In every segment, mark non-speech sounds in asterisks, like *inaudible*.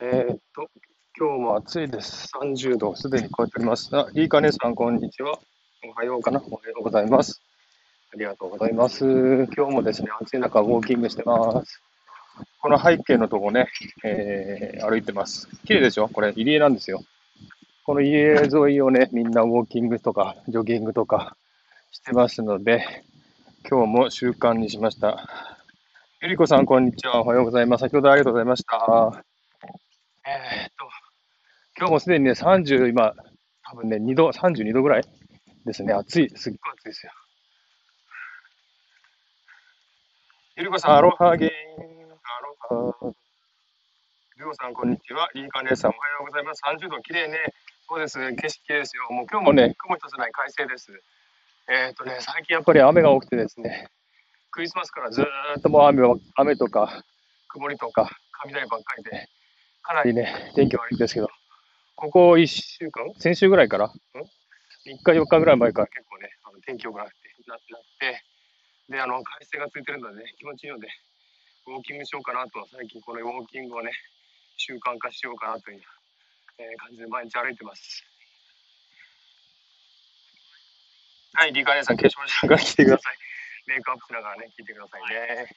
えーっと、今日も暑いです。30度すでに超えております。あ、いいかねさん、こんにちは。おはようかな。おはようございます。ありがとうございます。今日もですね、暑い中、ウォーキングしてます。この背景のとこね、えー、歩いてます。綺麗でしょ？これ、入り江なんですよ。この家沿いをね、みんなウォーキングとか、ジョギングとかしてますので、今日も習慣にしました。ゆりこさん、こんにちは。おはようございます。先ほどありがとうございました。えー、っと、今日もすでにね、30、今、多分ね、2度、32度ぐらいですね。暑い。すっごい暑いですよ。ゆりこさん、アロハゲン。アロハ。りょうさん、こんにちは。いいか姉さん、おはようございます。30度、綺麗ね。そうです。景色ですよ。もう今日もね、雲一つない快晴です。えー、っとね、最近やっぱり雨が多くてですね、クリスマスからずっともう雨雨とか、曇りとか、雷ばっかりで、かなり。ね、天気悪いんですけど、ここ1週間？先週ぐらいから、ん ?3 日4日ぐらい前から結構ね、あの天気良くなって、なって、で、あの、快晴がついてるので、ね、気持ちいいので、ウォーキングしようかなと、最近このウォーキングをね、習慣化しようかなという、えー、感じで毎日歩いてます。はい、リカ姉さん、化粧しながら来てください。メイクアップしながらね、聞いてくださいね。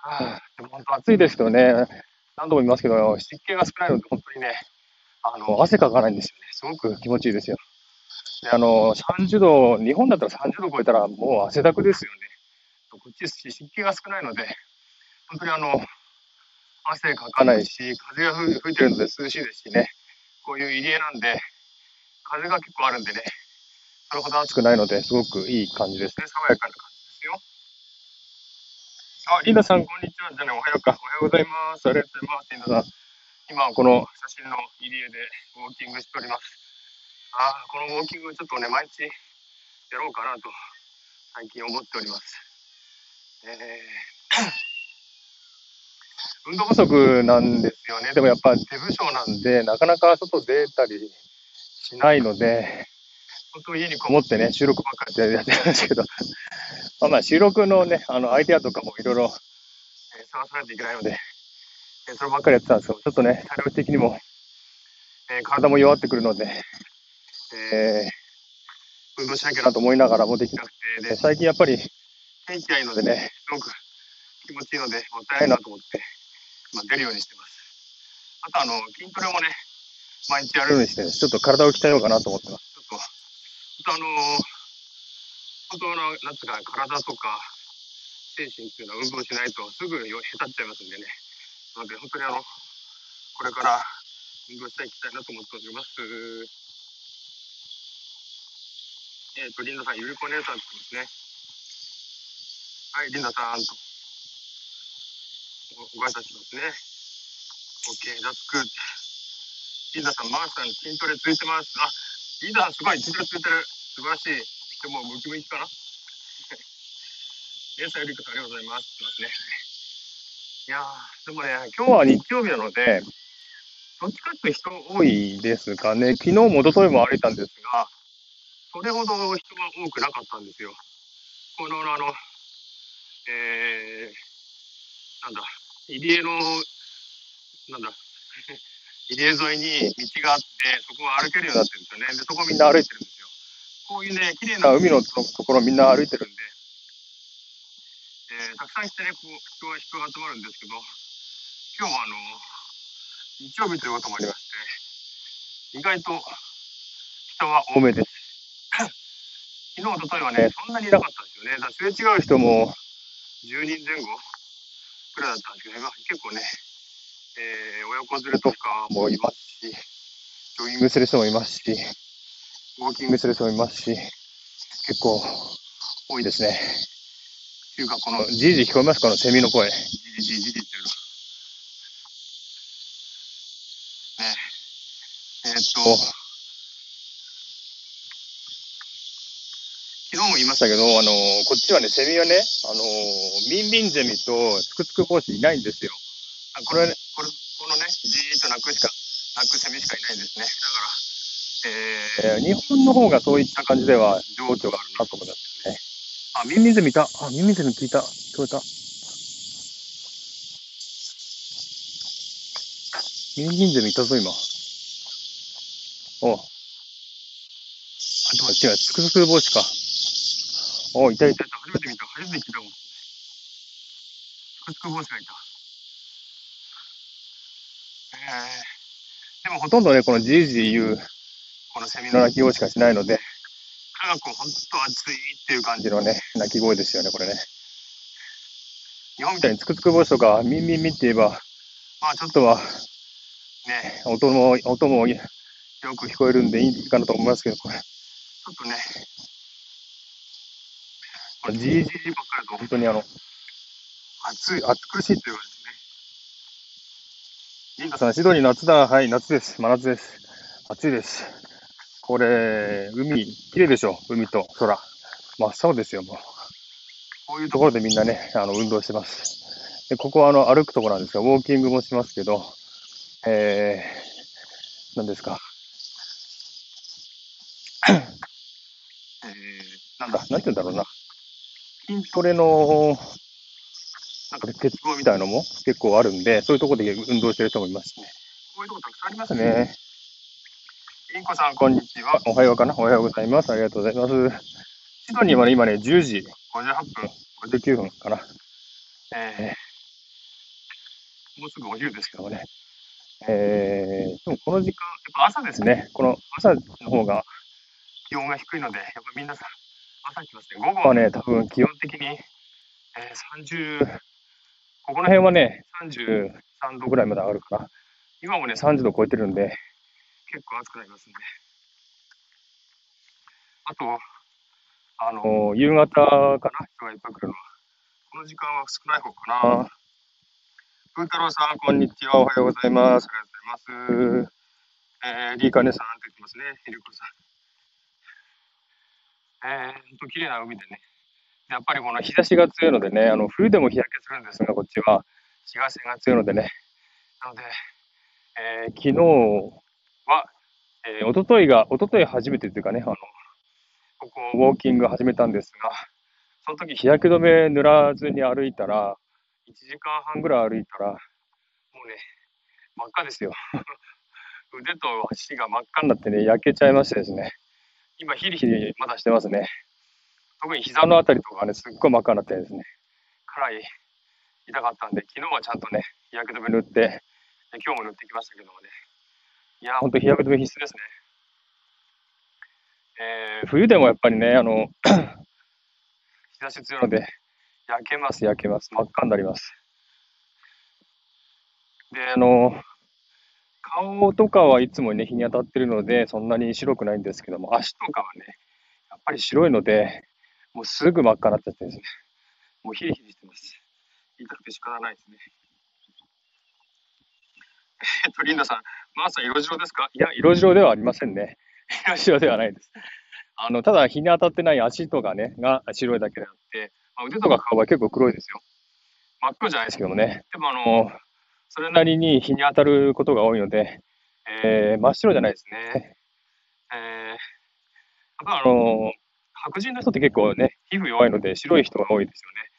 はあ、でも本当暑いですけどね、何度も言いますけど、湿気が少ないので、本当にね、あの、汗かかないんですよね。すごく気持ちいいですよ。で、あの、30度、日本だったら30度超えたらもう汗だくですよね。こっちですし湿気が少ないので、本当にあの、汗かかないし、風が吹いてるので涼しいですしね、こういう入り江なんで、風が結構あるんでね、それほど暑くないので、すごくいい感じですね。爽やかな感じですよ。あ、リンダさん、こんにちは。じゃあね、おはようか。おはようございます。ありがとうございます。リンダさん。今、この写真の入り江でウォーキングしております。あこのウォーキングちょっとね、毎日やろうかなと、最近思っております。えー、*coughs* 運動不足なんですよね。でもやっぱ手不詳なんで、なかなか外出たりしないので、本当家にこもってね、収録ばっかりでやってるんですけど、*laughs* まあまあ収録のね、あの、アイデアとかもいろいろ、え探さないといけないので、えそればっかりやってたんですけど、ちょっとね、体力的にも、えー、体も弱ってくるので、えー、運動しなきゃなと思いながらもできなくて、で、最近やっぱり天気がいいのでね、すごく気持ちいいので、もったいないなと思って、まあ、出るようにしてます。あとあの、筋トレもね、毎日やるようにして、ちょっと体を鍛えようかなと思ってます。あの本当の、なんつうか、体とか、精神っていうのは運動しないとすぐへたっちゃいますんでね。なので、本当にあの、これから運動していきたいなと思っております。えっ、ー、と、リンダさん、ゆりこ姉さんってですね。はい、リンダさんと。ご挨拶しますね。OK, that's good. リンダさん、マーさん、筋トレついてます。あ、リンダさん、すごい筋トレついてる。素晴らしい。でもムキムキかな？皆さん、ゆりこさんありがとうございます。いますね。いやでもね、今日は日曜日なので、どっちかって人多いですかね。昨日も一昨日も歩いたんですが、それほど人が多くなかったんですよ。この、あの、えー、なんだ、入り江の、なんだ、入り江沿いに道があって、そこを歩けるようになってるんですよね。で、そこみんな歩いてるんですこういうね、綺麗な海のところみんな歩いてるんで、えー、たくさんしてね、こう、人は人が集まるんですけど、今日はあの、日曜日ということもありまして、意外と人は多めです。*coughs* 昨日、おとといはね、そんなにいなかったんですよね。だすれ違う人も10人前後くらいだったんですけど、ね、結構ね、えー、親子連れとかもいますし、ジョギングする人もいますし、ウォーキングする人もいますし、結構多いですね。というか、このじいじ聞こえますか？このセミの声。じじじじじっていうの。ねえー、っと、昨日も言いましたけど、あのこっちはね、セミはね、あのミンミンゼミとツクツク胞子いないんですよ。これはね、これ、このね、じーっと鳴くしか、鳴くセミしかいないんですね。だから、えー、日本の方がそういった感じでは情緒があるなと思いますあ、ミンミンゼミいた。あ、ミンミンゼミ聞いた。聞こえた。ミンミンゼミいたぞ、今。おあ、違う、つくつく帽子か。おいたいたいた。初めて見た。初めて聞いたもん。つくつく帽子がいた。えー、でもほとんどね、このじいじ言う、このセミの鳴き声しかしないので、科学本当暑いっていう感じのね、鳴き声ですよね、これね。日本みたいにつくつく星とか、ミンミンミって言えば、まあちょっとは、ね、音も、音もよく聞こえるんでいいかなと思いますけど、これ、ちょっとね、じーじーばっかりだと本当にあの、暑い、暑苦しいというかですね。リンダさん、シドニー夏だ。はい、夏です。真夏です。暑いです。これ、海、綺麗でしょ海と空。真っ青ですよ、もう。こういうところでみんなね、あの、運動してます。で、ここはあの、歩くところなんですが、ウォーキングもしますけど、えー、何ですか？えー、なんだ、なんて言うんだろうな。筋トレの、なんか鉄棒みたいのも結構あるんで、そういうところで運動してる人もいますね。こういうとこたくさんありますね。インコさん、こんにちは。おはようかなおはようございます。ありがとうございます。シドニーはね、今ね、10時58分、59分かな。えー、もうすぐお昼ですけどもね。えー、でもこの時間、やっぱ朝ですね。この朝の方が気温が低いので、やっぱ皆さん、朝来ますね。午後はね、多分気温的に、えー、30、ここの辺はね、33度ぐらいまで上がるから、今もね、30度超えてるんで、結構暑くなりますんで。あと、あの、夕方かな人がいっぱい来るのは。この時間は少ない方かな。風太郎さん、こんにちは。おはようございます。ありがとうございます。えー、リーカネさんって言ってますね。ヒルコさん。えー、ほんと綺麗な海でね。やっぱりこの日差しが強いのでね、あの冬でも日焼けするんですが、こっちは紫外線が強いのでね。なので、えー、昨日は、えー、おとといが、おととい初めてというかね、あの、ここウォーキング始めたんですが、その時日焼け止め塗らずに歩いたら、1時間半ぐらい歩いたら、もうね、真っ赤ですよ。*laughs* 腕と足が真っ赤になってね、焼けちゃいましてですね。今、ヒリヒリまだしてますね。特に膝のあたりとかね、すっごい真っ赤になってですね、かなり痛かったんで、昨日はちゃんとね、日焼け止め塗って、今日も塗ってきましたけどもね、いや、ほんと日焼け止め必須ですね。えー、冬でもやっぱりね、あの、日差し強いので、焼けます、焼けます。真っ赤になります。で、あの、顔とかはいつもね、日に当たってるので、そんなに白くないんですけども、足とかはね、やっぱり白いので、もうすぐ真っ赤になっちゃってですね、もうヒリヒリしてます。痛くて仕方ないですね。えっと、リンダさん、マーさん、色白ですか？いや、色白ではありませんね。色白ではないです。あの、ただ日に当たってない足とかね、が白いだけであって、まあ、腕とか顔は結構黒いですよ。真っ黒じゃないですけどもね。でもあの、それなりに日に当たることが多いので、えー、真っ白じゃないですね。えー、やっぱあの、白人の人って結構ね、皮膚弱いので白い人が多いですよね。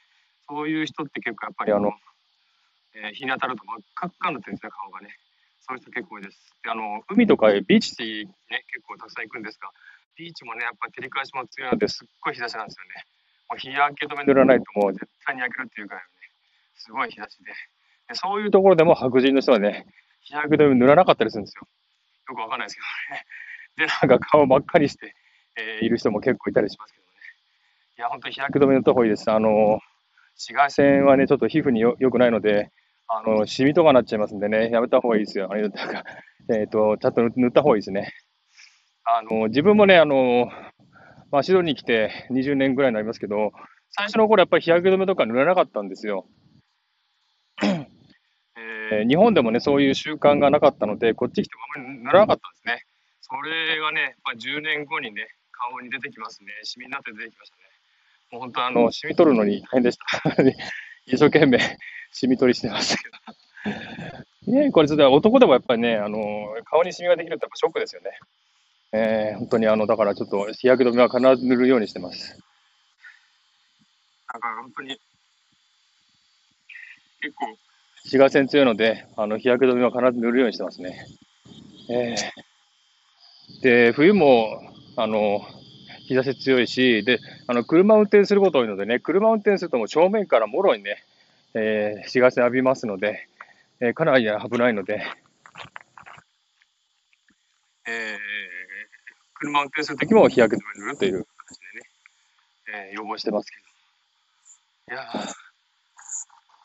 そういう人って結構やっぱりあの、えー、日に当たると真っ赤っかになってるんですね、顔がね。そういう人結構多いです。であの海とかビーチね、結構たくさん行くんですが、ビーチもね、やっぱり照り返しも強いので、すっごい日差しなんですよね。もう日焼け止め塗らないともう絶対に焼けるっていうぐらいのね、すごい日差しで。でそういうところでも白人の人はね、日焼け止め塗らなかったりするんですよ。よくわかんないですけどね。で、なんか顔真っ赤にして、えー、いる人も結構いたりしますけどね。いや、本当に日焼け止め塗った方がいいです。あの、紫外線はね、ちょっと皮膚によくないので、あの、シミとかなっちゃいますんでね、やめた方がいいですよ。あれだか、えっ、ー、と、ちゃんと塗った方がいいですね。あの、自分もね、あの、まあ、シドニー来て20年ぐらいになりますけど、最初の頃やっぱり日焼け止めとか塗らなかったんですよ。えー、日本でもね、そういう習慣がなかったので、こっち来てもあんまり塗らなかったんですね。それがね、まあ、10年後にね、顔に出てきますね。シミになって出てきましたね。もう本当あの、シミ取るのに大変でした。*laughs* 一生懸命 *laughs* シミ取りしてましたけど。*laughs* ねこれちょっと男でもやっぱりね、あの、顔にシミができるとやっぱショックですよね。えー、本当にあの、だからちょっと日焼け止めは必ず塗るようにしてます。だから本当に、結構、紫外線強いので、あの、日焼け止めは必ず塗るようにしてますね。えー、で、冬も、あの、日差し強いし、で、あの、車運転すること多いのでね、車運転するともう正面からもろにね、えー、紫外線浴びますので、えー、かなり危ないので、えー、車運転するときも日焼け止め塗るという形でね、えー、要望してますけど。いや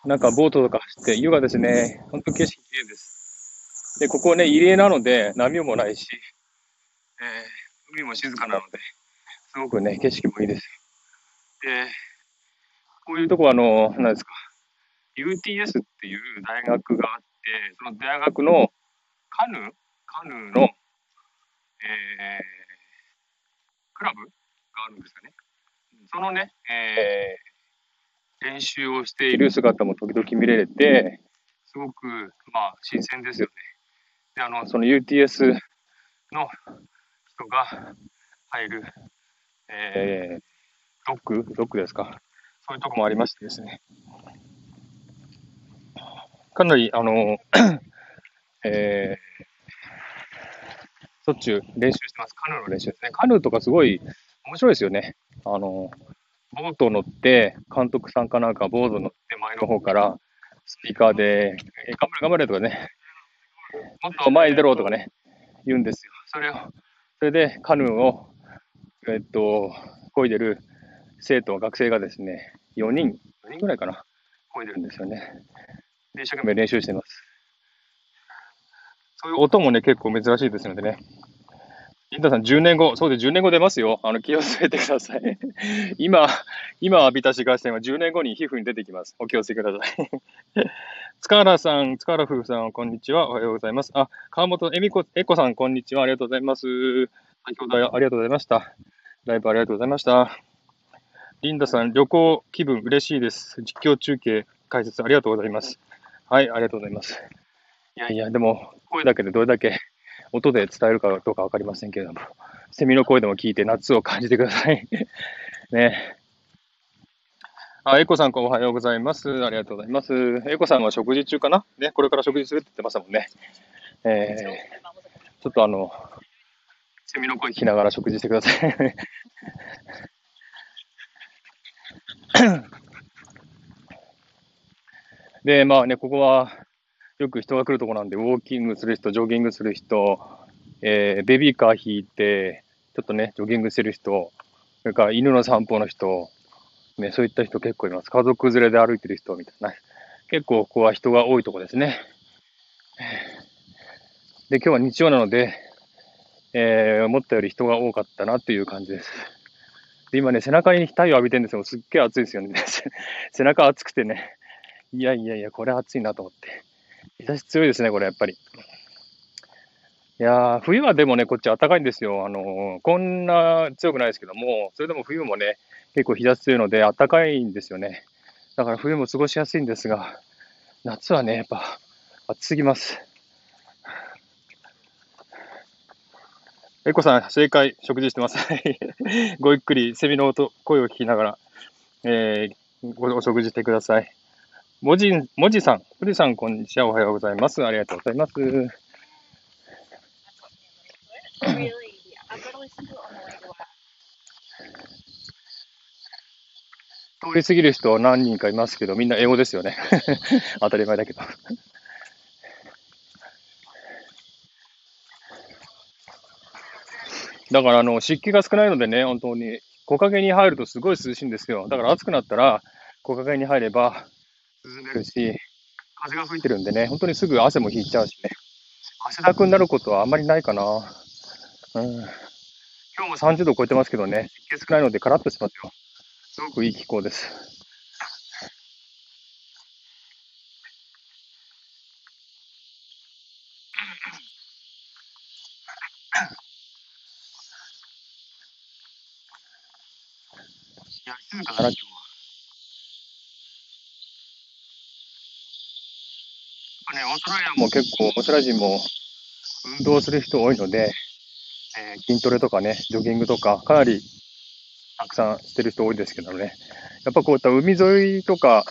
なんかボートとか走って、優雅ですね。本当景色綺麗です。で、ここね、入江なので、波もないし、えー、海も静かなので、すごくね、景色もいいです。で、こういうとこは、あの、何ですか、UTS っていう大学があって、その大学のカヌー？カヌーの、えー、クラブがあるんですよね。そのね、えー、練習をしている姿も時々見れて、すごく、まあ、新鮮ですよね。で、あの、その UTS の人が入る、えー、ドック？ドックですか？そういうとこもありましてですね。かなり、あの、えー、しょっちゅう練習してます。カヌーの練習ですね。カヌーとかすごい面白いですよね。あの、ボート乗って、監督さんかなんかボード乗って前の方からスピーカーで、え頑張れ頑張れとかね、もっと前に出ろとかね、言うんですよ。それを、それでカヌーを、えっと、漕いでる生徒、学生がですね、4人、4人ぐらいかな、漕いでるんですよね。で、一生懸命練習してます。そういう音もね、結構珍しいですのでね。リンダさん、10年後、そうで10年後出ますよ。あの、気をつけてください。*laughs* 今、今浴びた紫外線は10年後に皮膚に出てきます。お気をつけください。塚原さん、塚原夫婦さん、こんにちは。おはようございます。あ、川本恵美子、恵子さん、こんにちは。ありがとうございます。先ほどありがとうございました。ライブありがとうございました。リンダさん、旅行気分嬉しいです。実況中継解説ありがとうございます。はい、ありがとうございます。いやいや、でも、声だけでどれだけ音で伝えるかどうかわかりませんけれども、セミの声でも聞いて夏を感じてください。*laughs* ね。あ、エコさんおはようございます。ありがとうございます。エコさんは食事中かな？ね、これから食事するって言ってましたもんね。えー、ちょっとあの、セミの声聞きながら食事してください。*laughs* で、まあね、ここはよく人が来るとこなんで、ウォーキングする人、ジョギングする人、えー、ベビーカー引いて、ちょっとね、ジョギングしてる人、それから犬の散歩の人、ね、そういった人結構います。家族連れで歩いてる人みたいな。結構ここは人が多いとこですね。で、今日は日曜なので、えー、思ったより人が多かったなっていう感じです。で今ね、背中に太陽浴びてるんですよ。すっげえ暑いですよね。*laughs* 背中暑くてね、いやいやいや、これ暑いなと思って。日差し強いですね、これやっぱり。いやー、冬はでもね、こっち暖かいんですよ。あのー、こんな強くないですけども、それでも冬もね、結構日差し強いので暖かいんですよね。だから冬も過ごしやすいんですが、夏はね、やっぱ暑すぎます。エコさん、正解、食事してます。*laughs* ごゆっくり、セミの音、声を聞きながら、えー、お食事してください。もじ、もじさん、もじさん、こんにちは。おはようございます。ありがとうございます。通り過ぎる人は何人かいますけど、みんな英語ですよね。*laughs* 当たり前だけど。だから、あの、湿気が少ないのでね、本当に、木陰に入るとすごい涼しいんですよ。だから暑くなったら、木陰に入れば涼めるし、風が吹いてるんでね、本当にすぐ汗も引いちゃうしね。汗だくになることはあんまりないかな。うん。今日も30度超えてますけどね、湿気少ないのでカラッとしますよ。すごくいい気候です。いや、静かだな、今日は。ね、オーストラリアも結構、オーストラリア人も運動する人多いので、えー、筋トレとかね、ジョギングとか、かなりたくさんしてる人多いですけどね。やっぱこういった海沿いとか、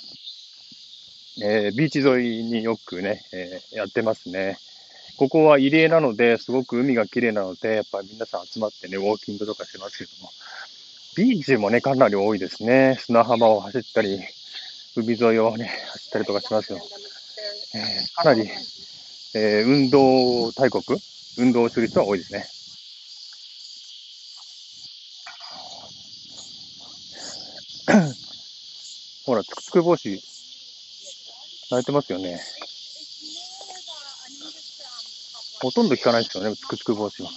えー、ビーチ沿いによくね、えー、やってますね。ここは入江なので、すごく海が綺麗なので、やっぱり皆さん集まってね、ウォーキングとかしてますけども、ビーチもね、かなり多いですね。砂浜を走ったり、海沿いをね、走ったりとかしますよ。えー、かなり、え、運動大国、運動する人は多いですね。ほら、つくつく帽子、泣いてますよね。ほとんど効かないですよね、つくつく帽子は。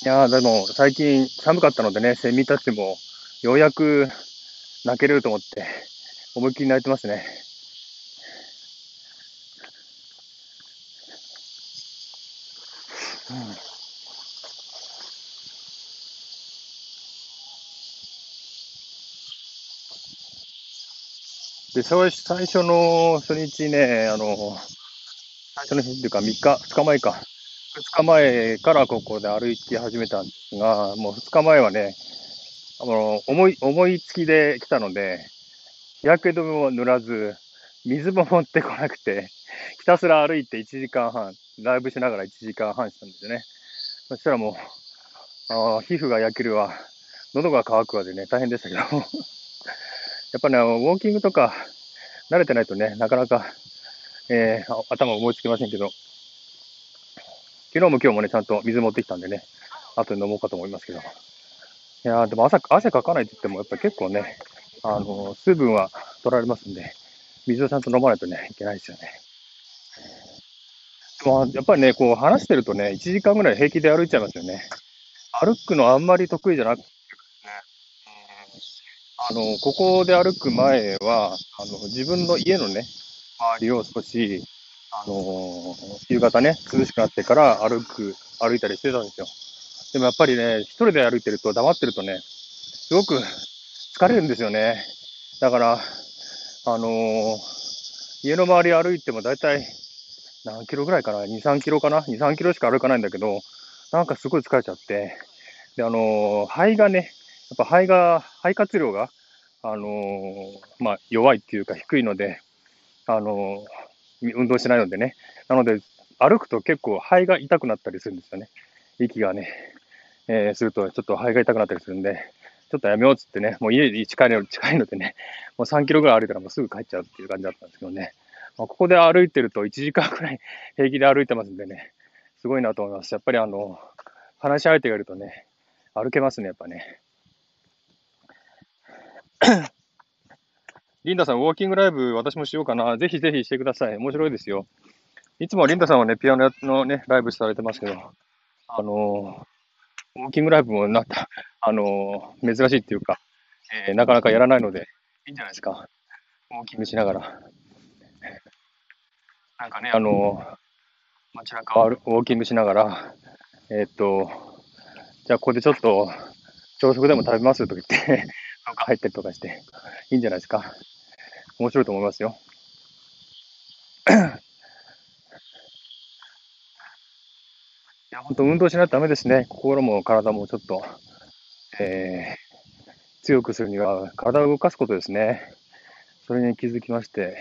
いやーでも最近寒かったのでね、セミたちもようやく泣けると思って、思いっきり泣いてますね。で、最初の初日ね、あの、最初の日っていうか3日、2日前か。2日前からここで歩き始めたんですが、もう2日前はね、あの、思い、思いつきで来たので、日焼け止めも塗らず、水も持ってこなくて、ひたすら歩いて1時間半、ライブしながら1時間半したんですよね。そしたらもう、あ皮膚が焼けるわ、喉が渇くわでね、大変でしたけどやっぱね、ウォーキングとか慣れてないとね、なかなか、えー、頭思いつきませんけど、昨日も今日もね、ちゃんと水持ってきたんでね、後で飲もうかと思いますけど。いやでも汗、汗かかないって言っても、やっぱり結構ね、あの、水分は取られますんで、水をちゃんと飲まないとね、いけないですよね。まあ、やっぱりね、こう話してるとね、1時間ぐらい平気で歩いちゃいますよね。歩くのあんまり得意じゃなく、あの、ここで歩く前は、あの、自分の家のね、周りを少し、あの夕方ね、涼しくなってから歩く、歩いたりしてたんですよ。でもやっぱりね、一人で歩いてると、黙ってるとね、すごく疲れるんですよね。だから、あの、家の周り歩いてもだいたい何キロぐらいかな ?2、3キロかな ?2、3キロしか歩かないんだけど、なんかすごい疲れちゃって、で、あの、肺がね、やっぱ肺が、肺活量があのー、まあ、弱いっていうか低いので、あのー、運動しないのでね。なので、歩くと結構肺が痛くなったりするんですよね。息がね、えー、するとちょっと肺が痛くなったりするんで、ちょっとやめようっつってね、もう家に近いの近いのでね、もう3キロぐらい歩いたらもうすぐ帰っちゃうっていう感じだったんですけどね。まあ、ここで歩いてると1時間くらい *laughs* 平気で歩いてますんでね、すごいなと思います。やっぱりあの、話し相手がいるとね、歩けますね、やっぱね。*coughs* リンダさん、ウォーキングライブ私もしようかな。ぜひぜひしてください。面白いですよ。いつもリンダさんはね、ピアノのね、ライブされてますけど、あのウォーキングライブもなった、*laughs* あの珍しいっていうか、えー、なかなかやらないので、いいんじゃないですか。ウォーキングしながら。*laughs* なんかね、あの街中をウォーキングしながら、えー、っと、じゃあここでちょっと朝食でも食べますとか言って入ったりとかして、いいんじゃないですか。面白いと思いますよ。いや、本当運動しないとダメですね。心も体もちょっと、えー、強くするには体を動かすことですね。それに気づきまして、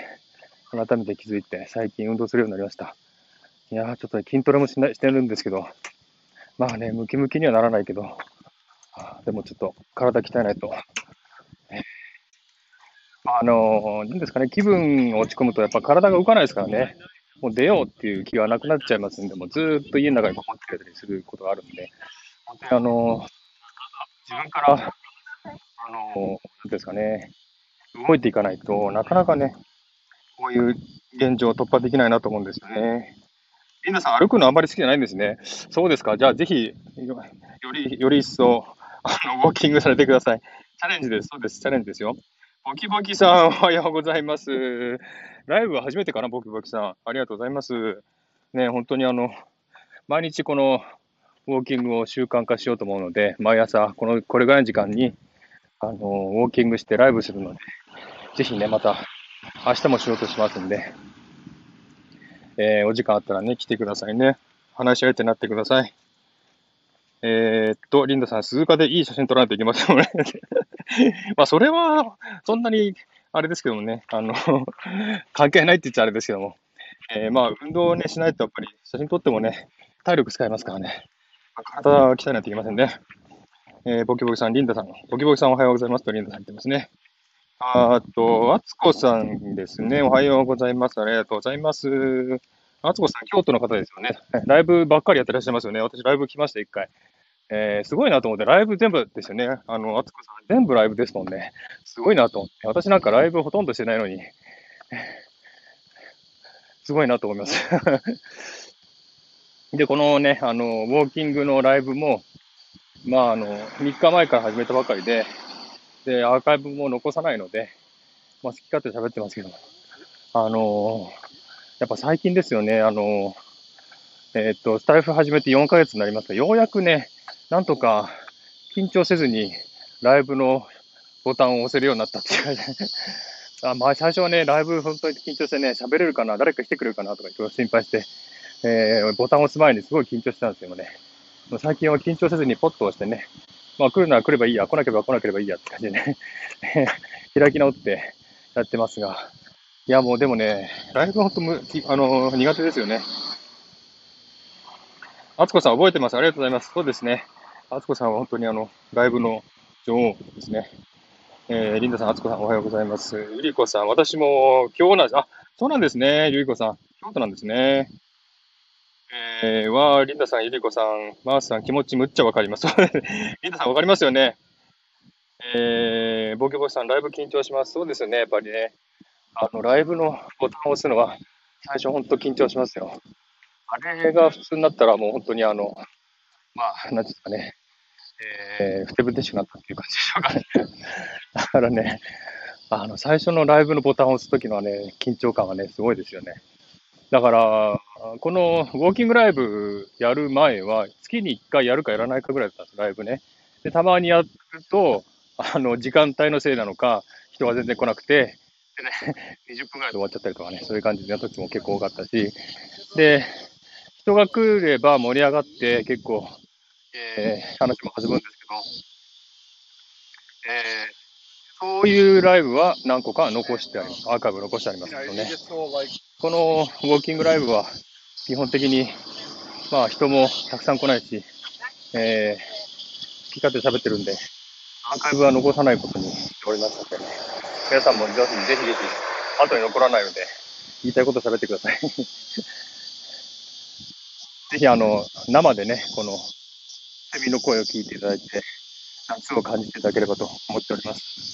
改めて気づいて、最近運動するようになりました。いやー、ちょっと、ね、筋トレもしなしてるんですけど、まあね、ムキムキにはならないけど、でもちょっと体鍛えないと。あのー、なんですかね、気分落ち込むとやっぱ体が動かないですからね、もう出ようっていう気がなくなっちゃいますんで、もうずっと家の中にこもってたりすることがあるんで、本当にあのー、自分から、あのー、ですかね、動いていかないとなかなかね、こういう現状を突破できないなと思うんですよね。リンダさん、歩くのあんまり好きじゃないんですね。そうですか。じゃあ、ぜひ、より、より一層、あの、ウォーキングされてください。チャレンジです。そうです。チャレンジですよ。ボキボキさん、おはようございます。ライブは初めてかな、ボキボキさん。ありがとうございます。ね、本当にあの、毎日このウォーキングを習慣化しようと思うので、毎朝、この、これぐらいの時間に、あの、ウォーキングしてライブするので、ぜひね、また、明日も仕事しますんで、えー、お時間あったらね、来てくださいね。話し相手になってください。えー、っと、リンダさん、鈴鹿でいい写真撮らないといけませんね。*laughs* まあ、それは、そんなに、あれですけどもね、あの *laughs* 関係ないって言っちゃあれですけども、えー、まあ、運動をね、しないとやっぱり写真撮ってもね、体力使いますからね、体は鍛えないといけませんね。えー、ボキボキさん、リンダさん、ボキボキさんおはようございますとリンダさん言ってますね。あと、あつこさんですね。おはようございます。ありがとうございます。あつこさん、京都の方ですよね。ライブばっかりやってらっしゃいますよね。私、ライブ来ました、一回。えー、すごいなと思って、ライブ全部ですよね。あの、あつこさん、全部ライブですもんね。すごいなと思って。私なんかライブほとんどしてないのに、すごいなと思います。*laughs* で、このね、あの、ウォーキングのライブも、まあ、あの、3日前から始めたばかりで、で、アーカイブも残さないので、まあ、好き勝手喋ってますけど、あのやっぱ最近ですよね、あのえ、っと、スタイフ始めて4ヶ月になりますが、ようやくね、なんとか緊張せずにライブのボタンを押せるようになったっていう感じ *laughs* あまあ、最初はね、ライブ本当に緊張してね、喋れるかな、誰か来てくれるかなとかいろいろ心配して、えー、ボタンを押す前にすごい緊張してたんですけどね、最近は緊張せずにポッと押してね、まあ来るなら来ればいいや、来なければ来なければいいやって感じでね。*laughs* 開き直ってやってますが、いやもうでもね、ライブは本当む、あの、苦手ですよね。あつこさん覚えてます？ありがとうございます。そうですね。あつこさんは本当にあの、ライブの女王ですね。えー、リンダさん、あつこさんおはようございます。ゆりこさん、私も今日なんです。あ、そうなんですね。ゆりこさん、京都なんですね。えー、わー、リンダさん、ゆりこさん、マースさん、気持ちむっちゃわかります。*laughs* リンダさん、わかりますよね。えー、ボケボケさん、ライブ緊張します。そうですよね、やっぱりね。あの、ライブのボタンを押すのは、最初本当緊張しますよ。あれが普通になったらもう本当にあの、まあ、なんですかね、えー、ふてぶてしくなったっていう感じでしょうかね。*laughs* だからね、あの、最初のライブのボタンを押すときのね、緊張感はね、すごいですよね。だから、このウォーキングライブやる前は、月に1回やるかやらないかぐらいだったんです、ライブね。で、たまにやると、あの、時間帯のせいなのか、人が全然来なくて、でね、*laughs* 20分ぐらいで終わっちゃったりとかね、そういう感じの時も結構多かったし、で、人が来れば盛り上がって結構、えー、話も弾むんですけど、えー。そういうライブは何個か残してあります。アーカイブ残してありますけどね。このウォーキングライブは基本的に、まあ人もたくさん来ないし、えー、好き勝手喋ってるんで、アーカイブ。は残さないことにしておりますので、皆さんもぜひぜひぜひ後に残らないので、言いたいこと喋ってください。*laughs* ぜひあの、生でね、このセミの声を聞いていただいて、夏を感じていただければと思っております。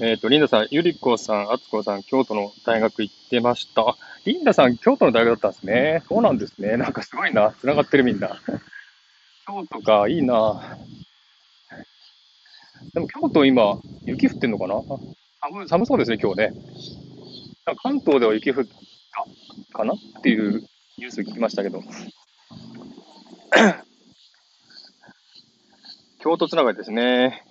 えっ、ー、と、リンダさん、ゆりこさん、あつこさん、京都の大学行ってました。リンダさん、京都の大学だったんですね。そうなんですね。なんかすごいな。繋がってるみんな。*laughs* 京都か、いいな。でも京都今、雪降ってんのかな？寒寒そうですね、今日ね。関東では雪降ったかな？っていうニュース聞きましたけど。*coughs* 京都つながりですね。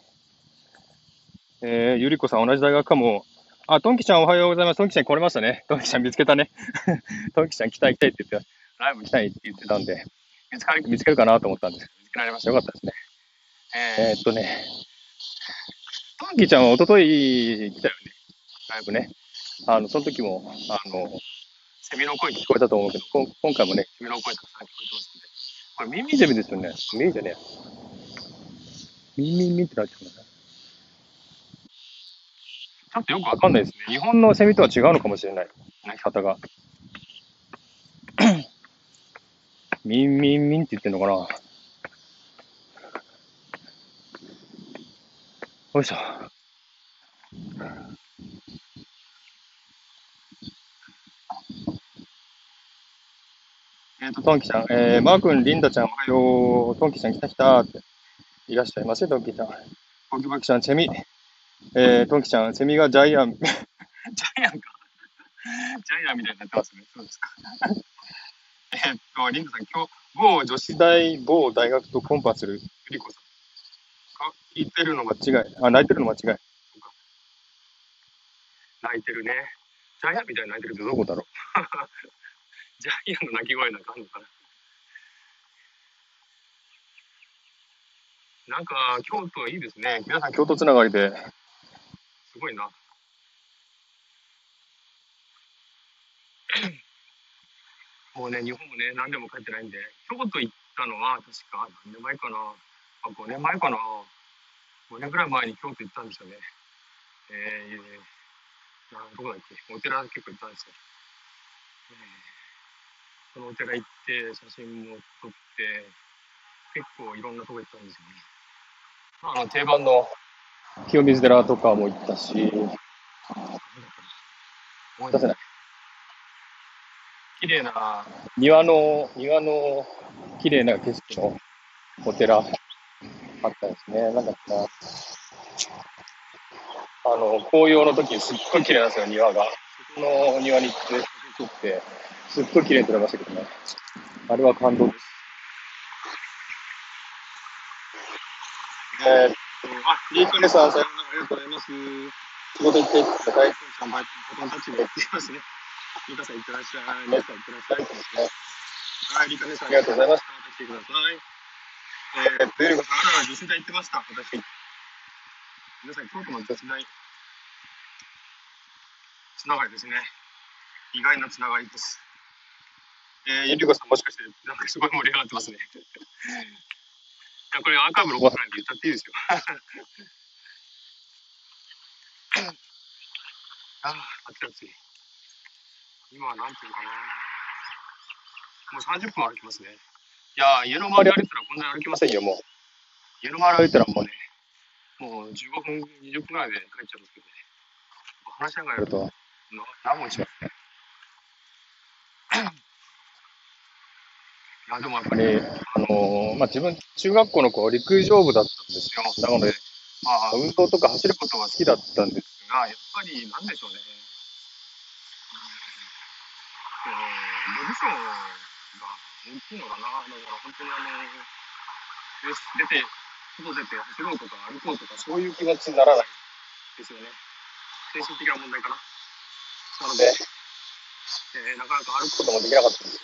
えー、ゆりこさん同じ大学かも。あ、トンキちゃんおはようございます。トンキちゃん来れましたね。トンキちゃん見つけたね。*laughs* トンキちゃん来たい来たいって言って、ライブ来たいって言ってたんで、見つかる、見つけるかなと思ったんですけど、見つけられました。よかったですね。えー、っとね、トトンキーちゃんは一昨日来たよね。ライブね。あの、その時も、あの、セミの声聞こえたと思うけど、こん今回もね、セミの声たくさん聞こえてますんで。これ耳ゼミですよね。耳じゃね。ミンミンミンってなっちゃうな。ちょっとよくわかんないですね。日本のセミとは違うのかもしれない。鳴き方が。*clears throat* ミンミンミンって言ってんのかなよいしょ。えっ、と、トンキちゃん、えー、マー君、リンダちゃん、おはよう。トンキちゃん来た来たって。いらっしゃいませ、トンキちゃん。ボキボキちゃん、セミ。えー、トンキちゃん、セミがジャイアン。*laughs* ジャイアンか。ジャイアンみたいになってますね。そうですか。*laughs* えっと、リンダさん、今日、某女子大、某大学とコンパするゆりこさん。あ、言ってるの間違い。あ、泣いてるの間違い。泣いてるね。ジャイアンみたいに泣いてるってどこだろう。*laughs* ジャイアンの鳴き声なんかあるのかな。なんか、京都いいですね。皆さん京都つながりで。すごいな。*coughs* もうね、日本もね、何年も帰ってないんで、京都行ったのは、確か何年前かな。あ、5年前かな。5年ぐらい前に京都行ったんですよね。えー、などこだっけ？お寺結構行ったんですよ。えーそのお寺行って写真も撮って結構いろんなとこ行ったんですよね。まあ、あの定番の清水寺とかも行ったし、思い出せない。綺麗な庭の、庭の綺麗な景色のお寺あったんですね。なんだっけな。あの、紅葉の時すっごい綺麗なんですよ、庭が。そこの庭に行って、撮って、すっごい綺麗に撮れましたけどね。あれは感動です。えー、っと、あ、リーカネさん、さようならありがとうございます。仕事行ってください。3倍、ボタンタッチで行っていますね。リカさん、いってらっしゃい。ネさん、いってらっしゃい。はい、リカネさん、ありがとうございます。また来てください。えー、っと、ゆりこさん、あらら、女子大行ってました。私。皆さん、京都の女子大、つながりですね。意外なつながりです。えー、ゆりこさんもしかして、なんかすごい盛り上がってますね。いや、これアーカイブ残さないで言ったっていいですよ。あ *laughs* あ、暑い暑い。今はなんていうかな。もう30分歩きますね。いや家の周り歩いたらこんなに歩きませんよ、もう。家の周り歩いたらもうね、もう15分、20分ぐらいで帰っちゃうんですけどね。話しながらやると、何もしますね。*clears throat* いや、でもやっぱり、あのー、まあ、自分、中学校の子、陸上部だったんですよ。なので、まあ、運動とか走ることが好きだったんですが、やっぱり、なんでしょうね。えー、部署が大きいのかな。だから本当にあの、よし、出て、外出て走ろうとか歩こうとか、そういう気持ちにならないですよね。精神的な問題かな。なので、えー、なかなか歩くこともできなかったんです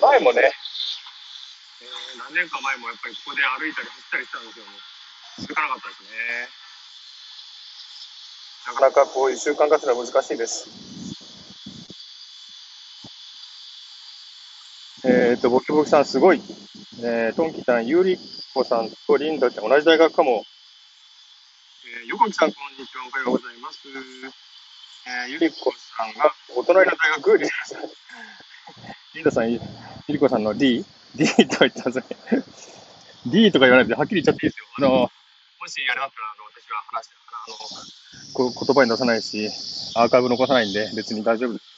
が、前もね、えー、何年か前もやっぱりここで歩いたり走ったりしたんですよ、続かなかったですね。なかなかこういう習慣化するのは難しいです。えっ、ー、と、ボキボキさんすごい。えー、トンキさん、ユリコさんとリンダちゃん同じ大学かも。えー、ヨコキさん、こんにちは。おはようございます。えー、ゆりこさんが、お隣の大学、リンダさん。リンダさん、ゆりこさんの D?D D と言ってますね。D とか言わないで、はっきり言っちゃっていいですよ。あの、もしやれだったら、あの、私は話してるから、あの、こ言葉に出さないし、アーカイブ残さないんで、別に大丈夫です。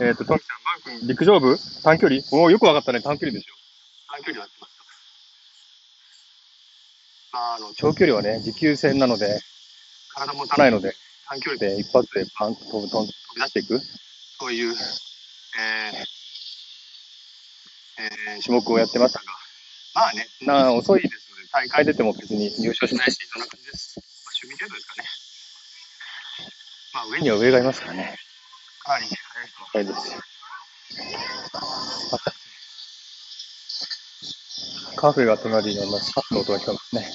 えっ、ー、と、トミさん、マー君、陸上部？短距離？おお、よくわかったね、短距離ですよ。短距離やってました。あの、長距離はね、持久戦なので、体持たないので、短距離で一発でパンと飛ぶ、飛び出していく、そういう、えー、えー、種目をやってましたが、まあね、な遅いですので、大会出ても別に入賞しないし、そんな感じです。まあ、趣味程度ですかね。まあ、上には上がいますからね。かなり早いです。カフェが隣にあります。カフェの音が聞こえますね。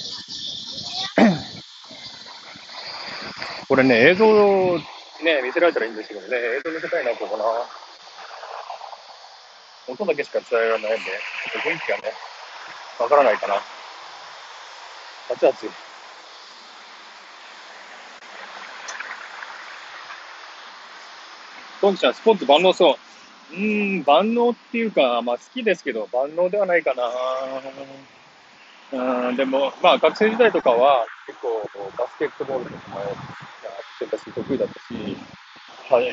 *clears throat* これね、映像ね、見せられたらいいんですけどね、映像見せたいな、ここな。音だけしか伝えられないんで、ちょっと雰囲気がね、わからないかな。あちあち。トンちゃん、スポーツ万能そう。うーん、万能っていうか、まあ好きですけど、万能ではないかな。うん、でも、まあ学生時代とかは結構バスケットボールとかもやってたし、得意だったし、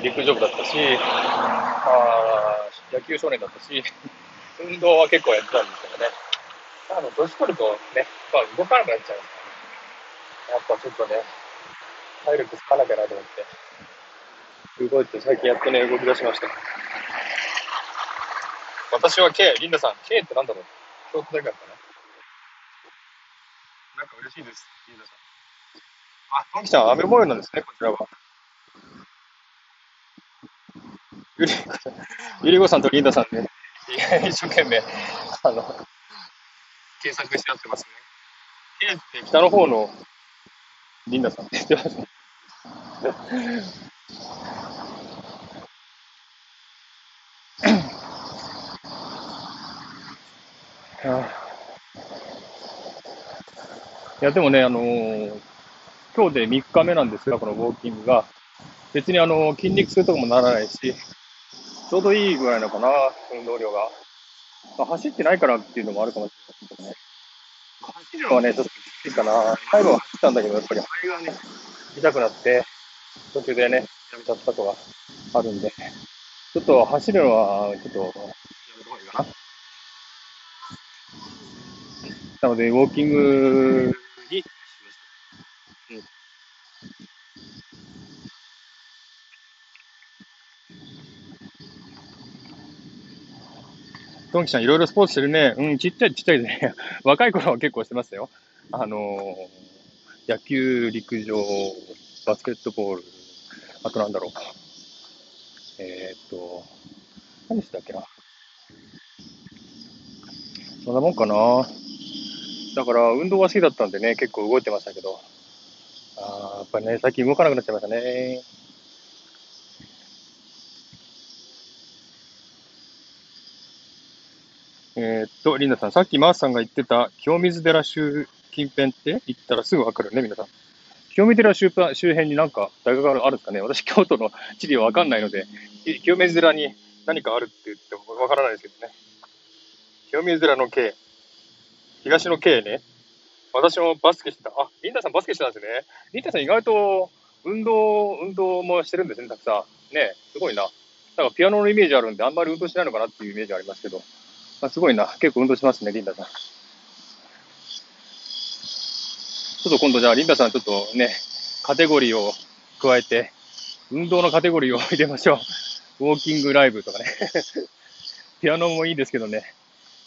陸上部だったし、あ野球少年だったし、運動は結構やってたんですけどね。あの、年取るとね、まあ動かなくなっちゃうんですからね。やっぱちょっとね、体力つかなきゃなと思って。動いて最近やっとね、動き出しました。私は K、リンダさん、K ってなんだろう？京都大学かななんか嬉しいです、リンダさん。あ、トンキちゃん、雨模様なんですね、こちらは。ゆりこさん、ゆりこさんとリンダさんね、一生懸命、あの、検索してやってますね。K って北の方のリンダさんって言ってますね。いや、でもね、あのー今日で3日目なんですが、このウォーキングが。別にあの、筋肉痛とかもならないし、ちょうどいいぐらいなのかな、運動量が。まあ、走ってないからっていうのもあるかもしれないけどね。走るのはね、ちょっときついかな。最後は走ったんだけど、やっぱり肺がね、痛くなって、途中でね、やめちゃったことがあるんで、ちょっと走るのは、ちょっと、やめた方がいいかな。なので、ウォーキングにしました。うん。トンキちゃん、いろいろスポーツしてるね。うん、ちっちゃいちっちゃいでね。*laughs* 若い頃は結構してましたよ。あのー野球、陸上、バスケットボール、あとなんだろう。えーっと、何してたっけな。そんなもんかな。だから、運動が好きだったんでね、結構動いてましたけど。あーやっぱりね、最近動かなくなっちゃいましたね。えーっと、リンダさん、さっきマースさんが言ってた、清水寺周近辺って言ったらすぐわかるね、皆さん。清水寺周辺周辺になんか大学があるんですかね私、京都の地理はわかんないので、清水寺に何かあるって言ってもわからないですけどね。清水寺の系、東の系ね。私もバスケしてた。あ、リンダさんバスケしてたんですね。リンダさん意外と運動、運動もしてるんですね、たくさん。ねすごいな。なんかピアノのイメージあるんで、あんまり運動しないのかなっていうイメージありますけど。あすごいな。結構運動しますね、リンダさん。ちょっと今度じゃあ、リンダさんちょっとね、カテゴリーを加えて、運動のカテゴリーを入れましょう。ウォーキングライブとかね。*laughs* ピアノもいいですけどね。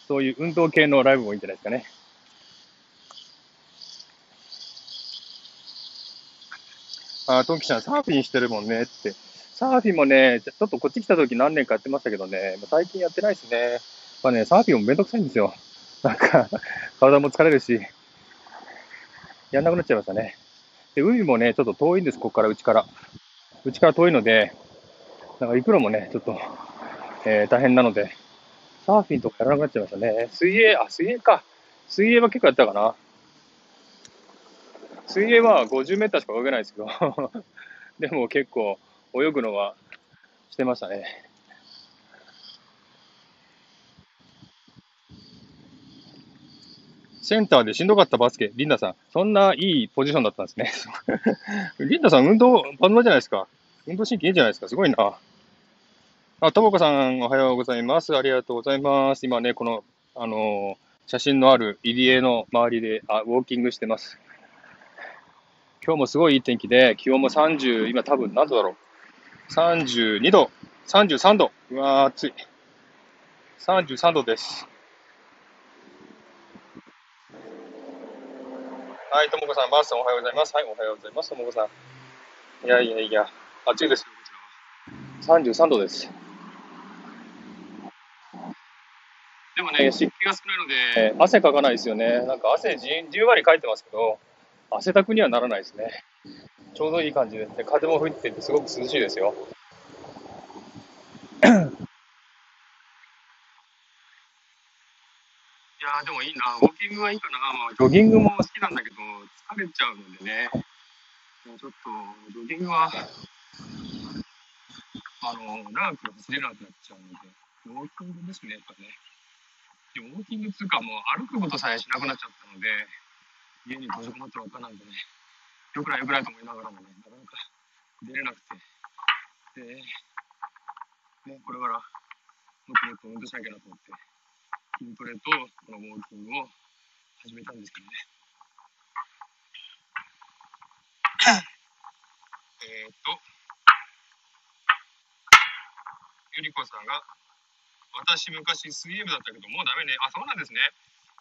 そういう運動系のライブもいいんじゃないですかね。あ、トンキちゃん、サーフィンしてるもんねって。サーフィンもね、ちょっとこっち来た時何年かやってましたけどね、最近やってないですね。まあね、サーフィンもめんどくさいんですよ。なんか、*laughs* 体も疲れるし、やんなくなっちゃいましたね。で、海もね、ちょっと遠いんです、ここから、うちから。うちから遠いので、なんか行くのもね、ちょっと、えー大変なので、サーフィンとかやらなくなっちゃいましたね。水泳、あ、水泳か。水泳は結構やったかな。水泳は50メーターしか泳げないですけど、*laughs* でも結構泳ぐのはしてましたね。センターでしんどかったバスケ、リンダさん。そんないいポジションだったんですね。*laughs* リンダさん、運動万能じゃないですか。運動神経いいじゃないですか。すごいな。あ、ともこさん、おはようございます。ありがとうございます。今ね、この、あのー写真のある入り江の周りであ、ウォーキングしてます。今日もすごいいい天気で、気温も30、今多分何度だろう。32度、33度。うわー、暑い。33度です。はい、ともこさん、バースさんおはようございます。はい、おはようございます、ともこさん。いやいやいや、暑いですよ、こちらは。33度です。でもね、湿気が少ないので、汗かかないですよね。なんか汗じんじんわりかいてますけど、汗だくにはならないですね。*laughs* ちょうどいい感じで。風も吹いててすごく涼しいですよ。*coughs* いやーでもいいな。ウォーキングはいいかな。まあ、ジョギングも好きなんだけど、疲れちゃうのでね。もうちょっと、ジョギングは、あの、長く走れなくなっちゃうので、ウォーキングですね、やっぱね。でウォーキングっていうか、もう歩くことさえしなくなっちゃったので、家に閉じこもってばっかなんでね、よくないよくないと思いながらもね、なかなか出れなくて。で、ね、これからもっともっと運動しなきゃなと思って、筋トレとこのウォーキングを始めたんですけどね。えーっと、ゆりこさんが、私昔水泳部だったけど、もうダメね。あ、そうなんですね。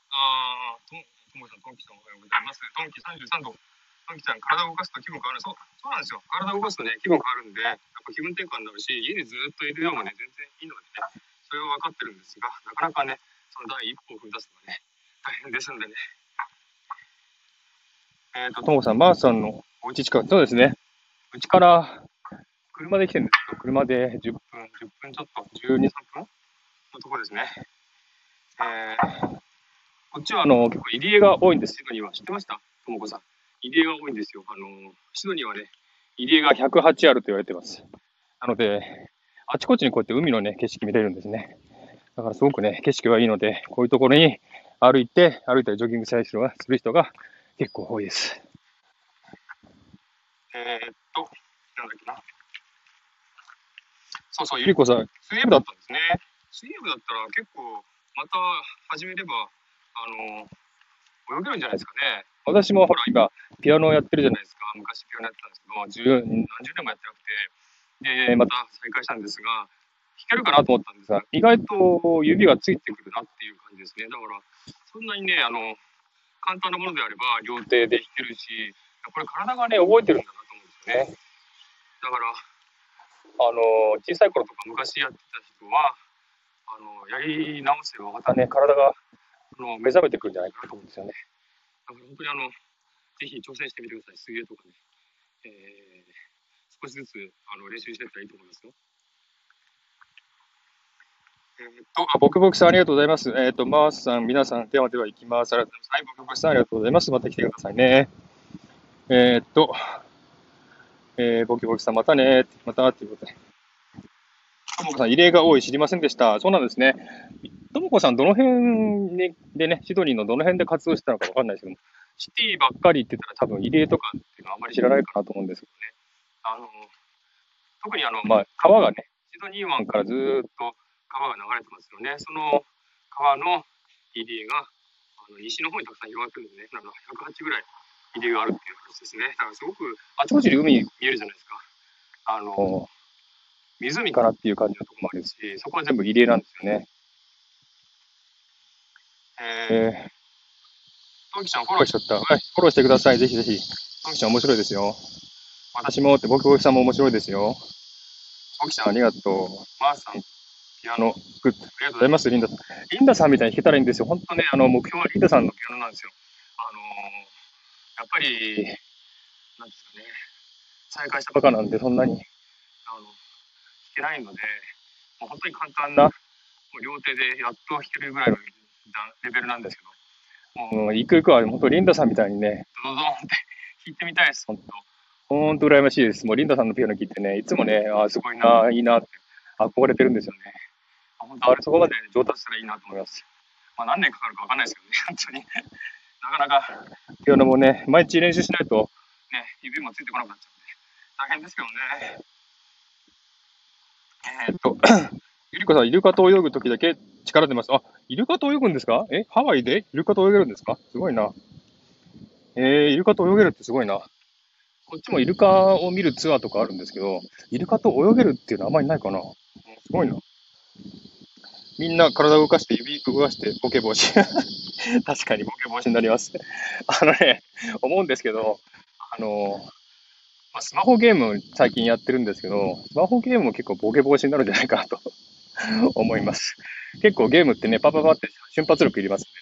あー、とともさん、とんきさんおはようございます。とんき33度。とんきさん、体を動かすと気分変わる。そう、そうなんですよ。体を動かすとね、気分変わるんで、やっぱ気分転換になるし、家にずっといるようもね、全然いいのでね、それは分かってるんですが、なかなかね、その第一歩を踏み出すのはね、大変ですんでね。えっ、ー、と、ともさん、マーさんのお家近く、そうですね。うちから車で来てるんですけど、車で10分、10分ちょっと、12、3分のところですね。えー、こっちはあの結構入り江が多いんです、シドニーは。知ってました？ともこさん。入り江が多いんですよ。あの、シドニーはね、入り江が108あると言われてます。なので、あちこちにこうやって海のね、景色見れるんですね。だからすごくね、景色がいいので、こういうところに歩いて、歩いたりジョギングしたりする人が結構多いです。えー、っと、なんだっけな。そうそう、ゆりこさん、水泳部だったんですね。水泳部だったら結構、また始めれば、あの、泳げるんじゃないですかね。私もほら、今、ピアノをやってるじゃないですか。昔ピアノやってたんですけど、十何十年もやってなくて、で、また再開したんですが、弾けるかなと思ったんですが、意外と指がついてくるなっていう感じですね。だから、そんなにね、あの、簡単なものであれば、両手で弾けるし、これ体がね、覚えてるんだなと思うんですよね。だから、あの、小さい頃とか昔やってた人は、あの、やり直せばまたね、体が、あの、目覚めてくるんじゃないかなと思うんですよね。だから本当にあの、ぜひ挑戦してみてください。水泳とかね。えー、少しずつ、あの、練習していったらいいと思いますよ。えー、っと、あ、僕僕さんありがとうございます。えー、っと、マースさん、皆さん、ではでは行きます。ありがとうございます。はい、僕僕さんありがとうございます。また来てくださいね。えー、っと、えー、ボキボキさん、またねまた、ということで。ともこさん、異例が多い、知りませんでした。そうなんですね。ともこさん、どの辺でね、シドニーのどの辺で活動してたのかわかんないですけども、シティばっかりって言ったら多分異例とかっていうのはあんまり知らないかなと思うんですけどね。あの、特にあの、まあ、川がね、シドニー湾からずっと川が流れてますよね。その川の入り江が、あの西の方にたくさん広がってるんでね、なんか108ぐらい入り江があるっていう話ですね。だからすごく、あちこちに海見えるじゃないですか。あの、湖かなっていう感じのとこもあるし、そこは全部入り江なんですよね。えー、トンキちゃんフォローしちゃった。はい、フォローしてください。ぜひぜひ。トンキちゃん面白いですよ。私もって、僕、さんも面白いですよ。トンキちゃんありがとう。マーさん、ピアノ、 good。ありがとうございます、リンダさん。リンダさんみたいに弾けたらいいんですよ。本当ね、あの、目標はリンダさんのピアノなんですよ。あのー、やっぱり、なんですかね、再開したばかなんで、そんなに、けないので、もう本当に簡単な、もう両手でやっと弾けるぐらいのレベルなんですけど、もう、行く行くは、本当リンダさんみたいにね、ドドドンって弾いてみたいです、本当。本当羨ましいです。もうリンダさんのピアノ聴いてね、いつもね、あすごいな、いいなって憧れてるんですよね。本当あれそこまで上達したらいいなと思います。まあ何年かかるかわかんないですけどね、本当に。*laughs* なかなか、ピアノもね、毎日練習しないと、ね、指もついてこなくなっちゃうんで、大変ですけどね。えー、っと、*clears throat* ゆりこさん、イルカと泳ぐときだけ力出ます。あ、イルカと泳ぐんですか？え、ハワイで？イルカと泳げるんですか？すごいな。えー、イルカと泳げるってすごいな。こっちもイルカを見るツアーとかあるんですけど、イルカと泳げるっていうのはあんまりないかな。すごいな。みんな体を動かして、指動かして、ボケ防止。*laughs* 確かにボケ防止になります。あのね、思うんですけど、あの、まあ、スマホゲーム最近やってるんですけど、スマホゲームも結構ボケ防止になるんじゃないかなと *laughs* 思います。結構ゲームってね、パパパって瞬発力いりますんでね。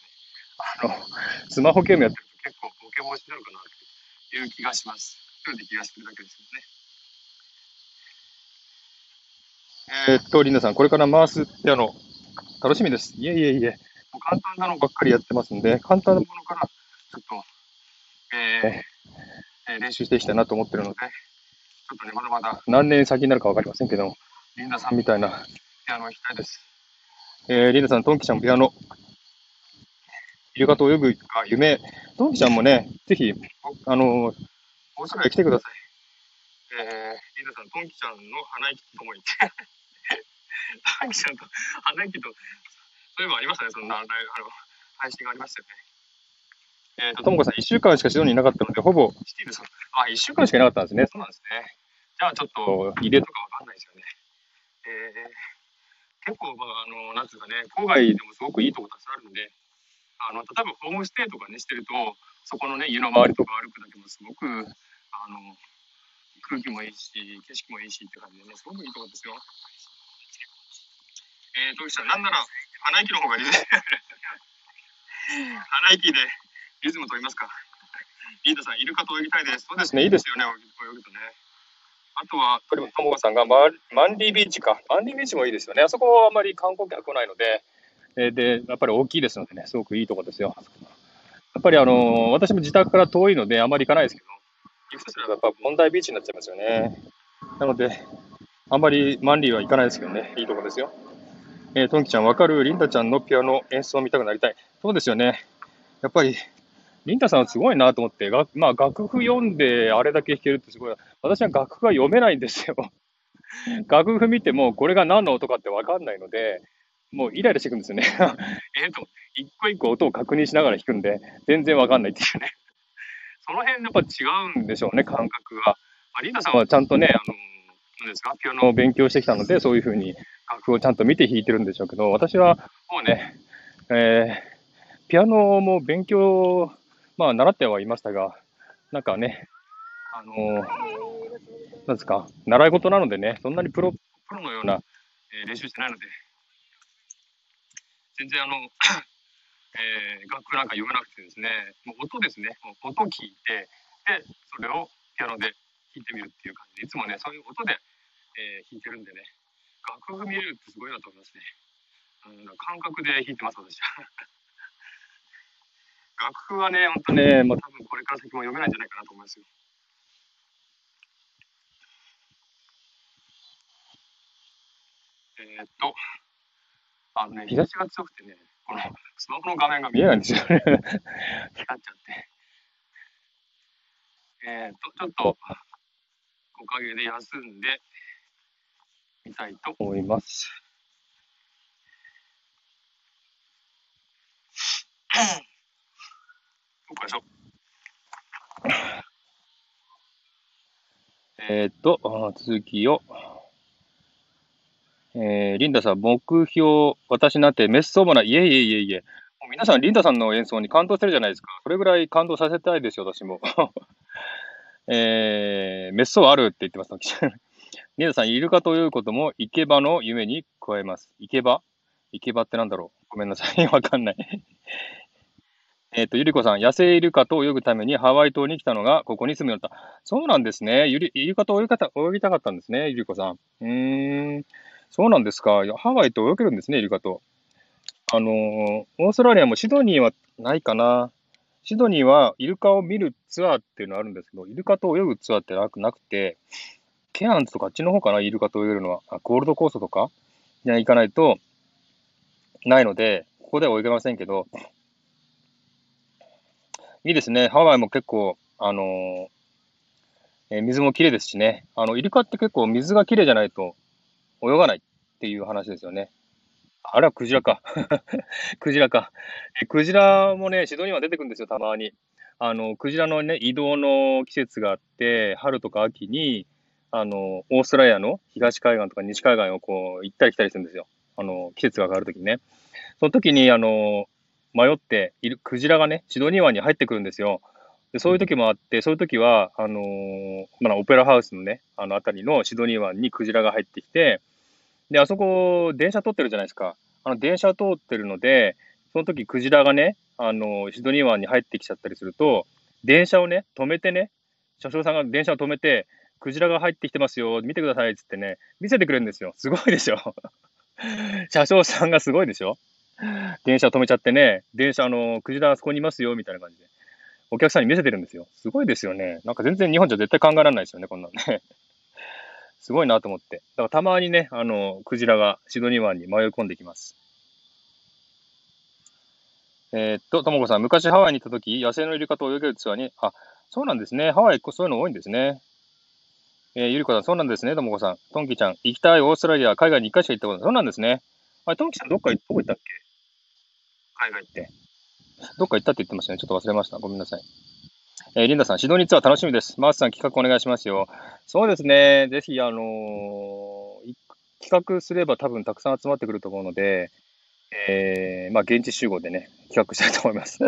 あの、スマホゲームやってると結構ボケ防止になるかなという気がします。一人で気がしてるだけですけどね。えー、っと、リンダさん、これから回すピアノ、楽しみです。いえいえいえ、もう簡単なのばっかりやってますんで、簡単なものから、ちょっと、えー、えー、練習していきたいなと思ってるので、ちょっとね、まだまだ何年先になるかわかりませんけども、リンダさんみたいなピアノを弾きたいです。えー、リンダさん、トンキちゃんもピアノ、イルカと泳ぐが夢、トンキちゃんもね、ぜひ、あのー、大阪へ来てください。えー、リンダさん、トンキちゃんの鼻息とも言って、*laughs* トンキちゃんと鼻息と、そういえばありましたね、そんな、あの、配信がありましたよね。えっ、ー、と、ともこさん、1週間しかシドニーいなかったので、ほぼ、シティルさん、あ、1週間しかいなかったんですね。そうなんですね。じゃあ、ちょっと、入れとかわかんないですよね。えー、結構、まあ、あの、なんつうかね、郊外でもすごくいいとこたくさんあるんで、あの、例えばホームステイとかね、してると、そこのね、家の周りとか歩くだけもすごく、あの、空気もいいし、景色もいいしって感じでね、すごくいいところですよ。えー、トキさん、なんなら、鼻息の方がリズム、鼻息でリズム取りますか？リーダーさん、イルカと泳ぎたいです。そうですね、いいですよね、泳ぐとね。あとは、ともこさんがママンディビーチか。マンディビーチもいいですよね。あそこはあまり観光客来ないので、えー、で、やっぱり大きいですのでね、すごくいいとこですよ。やっぱりあのー、私も自宅から遠いので、あまり行かないですけど、行くとすればやっぱ問題ビーチになっちゃいますよね。なので、あんまりマンリーは行かないですけどね、いいとこですよ。えー、トンキちゃん、わかるリンダちゃんのピアノ演奏を見たくなりたい。そうですよね。やっぱり、リンダさんすごいなと思って、がまあ、楽譜読んであれだけ弾けるってすごい。私は楽譜が読めないんですよ。*laughs* 楽譜見ても、これが何の音かってわかんないので、もうイライラしてくんですよね。*laughs* えっと、一個一個音を確認しながら弾くんで、全然わかんないっていうね。*laughs* その辺やっぱ違うんでしょうね、感覚が。まあ、リーダさんはちゃんとね、あの、何ですか、ピアノを勉強してきたので、そういうふうに楽譜をちゃんと見て弾いてるんでしょうけど、私はもうね、えー、ピアノも勉強、まあ、習ってはいましたが、なんかね、あのなんですか、習い事なのでね、そんなにプロ、プロのような、えー、練習してないので、全然あの、*coughs* えー、楽譜なんか読めなくてですね、もう音ですね、もう音聞いて、で、それをピアノで弾いてみるっていう感じで、いつもね、そういう音で、えー、弾いてるんでね、楽譜見れるってすごいなと思いますね。うん、感覚で弾いてます、私は。楽譜はね、ほんとね、まあ、多分これから先も読めないんじゃないかなと思いますよ。えー、っと、あのね、日差しが強くてね、このスマホの画面が見えないんですよね。光っちゃって。えー、と、ちょっと、おかげで休んでみたいと思います。えー、っと、続きを。えー、リンダさん、目標、私なんて滅相もない。いえいえいえいえ。もう皆さん、リンダさんの演奏に感動してるじゃないですか。それぐらい感動させたいですよ、私も。*laughs* えー、滅相あるって言ってます。*laughs* リンダさん、イルカということも、池場の夢に加えます。池場？池場ってなんだろう？ごめんなさい。*laughs* わかんないえっと、ゆりこさん、野生イルカと泳ぐためにハワイ島に来たのが、ここに住むようになった。そうなんですね。ゆりイルカと泳ぎた泳ぎたかったんですね、ゆりこさん。うーん。そうなんですか。ハワイと泳げるんですね、イルカと。あのー、オーストラリアもシドニーはないかな。シドニーはイルカを見るツアーっていうのあるんですけど、イルカと泳ぐツアーってなくなくて、ケアンズとかあっちの方かな、イルカと泳げるのは。あゴールドコーストとかに行かないと、ないので、ここでは泳げませんけど、いいですね。ハワイも結構、あのー、えー、水も綺麗ですしね。あの、イルカって結構水が綺麗じゃないと泳がないっていう話ですよね。あれはクジラか。*laughs* クジラか。え、クジラもね、シドニーは出てくるんですよ、たまに。あの、クジラのね、移動の季節があって、春とか秋に、あの、オーストラリアの東海岸とか西海岸をこう、行ったり来たりするんですよ。あの、季節が変わるときにね。その時に、あの、迷っている、クジラがね、シドニー湾に入ってくるんですよ。でそういう時もあって、そういう時は、あのー、まあ、オペラハウスのね、あの辺りのシドニー湾にクジラが入ってきて、で、あそこ、電車通ってるじゃないですか。あの、電車通ってるので、その時クジラがね、あの、シドニー湾に入ってきちゃったりすると、電車をね、止めてね、車掌さんが電車を止めて、クジラが入ってきてますよ、見てくださいっつってね、見せてくれるんですよ。すごいでしょ。*laughs* 車掌さんがすごいでしょ。*laughs* 電車止めちゃってね、電車、あの、クジラあそこにいますよ、みたいな感じで。お客さんに見せてるんですよ。すごいですよね。なんか全然日本じゃ絶対考えられないですよね、こんなのね。*laughs* すごいなと思って。だからたまにね、あの、クジラがシドニー湾に迷い込んできます。えー、っと、ともこさん、昔ハワイに行った時、野生のイルカと泳げるツアーに、あ、そうなんですね。ハワイ、そういうの多いんですね。えー、ゆりこさん、そうなんですね。ともこさん。トンキちゃん、行きたいオーストラリア、海外に1回しか行ったことない。そうなんですね。あれ、トンキちゃん、どっか、どこ行ったっけ？海外って。どっか行ったって言ってましたね。ちょっと忘れました。ごめんなさい。えー、リンダさん、シドニーツアー楽しみです。マースさん、企画お願いしますよ。そうですね。ぜひ、あのー、企画すれば多分たくさん集まってくると思うので、えー、まあ、現地集合でね、企画したいと思います。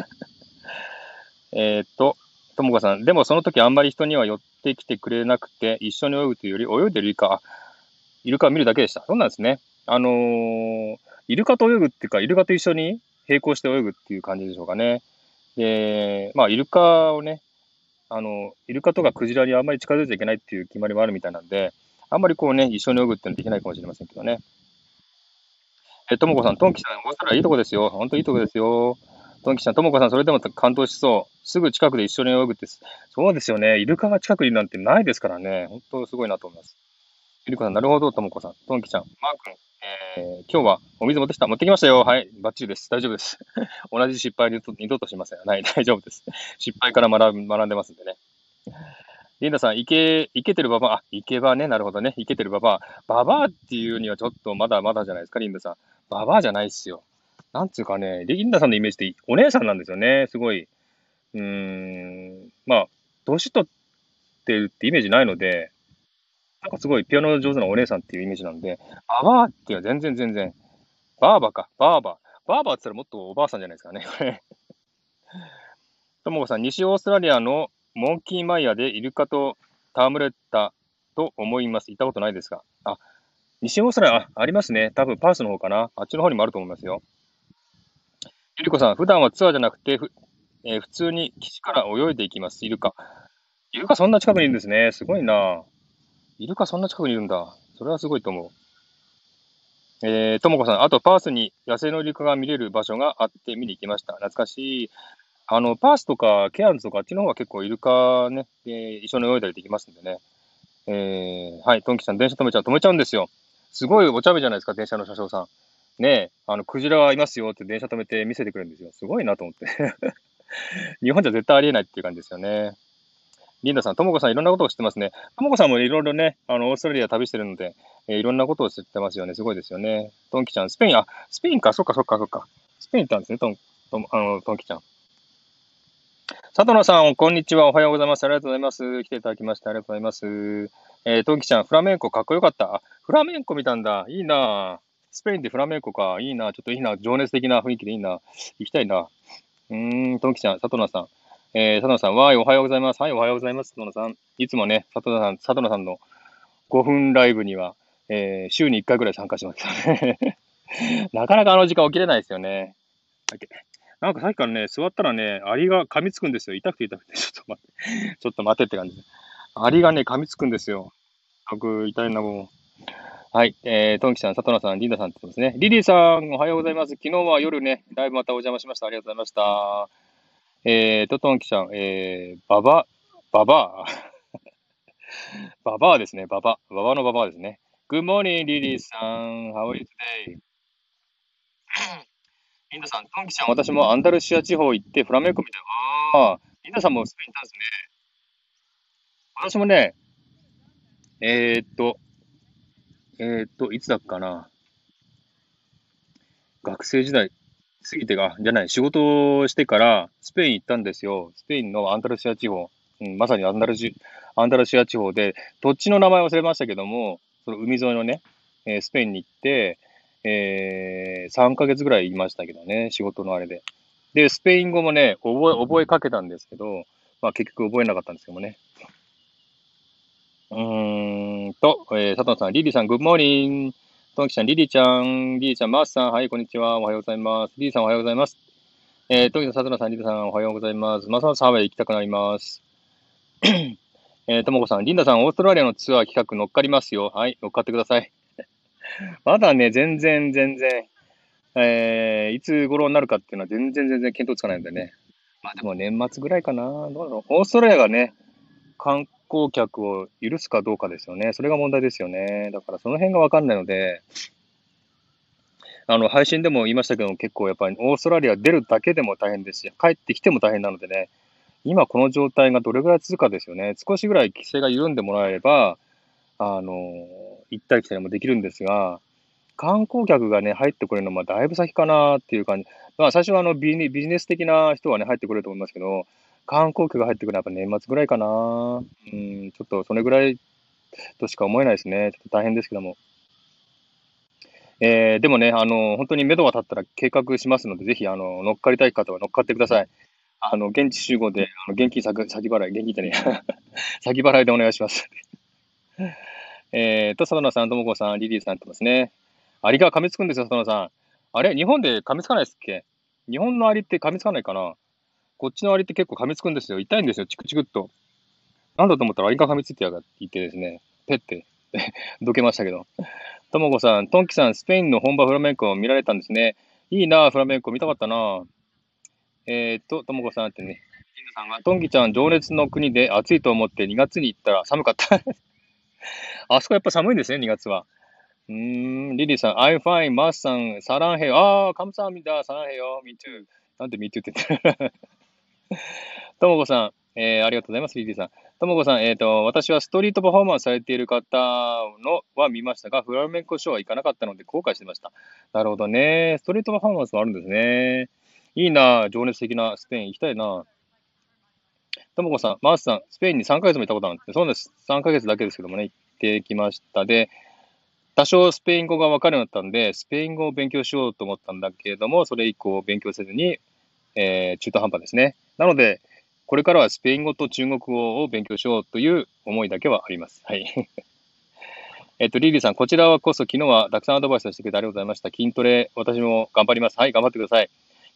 *laughs* えっと、ともかさん、でもその時あんまり人には寄ってきてくれなくて、一緒に泳ぐというより、泳いでるイルカ、イルカを見るだけでした。そうなんですね。あのー、イルカと泳ぐっていうか、イルカと一緒に並行して泳ぐっていう感じでしょうかね。で、まあ、イルカをね、あの、イルカとかクジラにあんまり近づいちゃいけないっていう決まりもあるみたいなんで、あんまりこうね、一緒に泳ぐってのはできないかもしれませんけどね。え、ともこさん、トンキさん、オーストラリアいいとこですよ。ほんといいとこですよ。トンキさん、ともこさん、それでも感動しそう。すぐ近くで一緒に泳ぐって、そうですよね。イルカが近くにいるなんてないですからね。本当すごいなと思います。イルカさん、なるほど、ともこさん。トンキちゃん、マー君、えー、今日はお水持ってきた。持ってきましたよ。はい。バッチリです。大丈夫です。*laughs* 同じ失敗に二度としません。はい。大丈夫です。失敗から学んでますんでね。リンダさん、いけ、いけてるババア、あ、いけばね、なるほどね。いけてるババア。ババアっていうにはちょっとまだまだじゃないですか、リンダさん。ババアじゃないっすよ。なんつうかね、リンダさんのイメージってお姉さんなんですよね。すごい。うーん、まあ、年取ってるってイメージないので、なんかすごいピアノ上手なお姉さんっていうイメージなんで、ババアっていうのは全然全然、バーバか、バーバ。バーバって言ったらもっとおばあさんじゃないですかね、これ。ともこさん、西オーストラリアのモンキーマイヤーでイルカと戯れたと思います。行ったことないですが。あ、西オーストラリア、あ、ありますね。多分パースの方かな。あっちの方にもあると思いますよ。ゆりこさん、普段はツアーじゃなくて、ふえー、普通に岸から泳いでいきます。イルカ。イルカそんな近くにいるんですね。すごいな。イルカそんな近くにいるんだ。それはすごいと思う。えー、ともこさん、あとパースに野生のイルカが見れる場所があって見に行きました。懐かしい。あの、パースとかケアンズとかあっちの方が結構イルカね、えー、一緒に泳いだりできますんでね。えー、はい、トンキさん、電車止めちゃう、止めちゃうんですよ。すごいお茶目じゃないですか、電車の車掌さん。ねえ、あの、クジラはいますよって電車止めて見せてくれるんですよ。すごいなと思って *laughs* 日本じゃ絶対ありえないっていう感じですよね。リンダさん、ともこさん、いろんなことを知ってますね。ともこさんもいろいろね、あの、オーストラリア旅してるので、えー、いろんなことを知ってますよね。すごいですよね。トンキちゃん、スペイン、あ、スペインか、そっかそっかそっか。スペイン行ったんですね、トン、トンあの、トンキちゃん。佐藤さん、こんにちは。おはようございます。ありがとうございます。来ていただきまして、ありがとうございます。えー、トンキちゃん、フラメンコかっこよかった。フラメンコ見たんだ。いいなスペインでフラメンコか。いいなちょっといいな情熱的な雰囲気でいいな行きたいな。うーん、トンキちゃん、佐藤さん。えー、佐藤さん、わーい、おはようございます。はい、おはようございます。佐藤さん。いつもね、佐藤さん、佐藤さんの5分ライブには、えー、週に1回ぐらい参加しますね。*laughs* なかなかあの時間起きれないですよね。なんかさっきからね、座ったらね、アリが噛みつくんですよ。痛くて痛くて。ちょっと待って。ちょっと待ってって感じで。アリがね、噛みつくんですよ。僕、痛いな、もう。はい。えー、トンキさん、佐藤さん、リンダさんって言ってますね。リリーさん、おはようございます。昨日は夜ね、ライブまたお邪魔しました。ありがとうございました。えーと、トンキさん、えー、ババ、ババア。*laughs* ババアですね、ババ。ババのババアですね。Good morning, リリーさん。How are you today? リンダさん、トンキさん、私もアンダルシア地方行ってフラメンコみたい。ああ、リンダさんもスペイン行ったんですね。私もね、えー、っと、えー、っと、いつだっかな。学生時代、過ぎてが、じゃない、仕事をしてからスペイン行ったんですよ。スペインのアンダルシア地方。うん、まさにアンダルシアンダルシア地方で、土地の名前忘れましたけども、その海沿いのね、えー、スペインに行って、えー、3ヶ月ぐらいいましたけどね、仕事のあれで。で、スペイン語もね、覚え、覚えかけたんですけど、まあ結局覚えなかったんですけどもね。うーんと、えー、佐藤さん、リリーさん、グッモーニング。トンキちゃん、リリーちゃん、リリーちゃん、マースさん、はい、こんにちは。おはようございます。リリーさん、おはようございます。えー、トンキさん、サトナさん、リリーさん、おはようございます。マサマサハワイ行きたくなります。*clears throat* えー、ともこさん、リンダさん、オーストラリアのツアー企画乗っかりますよ。はい、乗っかってください。*laughs* まだね、全然、全然、えー、いつ頃になるかっていうのは全然、全然見当つかないんでね。まあでも年末ぐらいかな。どうだろう。オーストラリアがね、観光客を許すかどうかですよね。それが問題ですよね。だからその辺がわかんないので、あの、配信でも言いましたけども、結構やっぱりオーストラリア出るだけでも大変ですし、帰ってきても大変なのでね、今この状態がどれぐらい続くかですよね。少しぐらい規制が緩んでもらえれば、あの、行ったり来たりもできるんですが、観光客がね、入ってくれるのはだいぶ先かなっていう感じ。まあ最初はあのビジネス的な人はね、入ってくれると思いますけど、観光客が入ってくるのはやっぱ年末ぐらいかな。うん、ちょっとそれぐらいとしか思えないですね。ちょっと大変ですけども。えー、でもね、あの、本当に目処が立ったら計画しますので、ぜひ、あの、乗っかりたい方は乗っかってください。あの、現地集合で、あの現金先払い、現金じゃねえ *laughs* 先払いでお願いします *laughs* えーと、佐野さん、ともこさん、リリーさんってますね。アリが噛みつくんですよ、佐野さん。あれ？日本で噛みつかないですっけ？日本のアリって噛みつかないかな？こっちのアリって結構噛みつくんですよ。痛いんですよ、チクチクっと。なんだと思ったらアリが噛みついてやがって言ってですね、ペッて *laughs* どけましたけど。ともこさん、トンキさん、スペインの本場フラメンコを見られたんですね。いいなフラメンコ見たかったなえー、っと、ともこさんってね、さんが、トンキちゃん、情熱の国で暑いと思って2月に行ったら寒かった *laughs* あそこやっぱ寒いんですね、2月は。うーん、リリーさん、I'm fine, マースさん、サランヘヨ、あー、カムサーミダ、サランヘヨ、me too。なんで me too って言って *laughs* ともこさん、えー、ありがとうございます、リリーさん。ともこさん、えっ、ー、と、私はストリートパフォーマンスされている方のは見ましたが、フラメンコショーは行かなかったので後悔してました。なるほどね。ストリートパフォーマンスもあるんですね。いいな情熱的なスペイン行きたいなともこさん、マースさん、スペインに3ヶ月も行ったことあるんですそうです。3ヶ月だけですけどもね、行ってきました。で、多少スペイン語が分かるようになったんで、スペイン語を勉強しようと思ったんだけれども、それ以降勉強せずに、えー、中途半端ですね。なので、これからはスペイン語と中国語を勉強しようという思いだけはあります。はい。*laughs* えっと、リリーさん、こちらはこそ昨日はたくさんアドバイスをしてくれてありがとうございました。筋トレ、私も頑張ります。はい、頑張ってください。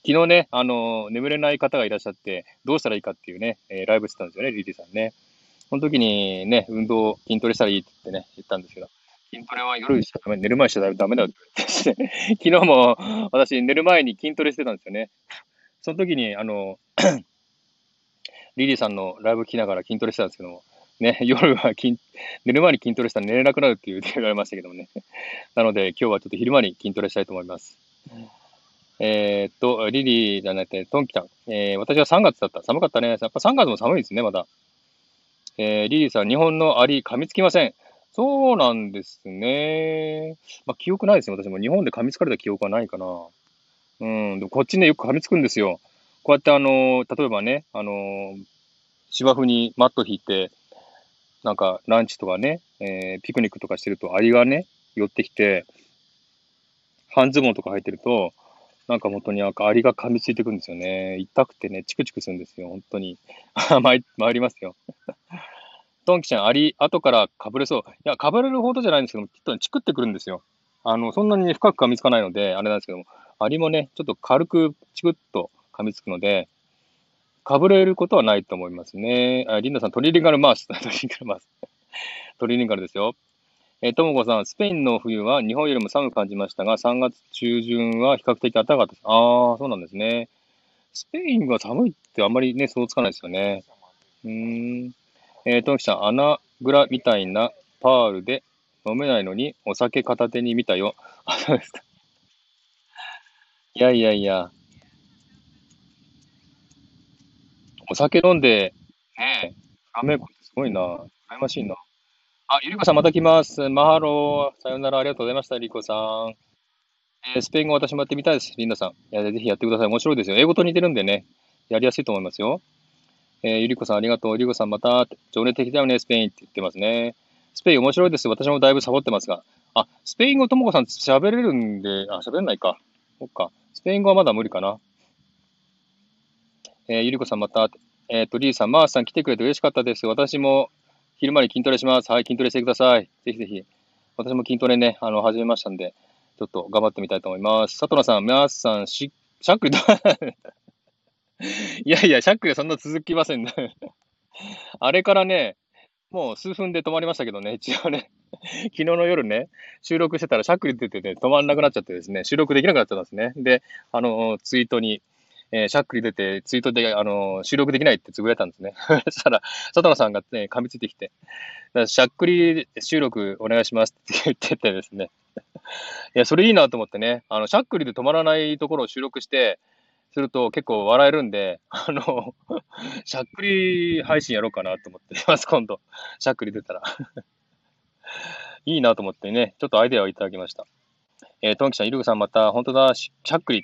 昨日ね、あの、眠れない方がいらっしゃって、どうしたらいいかっていうね、えー、ライブしてたんですよね、リリーさんね。その時にね、運動、筋トレしたらいいって言ってね、言ったんですけど、筋トレは夜しちゃダメ、寝る前しちゃダメだって言って *laughs* 昨日も私寝る前に筋トレしてたんですよね。その時に、あの、*clears throat* リリーさんのライブ聞きながら筋トレしてたんですけども、ね、*laughs* 夜は筋、寝る前に筋トレしたら寝れなくなるっていう言われましたけどもね。*laughs* なので今日はちょっと昼間に筋トレしたいと思います。えー、っと、リリーじゃなくて、トンキちゃん。えー、私は3月だった。寒かったね。やっぱ3月も寒いですね、まだ。えー、リリーさん、日本のアリ噛みつきません。そうなんですね。まあ、記憶ないですね。私も日本で噛みつかれた記憶はないかな。うん。でこっちね、よく噛みつくんですよ。こうやってあの、例えばね、あの、芝生にマット引いて、なんかランチとかね、えー、ピクニックとかしてるとアリがね、寄ってきて、半ズボンとか履いてると、なんか本当にアリが噛みついてくるんですよね。痛くてね、チクチクするんですよ、本当に。ま参りますよ。トンキちゃん、アリ、後からかぶれそう。いや、かぶれるほどじゃないんですけども、きっと、ね、チクってくるんですよ。あの、そんなに、深く噛みつかないので、あれなんですけども、アリもね、ちょっと軽くチクッと噛みつくので、かぶれることはないと思いますね。あリンダさん、トリリンガルマース。トリリンガルマース。*laughs* トリリンガルですよ。え、ともこさん、スペインの冬は日本よりも寒く感じましたが、3月中旬は比較的暖かかったです。ああ、そうなんですね。スペインが寒いってあんまりね、想像つかないですよね。うん。えー、ともきさん、穴蔵みたいなパールで飲めないのにお酒片手に見たよ。あ、そうですか。いやいやいや。お酒飲んで、ねえ、アメコすごいな。羨ましいな。あ、ゆりこさんまた来ます。マハロー。さよなら。ありがとうございました、ゆりこさん。えー、スペイン語私もやってみたいです。リンダさん。いや、ぜひやってください。面白いですよ。英語と似てるんでね、やりやすいと思いますよ。えー、ゆりこさんありがとう。ゆりこさんまた、情熱的だよね、スペインって言ってますね。スペイン面白いです。私もだいぶサボってますが。あ、スペイン語ともこさん喋れるんで、あ、喋れないか。そっか。スペイン語はまだ無理かな。えー、ゆりこさんまた、えっ、ー、と、リーさん、マーさん来てくれて嬉しかったです。私も昼間に筋トレします。はい、筋トレしてください。ぜひぜひ。私も筋トレね、あの、始めましたんで、ちょっと頑張ってみたいと思います。佐藤さん、皆さん、し、しゃっくりどいやいや、しゃっくりはそんな続きませんね *laughs* あれからね、もう数分で止まりましたけどね、一応ね、*laughs* 昨日の夜ね、収録してたらしゃっくり出てて、止まんなくなっちゃってですね、収録できなくなっちゃったんですね。で、あの、ツイートに、えー、しゃっくり出て、ツイートで、あの、収録できないってつぶやいたんですね。*laughs* そしたら、佐藤さんがね、噛みついてきて、しゃっくり収録お願いしますって言っててですね。いや、それいいなと思ってね、あの、しゃっくりで止まらないところを収録して、すると結構笑えるんで、あの、しゃっくり配信やろうかなと思ってます、今度。しゃっくり出たら。いいなと思ってね、ちょっとアイデアをいただきました。えー、トンキさん、イルグさんまた、本当だ、しゃっくり、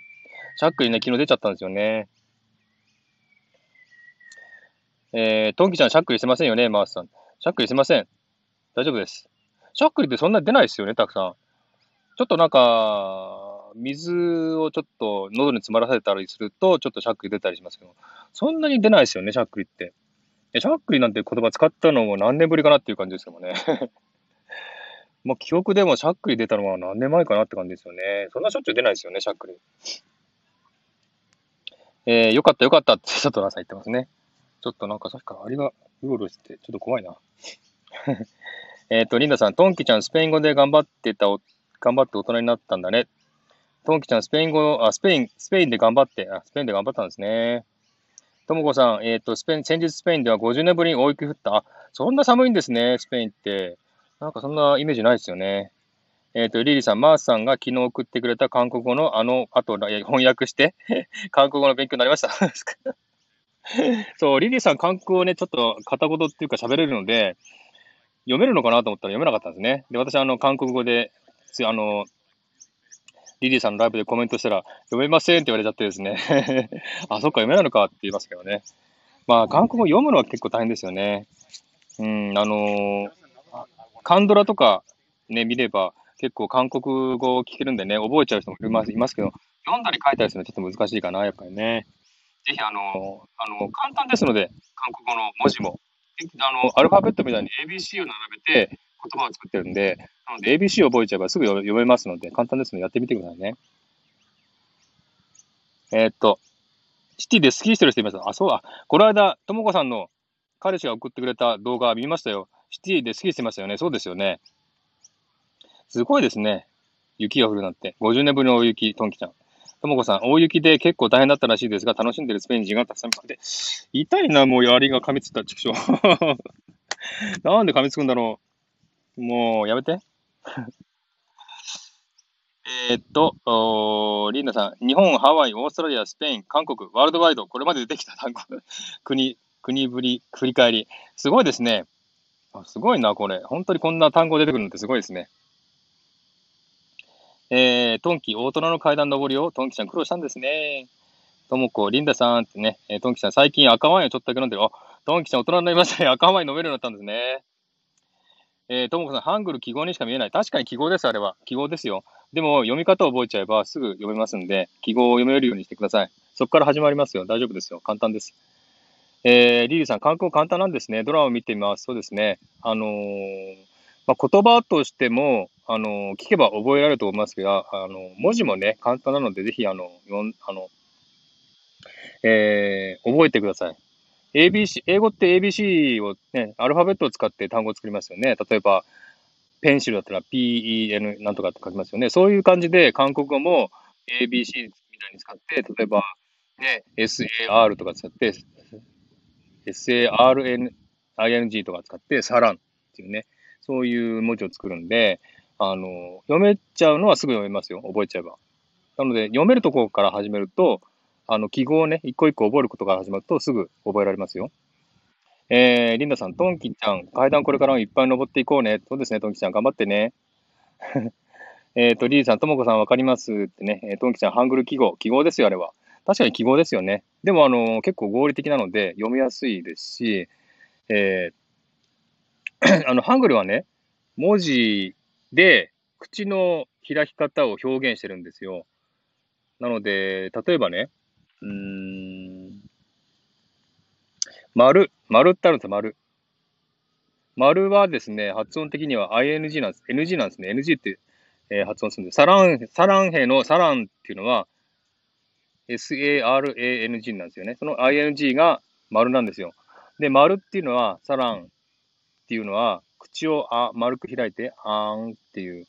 しゃっくりね、昨日出ちゃったんですよね。えー、トンキちゃん、しゃっくりしてませんよね、マースさん。しゃっくりしてません。大丈夫です。しゃっくりってそんな出ないですよね、たくさん。ちょっとなんか、水をちょっと喉に詰まらせたりすると、ちょっとしゃっくり出たりしますけど、そんなに出ないですよね、しゃっくりって。しゃっくりなんて言葉使ったのも何年ぶりかなっていう感じですけどね。*laughs* まあ、記憶でもしゃっくり出たのは何年前かなって感じですよね。そんなしょっちゅう出ないですよね、しゃっくり。えー、よかったよかったってちょっと朝言ってますね。ちょっとなんかさっきからアリがうろうろして、ちょっと怖いな。*laughs* えっと、リンダさん、トンキちゃん、スペイン語で頑張ってたお、頑張って大人になったんだね。トンキちゃん、スペイン語、あ、スペイン、スペインで頑張って、あ、スペインで頑張ったんですね。ともこさん、えっ、ー、と、スペイン、先日スペインでは50年ぶりに大雪降った。あ、そんな寒いんですね、スペインって。なんかそんなイメージないですよね。えっ、ー、と、リリーさん、マースさんが昨日送ってくれた韓国語のあの、あと、翻訳して *laughs* 韓国語の勉強になりました。*laughs* そう、リリーさん、韓国語ね、ちょっと片言っていうか喋れるので、読めるのかなと思ったら読めなかったんですね。で、私、あの、韓国語で、あの、リリーさんのライブでコメントしたら、読めませんって言われちゃってですね *laughs* あ、そっか、読めないのかって言いますけどね。まあ、韓国語読むのは結構大変ですよね。うん、あのー、カンドラとかね、見れば、結構韓国語を聞けるんでね、覚えちゃう人もいますいますけど、読んだり書いたりするのはちょっと難しいかな、やっぱりね。ぜひ、あの、あの、簡単ですので、韓国語の文字も。あの、アルファベットみたいに ABC を並べて言葉を作ってるんで、なので ABC を覚えちゃえばすぐ読めますので、簡単ですのでやってみてくださいね。えー、っと、シティでスキーしてる人います？あ、そうだ。この間、ともこさんの彼氏が送ってくれた動画見ましたよ。シティでスキーしてましたよね。そうですよね。すごいですね。雪が降るなんて。50年ぶりの大雪、トンキちゃん。ともこさん、大雪で結構大変だったらしいですが、楽しんでるスペイン人がたくさんいて、痛いな、もう槍が噛みつった、畜生。*laughs* なんで噛みつくんだろう。もう、やめて。えっと、リンダさん、日本、ハワイ、オーストラリア、スペイン、韓国、ワールドワイド、これまで出てきた単語、*laughs* 国、国ぶり、振り返り。すごいですね。すごいな、これ。本当にこんな単語出てくるのってすごいですね。えー、トンキ、大人の階段登りを、トンキちゃん苦労したんですね。ともこ、リンダさんってね、えー、トンキちゃん最近赤ワインをちょっとだけ飲んでる。あ、トンキちゃん大人になりましたね。赤ワイン飲めるようになったんですね。えー、ともこさん、ハングル記号にしか見えない。確かに記号です、あれは。記号ですよ。でも、読み方を覚えちゃえばすぐ読めますんで、記号を読めるようにしてください。そこから始まりますよ。大丈夫ですよ。簡単です。えー、リリーさん、韓国簡単なんですね。ドラマを見てみます。そうですね。あのー、まあ、言葉としても、あの、聞けば覚えられると思いますが、あの、文字もね、簡単なので、ぜひ、あの、よん、あの、えー、覚えてください。ABC、英語って ABC をね、アルファベットを使って単語を作りますよね。例えば、ペンシルだったら PEN なんとかって書きますよね。そういう感じで、韓国語も ABC みたいに使って、例えば、ね、SAR とか使って、SARING とか使って、サランっていうね、そういう文字を作るんで、あの、読めちゃうのはすぐ読めますよ。覚えちゃえば。なので、読めるところから始めると、あの、記号をね、一個一個覚えることから始まるとすぐ覚えられますよ。えー、リンダさん、トンキちゃん、階段これからもいっぱい登っていこうね。そうですね、トンキちゃん、頑張ってね。*laughs* えっと、リリーさん、ともこさんわかりますってね、えー、トンキちゃん、ハングル記号。記号ですよ、あれは。確かに記号ですよね。でも、あの、結構合理的なので、読みやすいですし、えー、*coughs* あの、ハングルはね、文字で、口の開き方を表現してるんですよ。なので、例えばね、うーん、丸、丸ってあるんですよ、丸。丸はですね、発音的には ing なんです。NG なんですね。NG って、えー、発音するんです。サラン、サラン兵のサランっていうのは、SARANG なんですよね。その ing が丸なんですよ。で、丸っていうのは、サランっていうのは、口をあ丸く開いて、あーんっていう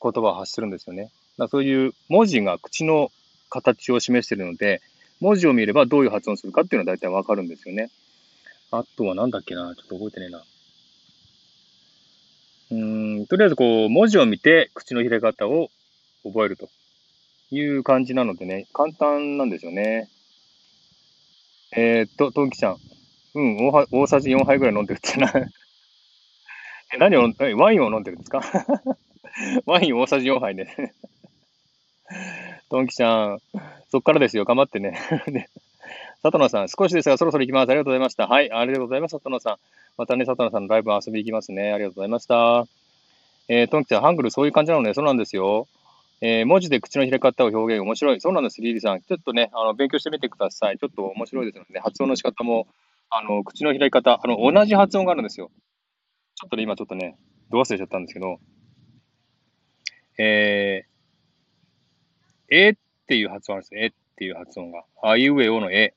言葉を発するんですよね。だそういう文字が口の形を示しているので、文字を見ればどういう発音するかっていうのは大体わかるんですよね。あとはなんだっけな？ちょっと覚えてねえな。うーん、とりあえずこう、文字を見て口の開き方を覚えるという感じなのでね、簡単なんですよね。えー、っと、トンキちゃん。うん、大大さじ4杯ぐらい飲んでるってな。え、何を、ワインを飲んでるんですか？*laughs* ワイン大さじ4杯ね。トンキちゃん、そっからですよ。頑張ってね。佐藤野さん、少しですが、そろそろ行きます。ありがとうございました。はい、ありがとうございます、佐藤野さん。またね、佐藤野さんのライブ遊び行きますね。ありがとうございました。えー、トンキちゃん、ハングルそういう感じなのね。そうなんですよ。えー、文字で口の開き方を表現、面白い。そうなんです、リリさん。ちょっとね、あの、勉強してみてください。ちょっと面白いですので、発音の仕方も、あの、口の開き方、あの、同じ発音があるんですよ。ちょっとね、今ちょっとね、ど忘れちゃったんですけど、えー、えっていう発音です。えっていう発音が。あいうえおのえ。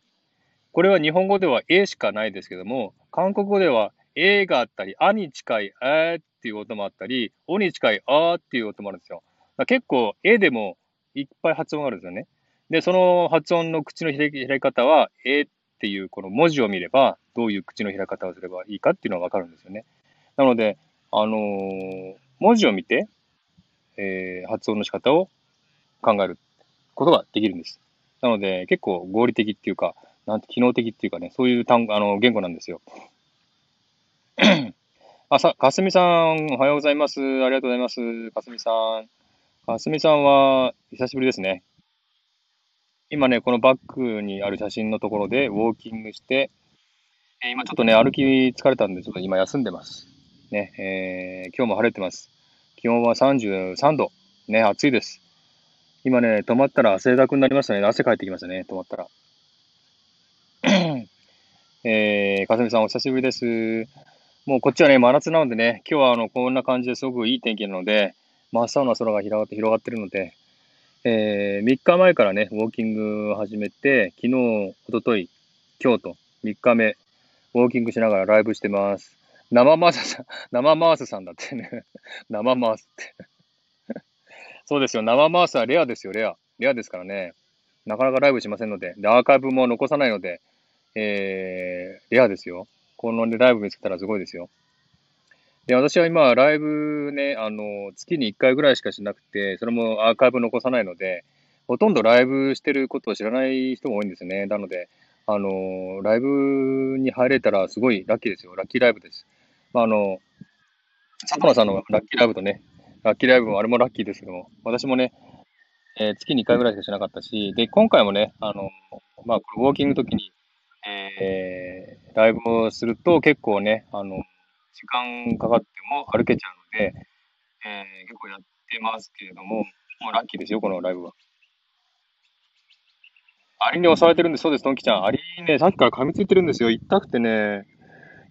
これは日本語ではえしかないですけども、韓国語ではえがあったり、あに近いあーっていう音もあったり、おに近いあっていう音もあるんですよ。結構、えでもいっぱい発音があるんですよね。で、その発音の口の開き方は、えっていうこの文字を見れば、どういう口の開き方をすればいいかっていうのがわかるんですよね。なので、あのー、文字を見て、えー、発音の仕方を考えることができるんです。なので、結構合理的っていうか、なんて機能的っていうかね、そういう単語、あの、言語なんですよ。*clears throat* あ、さ、かすみさん、おはようございます。ありがとうございます。かすみさん。かすみさんは、久しぶりですね。今ね、このバッグにある写真のところでウォーキングして、え今ちょっとね、歩き疲れたんで、ちょっと今休んでます。ね、えー、今日も晴れてます。気温は33度。ね、暑いです。今ね、止まったら汗だくになりましたね。汗かいてきましたね、止まったら。*clears throat* えー、かすみさんお久しぶりです。もうこっちはね、真夏なのでね、今日はあの、こんな感じですごくいい天気なので、真っ青な空が広がって広がってるので、えー、3日前からね、ウォーキングを始めて、昨日、おととい、今日と3日目、ウォーキングしながらライブしてます。生マースさん、生マースさんだってね。生マースってそうですよ、生マースはレアですよ、レア。レアですからね。なかなかライブしませんので、で、アーカイブも残さないので、えー、レアですよ。このライブ見つけたらすごいですよ。で、私は今、ライブね、あの、月に1回ぐらいしかしなくて、それもアーカイブ残さないので、ほとんどライブしてることを知らない人が多いんですね。なので、あの、ライブに入れたらすごいラッキーですよ。ラッキーライブです。まあ、あの、佐藤さんのラッキーライブとね、ラッキーライブもあれもラッキーですけども、私もね、えー、月に1回ぐらいしかしなかったし、で、今回もね、あの、まあ、ウォーキングの時に、えー、ライブをすると結構ね、あの、時間かかっても歩けちゃうので、えー、結構やってますけれども、もうラッキーですよ、このライブは。アリに襲われてるんです、そうです、トンキちゃん。アリね、さっきから噛みついてるんですよ。痛くてね、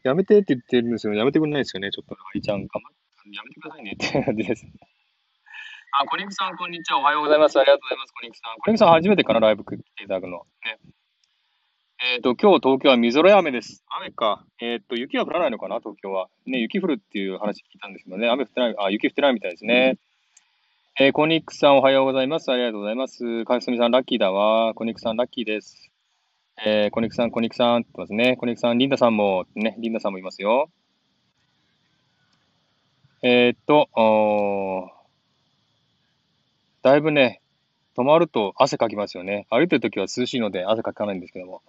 やめてって言ってるんですよ。やめてくれないですよね、ちょっと、アリちゃん。頑張って、やめてくださいね *laughs* って感じです。あ、コニクさん、こんにちは。おはようございます。ありがとうございます、コニクさん。コニクさん、初めてかな、ライブ来ていただくの。ね。えっ、ー、と、今日東京はみぞれ雨です。雨か。えっ、ー、と、雪は降らないのかな、東京は。ね、雪降るっていう話聞いたんですけどね、雨降ってない、あ、雪降ってないみたいですね。えー、コニックさんおはようございます。ありがとうございます。かすみさんラッキーだわ。コニックさんラッキーです。えー、コニックさん、コニックさんって言ってますね。コニックさん、リンダさんも、ね、リンダさんもいますよ。えー、っと、だいぶね、止まると汗かきますよね。歩いてるときは涼しいので汗かかないんですけども。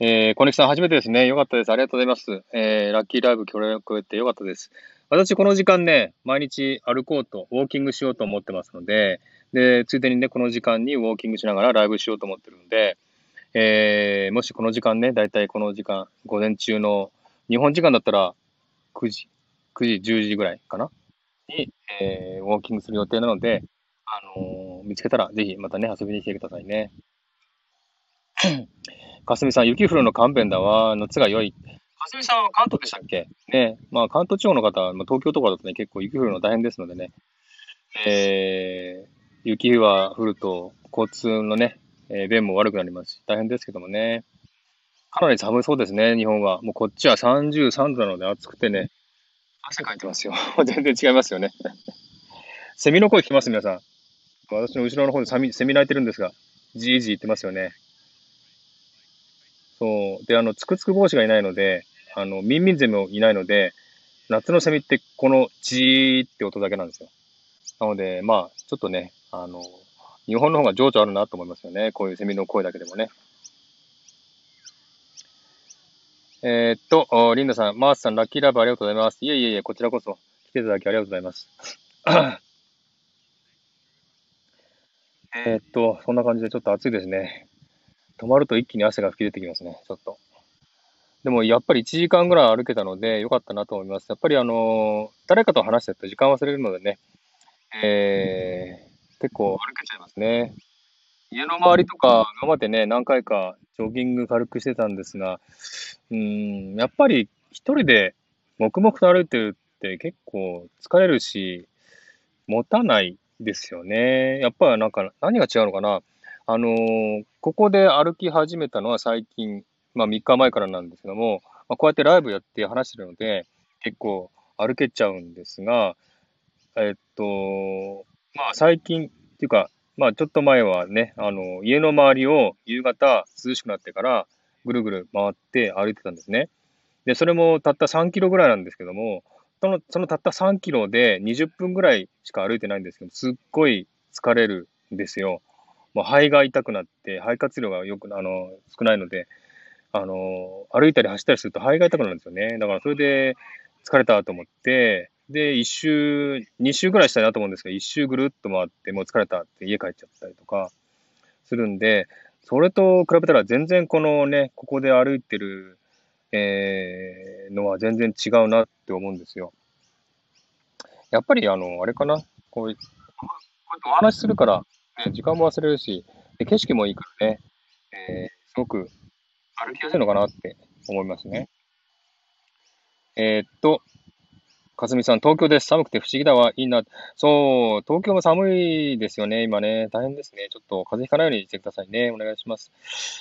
えー、コネクさん初めてですね。よかったです。ありがとうございます。えー、ラッキーライブ協力ってよかったです。私、この時間ね、毎日歩こうと、ウォーキングしようと思ってますので、で、ついでにね、この時間にウォーキングしながらライブしようと思ってるので、えー、もしこの時間ね、だいたいこの時間、午前中の、日本時間だったら9時、9時、10時ぐらいかな？に、えー、ウォーキングする予定なので、あのー、見つけたらぜひまたね、遊びに来てくださいね。*coughs* かすみさん、雪降るの勘弁だわ。夏が良い。かすみさんは関東でしたっけ？ね。まあ、関東地方の方、まあ、東京とかだとね、結構雪降るの大変ですのでね。えー、雪は降ると、交通のね、えー、便も悪くなりますし、大変ですけどもね。かなり寒そうですね、日本は。もうこっちは33度なので暑くてね、汗かいてますよ。*laughs* 全然違いますよね。*laughs* セミの声聞きます、皆さん。私の後ろの方でセミセミ鳴いてるんですが、じーじー言ってますよね。そう。で、あの、つくつく帽子がいないので、あの、ミンミンゼミもいないので、夏のセミってこのじーって音だけなんですよ。なので、まあ、ちょっとね、あの、日本の方が情緒あるなと思いますよね。こういうセミの声だけでもね。えー、っと、リンダさん、マースさん、ラッキーラブありがとうございます。いえいえいえ、こちらこそ来ていただきありがとうございます。えっと、そんな感じでちょっと暑いですね。止まると一気に汗が吹き出てきますね、ちょっと。でもやっぱり1時間ぐらい歩けたので良かったなと思います。やっぱりあの、誰かと話してると時間忘れるのでね、えー、結構歩けちゃいますね。家の周りとか、今までね、何回かジョギング軽くしてたんですが、うん、やっぱり一人で黙々と歩いてるって結構疲れるし、持たないですよね。やっぱりなんか何が違うのかな。あのー、ここで歩き始めたのは最近、まあ3日前からなんですけども、まあ、こうやってライブやって話してるので、結構歩けちゃうんですが、えっと、まあ最近っていうか、まあちょっと前はね、あの、家の周りを夕方涼しくなってからぐるぐる回って歩いてたんですね。で、それもたった3キロぐらいなんですけども、そのそのたった3キロで20分ぐらいしか歩いてないんですけど、すっごい疲れるんですよ。もう肺が痛くなって、肺活量がよく、あの、少ないので、あの、歩いたり走ったりすると肺が痛くなるんですよね。だからそれで疲れたと思って、で、一周、二周ぐらいしたいなと思うんですけど、一周ぐるっと回って、もう疲れたって家帰っちゃったりとかするんで、それと比べたら全然このね、ここで歩いてる、えー、のは全然違うなって思うんですよ。やっぱりあの、あれかな、こういう、こうやってお話するから、ね、時間も忘れるし、で景色もいいからね、えー、すごく歩きやすいのかなって思いますね。えー、っと、かすみさん、東京です。寒くて不思議だわ。いいな。そう、東京も寒いですよね、今ね。大変ですね。ちょっと風邪ひかないようにしてくださいね。お願いします。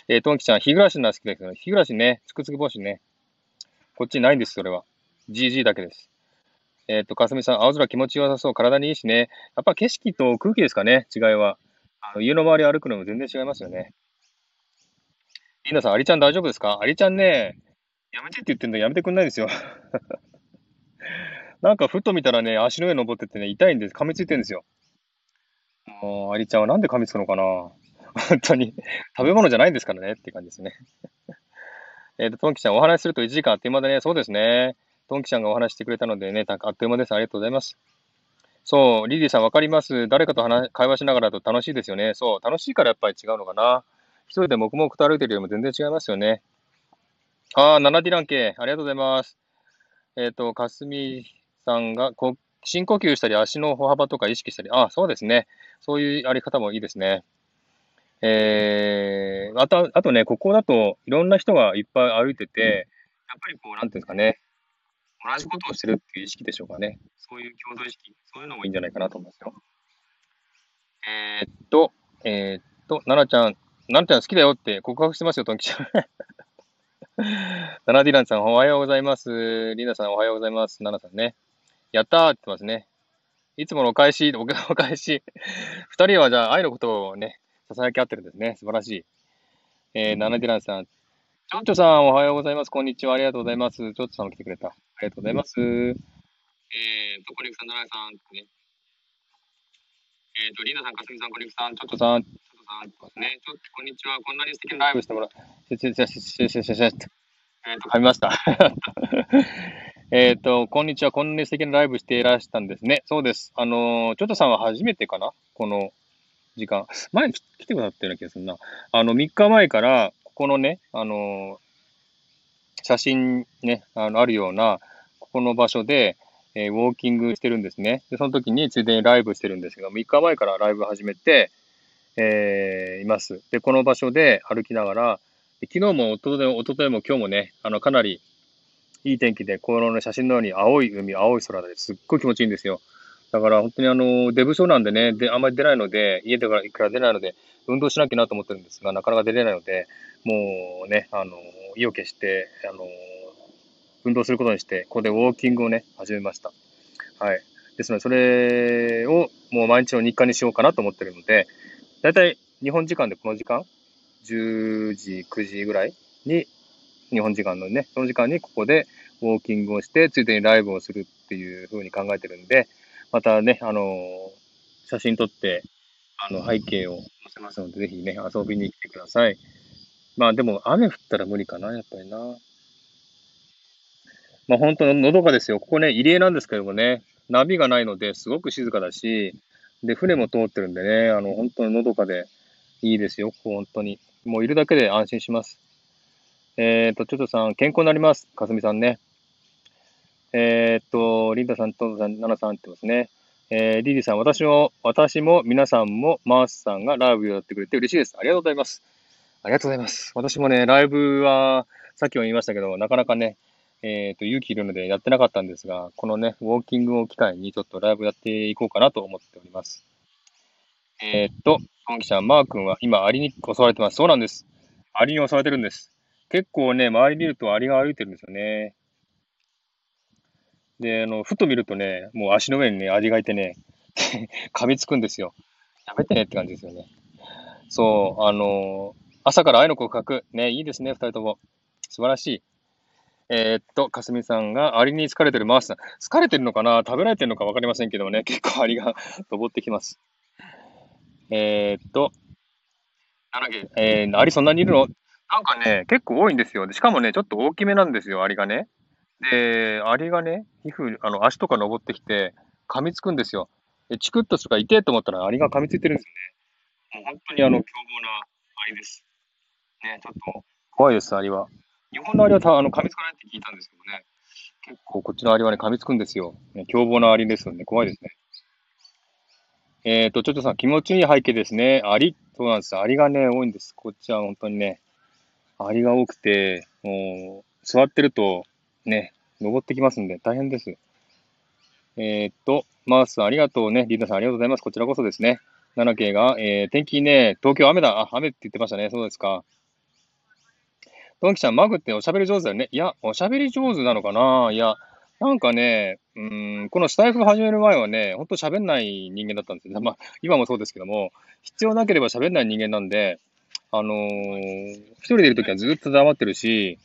えー、トンキちゃん、日暮らしな好きだけど、日暮らしね、つくつく帽子ね。こっちないんです、それは。GG だけです。えっ、ー、と、かすみさん、青空気持ちよさそう。体にいいしね。やっぱ景色と空気ですかね、違いは。あの家の周り歩くのも全然違いますよね。リーナさん、アリちゃん大丈夫ですか？アリちゃんね、やめてって言ってんだやめてくんないですよ。なんかふと見たらね、足の上登っててね、痛いんです。噛みついてるんですよ。もう、アリちゃんはなんで噛みつくのかな本当に。食べ物じゃないんですからねって感じですね。*laughs* えっと、トンキちゃん、お話しすると1時間あっという間でね、そうですね。トンキちゃんがお話してくれたのでね、あっという間です。ありがとうございます。そう、リリーさんわかります。誰かと話会話しながらだと楽しいですよね。そう、楽しいからやっぱり違うのかな。一人で黙々と歩いてるよりも全然違いますよね。あー、ナナディラン系、ありがとうございます。えっ、ー、と、かすみさんがこ深呼吸したり、足の歩幅とか意識したり、あ、そうですね。そういうあり方もいいですね。えー、あと、あとね、ここだといろんな人がいっぱい歩いてて、やっぱりこう、なんていうんですかね、同じことをしてるっていう意識でしょうかね。そういう共同意識、そういうのもいいんじゃないかなと思いますよ。えー、っと、えー、っと、奈々ちゃん、奈々ちゃん好きだよって告白してますよ、トンキちゃん。ナナディランさん、おはようございます。リナさん、おはようございます。ナナさんね。やったーって言ってますね。いつものお返し、お *laughs* 返し。二人はじゃあ愛のことをね、囁き合ってるんですね。素晴らしい。えー、ナナディランさん。チョンチョさん、おはようございます。こんにちは。ありがとうございます。チョンチョさんも来てくれた。ありがとうございます。えーと、コリクさん、ナナさん、ね。えーと、リーナさん、かすみさん、コリクさん、チョンチョさん、チョンチョさん、ますね。ちょっと、こんにちは。こんなに素敵なライブしてもらう。ししししししししえっと、噛みました。えっ、と、こんにちは。こんなに素敵なライブしていらしたんですね。そうです。あのー、ちょっとさんは初めてかな？この時間。前に来てくださったような気がするな。あの、3日前から、ここのね、あのー、写真ね、あの、あるような、ここの場所で、え、ウォーキングしてるんですね。で、その時についでにライブしてるんですけど、3日前からライブ始めて、え、います。で、この場所で歩きながら、昨日も、おとといも、おとといも今日もね、あの、かなりいい天気で、この、写真のように青い海、青い空ですっごい気持ちいいんですよ。だから本当にあの、デブ症なんでね、で、あんまり出ないので、家でから出ないので、運動しなきゃなと思ってるんですが、なかなか出れないので、もうね、あの、意を決して、あの、運動することにして、ここでウォーキングをね、始めました。はい。ですので、それをもう毎日の日課にしようかなと思ってるので、だいたい日本時間でこの時間、10時、9時ぐらいに、日本時間のね、その時間にここでウォーキングをして、ついでにライブをするっていうふうに考えてるんで、またね、あの写真撮って、あの、背景を載せますので、ぜひね、遊びに来てください。まあでも、雨降ったら無理かな、やっぱりな。まあ本当ののどかですよ。ここね、入江なんですけどもね、ナビがないので、すごく静かだし、で、船も通ってるんでね、あの、本当にのどかでいいですよ、ここ本当に。もういるだけで安心します。えっ、ー、と、ちょっとさん、健康になります。かすみさんね。えっ、ー、と、リンダさん、トンさん、ナナさんってますね。えー、リリーさん、私も、私も、皆さんも、マースさんがライブをやってくれて嬉しいです。ありがとうございます。ありがとうございます。私もね、ライブは、さっきも言いましたけど、なかなかね、えっ、ー、と、勇気いるのでやってなかったんですが、このね、ウォーキングを機会にちょっとライブやっていこうかなと思っております。えっ、と、本記者、マー君は今、アリに襲われてます。そうなんです。アリに襲われてるんです。結構ね、周り見るとアリが歩いてるんですよね。で、あの、ふと見るとね、もう足の上にね、アリがいてね、*laughs* 噛みつくんですよ。やめてねって感じですよね。そう、あの朝から愛の告白。ね、いいですね、二人とも。素晴らしい。えー、っと、かすみさんがアリに疲れてるマースさん。疲れてるのかな？食べられてるのかわかりませんけどもね、*laughs* 結構アリが *laughs* 登ってきます。えー、っと、えー、アリそんなにいるの？なんかね、結構多いんですよ。しかもね、ちょっと大きめなんですよ、アリがね。で、アリがね、皮膚、あの、足とか登ってきて、噛みつくんですよ。で、チクッとするから痛いと思ったらアリが噛みついてるんですよね。もう本当にあの、凶暴なアリです。ね、ちょっと怖いです、アリは。日本のアリはたあの噛みつかないって聞いたんですけどね。結構こっちのアリはね、噛みつくんですよ。ね、凶暴なアリですよね。怖いですね。えっ、ー、と、ちょっとさ、気持ちいい背景ですね。アリ、そうなんです。アリがね、多いんです。こっちは本当にね、アリが多くて、もう、座ってると、ね、登ってきますんで、大変です。えー、っと、マースさんありがとうね。リーダーさんありがとうございます。こちらこそですね。7系が、えー、天気ね、東京雨だ。あ、雨って言ってましたね。そうですか。トンキちゃん、マグっておしゃべり上手だよね。いや、おしゃべり上手なのかないや、なんかね、うん、このスタイフ始める前はね、ほんと喋んない人間だったんですよ。まあ、今もそうですけども、必要なければ喋んない人間なんで、あのー、一人でいるときはずっと黙ってるし、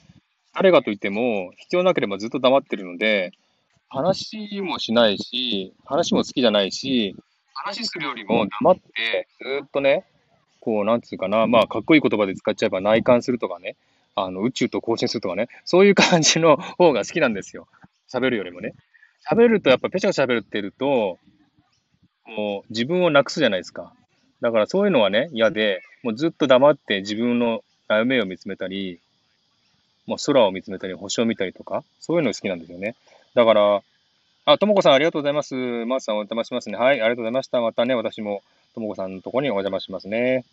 誰がといっても、必要なければずっと黙ってるので、話もしないし、話も好きじゃないし、話するよりも黙って、ずっとね、こう、なんつうかな、まあ、かっこいい言葉で使っちゃえば内観するとかね、あの、宇宙と交信するとかね、そういう感じの方が好きなんですよ。喋るよりもね。喋るとやっぱペチャペチャ喋ってると、もう自分をなくすじゃないですか。だからそういうのはね、嫌で、もうずっと黙って自分の夢を見つめたり、もう空を見つめたり、星を見たりとか、そういうの好きなんですよね。だから、あ、ともこさんありがとうございます。マースさんお邪魔しますね。はい、ありがとうございました。またね、私もともこさんのとこにお邪魔しますね。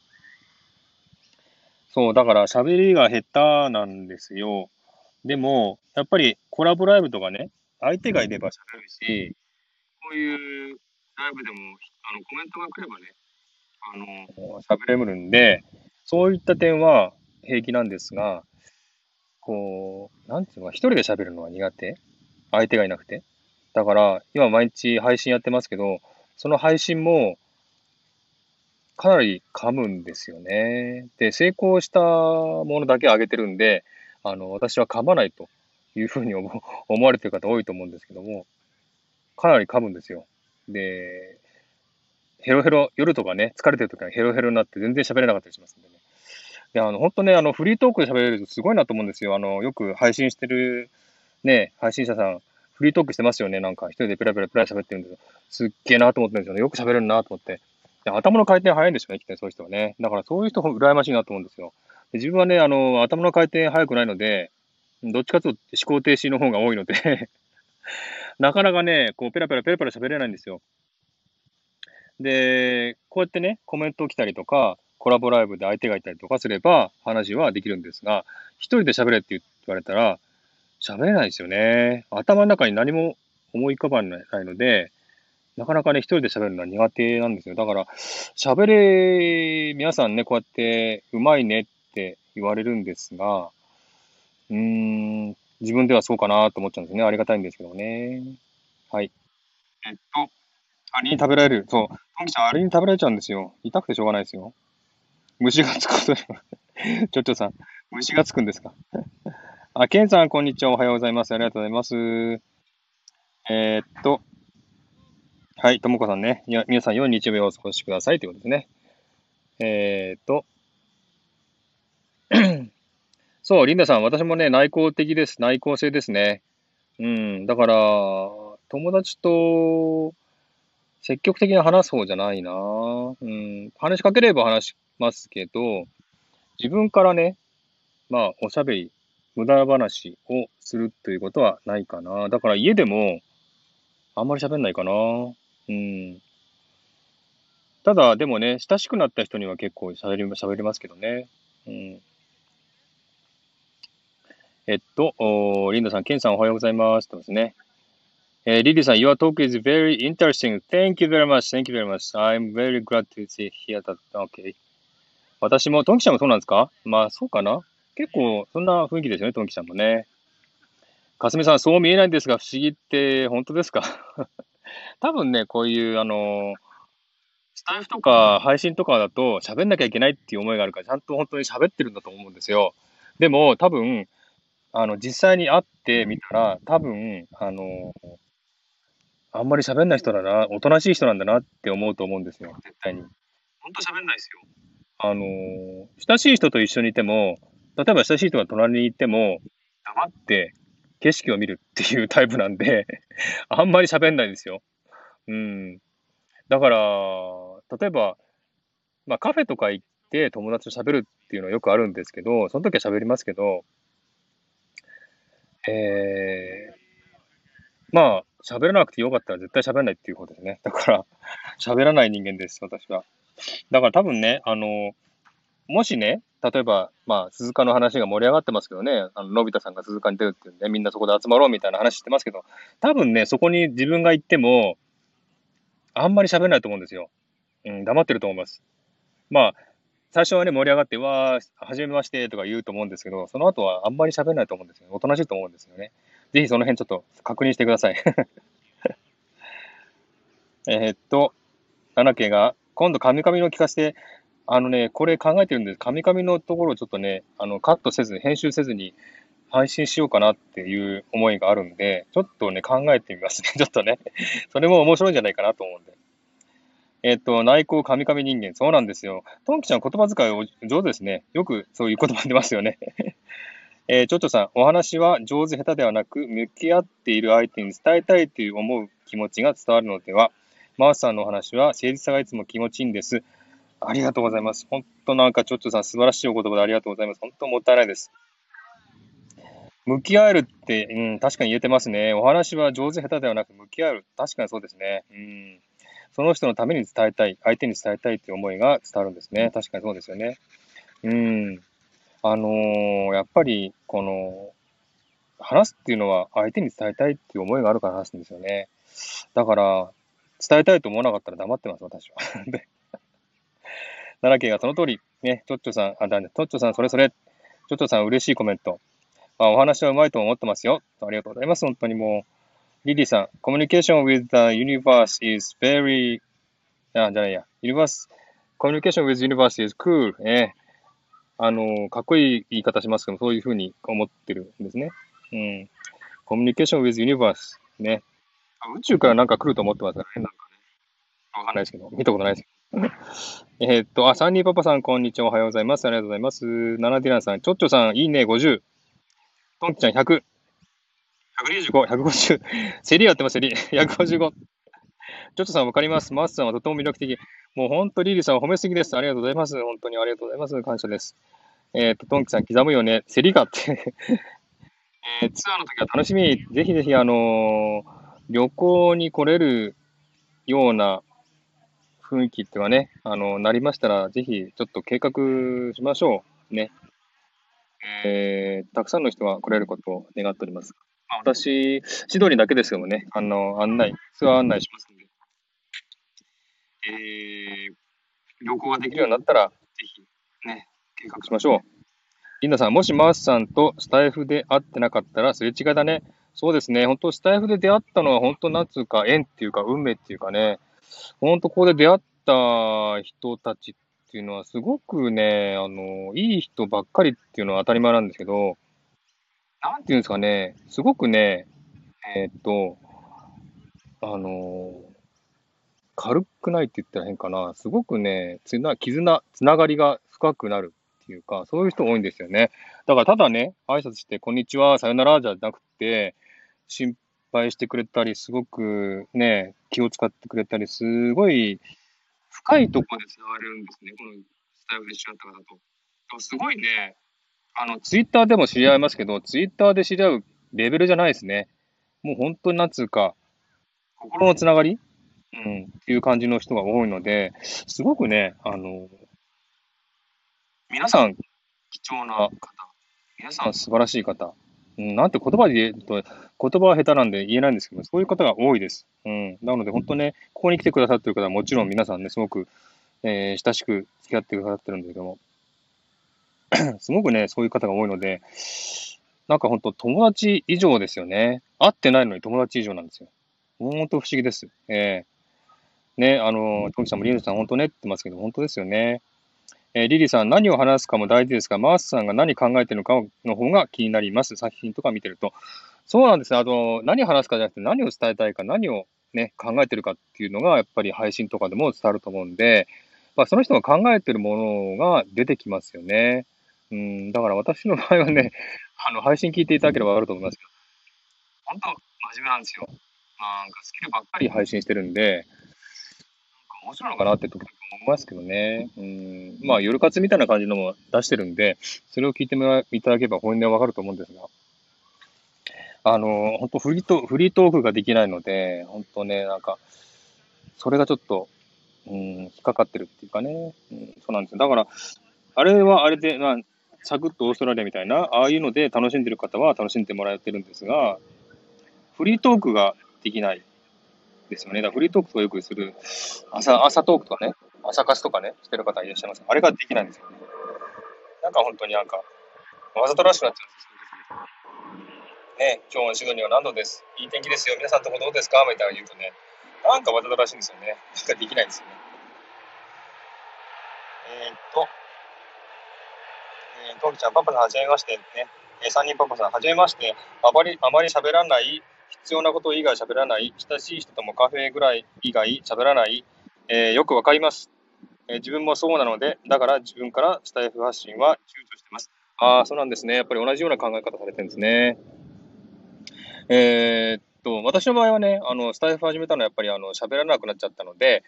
そう、だから喋りが下手なんですよ。でも、やっぱりコラボライブとかね、相手がいれば喋るし、こういうライブでも、あの、コメントが来ればね、あの、喋れるんで、そういった点は平気なんですが、こう、なんていうのか、一人で喋るのは苦手？相手がいなくて？だから、今毎日配信やってますけど、その配信も、かなり噛むんですよね。で、成功したものだけ上げてるんで、あの、私は噛まないというふうに思われてる方多いと思うんですけども、かなり噛むんですよ。で、ヘロヘロ、夜とかね、疲れてる時はヘロヘロになって全然喋れなかったりしますんでね。で、あの、本当ね、あの、フリートークで喋れるとすごいなと思うんですよ。あの、よく配信してる、ね、配信者さん、フリートークしてますよね。なんか、一人でペラペラペラ喋ってるんですよ。すっげえなと思ってるんですよね。よく喋れるなと思って。で頭の回転早いんですよね、きっとね、そういう人はね。だからそういう人羨ましいなと思うんですよ。で自分はね、あの、頭の回転早くないので、どっちかというと思考停止の方が多いので *laughs* なかなかね、こう、ペラペラペラペラ喋れないんですよ。で、こうやってね、コメント来たりとか、コラボライブで相手がいたりとかすれば話はできるんですが、一人で喋れって言われたら、喋れないですよね。頭の中に何も思い浮かばないので、なかなかね、一人で喋るのは苦手なんですよ。だから、喋れ、皆さんね、こうやって、うまいねって言われるんですが、うーん、自分ではそうかなと思っちゃうんですね。ありがたいんですけどね。はい。えっと、アリに食べられる。そう。トンキちゃん、アリに食べられちゃうんですよ。痛くてしょうがないですよ。虫がつくことに。*laughs* ちょちょさん、虫がつくんですか？*laughs* あ、ケンさん、こんにちは。おはようございます。ありがとうございます。えー、っと、はい、ともこさんね。いや、皆さん、良い日曜日をお過ごしくださいということですね。えー、っと、*clears throat* そう、リンダさん、私もね、内向的です。内向性ですね。うん、だから、友達と積極的に話す方じゃないな。うん、話しかければ話しますけど、自分からね、まあ、おしゃべり、無駄話をするということはないかな。だから家でも、あんまり喋んないかな。うん。ただ、でもね、親しくなった人には結構喋り喋りますけどね。うん。えっと、リンダさん、ケンさんおはようございます。ってますね。えー、リリーさん、Your talk is very interesting. Thank you very much. Thank you very much. I'm very glad to see hear that. Okay. 私も、トンキちゃんもそうなんですか？まあ、そうかな結構、そんな雰囲気ですよね、トンキちゃんもね。かすみさん、そう見えないんですが、不思議って本当ですか？*laughs* 多分ね、こういう、あの、スタイフとか配信とかだと喋んなきゃいけないっていう思いがあるから、ちゃんと本当に喋ってるんだと思うんですよ。でも、多分、あの、実際に会ってみたら、多分、あの、あんまり喋んない人だな、おとなしい人なんだなって思うと思うんですよ、絶対に。本当喋んないですよ。あの、親しい人と一緒にいても、例えば親しい人が隣にいても、黙って景色を見るっていうタイプなんで *laughs* あんまり喋んないんですよ。うん。だから、例えば、まあカフェとか行って友達と喋るっていうのはよくあるんですけど、その時は喋りますけど、えー、まあ、喋らなくてよかったら絶対喋らないっていうことですね。*laughs* だから、喋らない人間です、私は。だから多分ね、あの、もしね、例えば、まあ、鈴鹿の話が盛り上がってますけどね、あの、のび太さんが鈴鹿に出るっていうんで、みんなそこで集まろうみたいな話してますけど、多分ね、そこに自分が行っても、あんまり喋らないと思うんですよ。うん、黙ってると思います。まあ、最初はね、盛り上がって、わー、はじめましてとか言うと思うんですけど、その後はあんまり喋らないと思うんですよ。おとなしいと思うんですよね。ぜひその辺ちょっと確認してください。*laughs* えっと、七家が、今度、カミカミの聞かせて、あのね、これ考えてるんです。カミカミのところをちょっとね、あの、カットせず、編集せずに配信しようかなっていう思いがあるんで、ちょっとね、考えてみますね。*laughs* ちょっとね。それも面白いんじゃないかなと思うんで。えっと、内向カミカミ人間。そうなんですよ。トンキちゃん言葉遣いお上手ですね。よくそういう言葉出ますよね。えー、ちょっとさん、お話は上手下手ではなく、向き合っている相手に伝えたいという思う気持ちが伝わるのでは。マースさんのお話は誠実さがいつも気持ちいいんです。ありがとうございます。本当なんかちょっとさん素晴らしいお言葉でありがとうございます。本当もったいないです。向き合えるって、うん、確かに言えてますね。お話は上手下手ではなく向き合える。確かにそうですね。うん。その人のために伝えたい、相手に伝えたいという思いが伝わるんですね。確かにそうですよね。うん。あのー、やっぱり、この、話すっていうのは相手に伝えたいっていう思いがあるから話すんですよね。だから、伝えたいと思わなかったら黙ってます、私は。*laughs* で奈良県がその通り、ね、ちょっちょさん、あ、だね、ちょっちょさん、それそれ、ちょっちょさん、嬉しいコメント。あ、お話はうまいと思ってますよ。ありがとうございます、本当にもう。リリーさん、communication with the universe is very, あ、じゃないや、universe, communication with universe is cool. えあの、かっこいい言い方しますけど、そういうふうに思ってるんですね。うん。communication with universe ね。宇宙からなんか来ると思ってますからね、なんかね。わかんないですけど、見たことないです *laughs* えっと、あ、サンディパパさん、こんにちは。おはようございます。ありがとうございます。ナナディランさん、ちょっちょさん、いいね、50。トンキちゃん、100。125、150。*laughs* 競りやってます、競り。155。ちょっとさんわかります？マースさんはとても魅力的。もう本当、リリーさん褒めすぎです。ありがとうございます。本当にありがとうございます。感謝です。えっ、ー、と、トンキさん刻むよね。競りかって *laughs* えー、ツアーの時は楽しみ。ぜひぜひ、あのー、旅行に来れるような雰囲気っていうかね、あの、なりましたら、ぜひちょっと計画しましょう。ね。えー、たくさんの人が来れることを願っております。私、シドニーだけですけどもね、あの、案内、ツアー案内しますので、えー、旅行ができるようになったら、ぜひ、ね、計画しましょう。リンダさん、もしマースさんとスタイフで会ってなかったらすれ違いだね。そうですね。本当スタイフで出会ったのは本当なんつうか縁っていうか運命っていうかね、本当ここで出会った人たちっていうのはすごくね、あの、いい人ばっかりっていうのは当たり前なんですけど、なんていうんですかね、すごくね、えー、っと、あの、軽くないって言ったら変かな。すごくね、つな、絆、つながりが深くなるっていうか、そういう人多いんですよね。だからただね、挨拶して、こんにちは、さよならじゃなくて、心配してくれたり、すごくね、気を使ってくれたり、すごい深いところで繋がれるんですね、このスタイルで知り合った方と。すごいね、あの、ツイッターでも知り合いますけど、ツイッターで知り合うレベルじゃないですね。もう本当になんつうか、心のつながりうん、っていう感じの人が多いので、すごくね、あの、皆さん貴重な方、皆さん素晴らしい方、うん、なんて言葉で言うと、言葉は下手なんで言えないんですけど、そういう方が多いです。うん。なので、本当ね、ここに来てくださってる方はもちろん皆さんね、すごく、えー、親しく付き合ってくださってるんですけども、*clears throat* すごくね、そういう方が多いので、なんか本当友達以上ですよね。会ってないのに友達以上なんですよ。本当不思議です。えー、ね、あの、トキさんもリーヌさん本当ねって言ってますけど、本当ですよね。えー、リリーさん、何を話すかも大事ですが、マースさんが何考えてるのかの方が気になります。作品とか見てると。そうなんですね。あの、何を話すかじゃなくて、何を伝えたいか、何をね、考えてるかっていうのが、やっぱり配信とかでも伝わると思うんで、まあ、その人が考えてるものが出てきますよね。うん、だから私の場合はね、あの、配信聞いていただければわかると思いますけど、本当、真面目なんですよ。なんかスキルばっかり配信してるんで、面白いのかなって時思いますけどね。うん。まあ、夜活みたいな感じのも出してるんで、それを聞いていただければ本音はわかると思うんですが。あの、本当フリート、フリートークができないので、本当ね、なんか、それがちょっと、うん、引っかかってるっていうかね。うん、そうなんですよ。だから、あれはあれで、まあ、サクッとオーストラリアみたいな、ああいうので楽しんでる方は楽しんでもらえてるんですが、フリートークができないですよね。だフリートークとかよくする、朝、朝トークとかね、朝活とかね、してる方いらっしゃいます。あれができないんですよね。なんか本当になんか、わざとらしくなっちゃうんですよね、ね今日のシドニーは何度です。いい天気ですよ。皆さんとこどうですかみたいな言うとね、なんかわざとらしいんですよね。なんかできないんですよね。えー、っと、えー、トキちゃん、パパさん、はじめましてね。えー、3人パパさん、はじめまして。あまり、あまり喋らない必要なこと以外喋らない、親しい人ともカフェぐらい以外喋らない、えー、よくわかります、えー、自分もそうなので、だから自分からスタイフ発信は躊躇してます。ああ、そうなんですね。やっぱり同じような考え方されてるんですね。えー、っと、私の場合はね、あの、スタイフ始めたのはやっぱりあの、喋らなくなっちゃったので、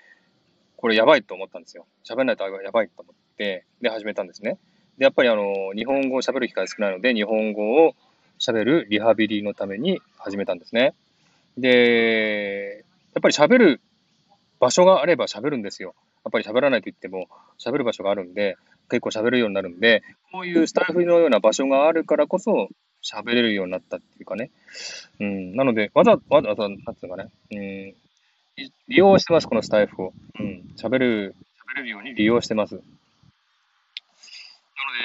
これやばいと思ったんですよ。喋らないとやばいと思って、で、始めたんですね。で、やっぱりあの、日本語を喋る機会少ないので、日本語を喋るリハビリのために始めたんですね。で、やっぱり喋る場所があれば喋るんですよ。やっぱり喋らないと言っても喋る場所があるんで、結構喋るようになるんで、こういうスタイフのような場所があるからこそ喋れるようになったっていうかね。うん、なので、わざわざ、なんつうかね、うん、利用してます、このスタイフを。うん、喋る、喋れるように利用してます。なの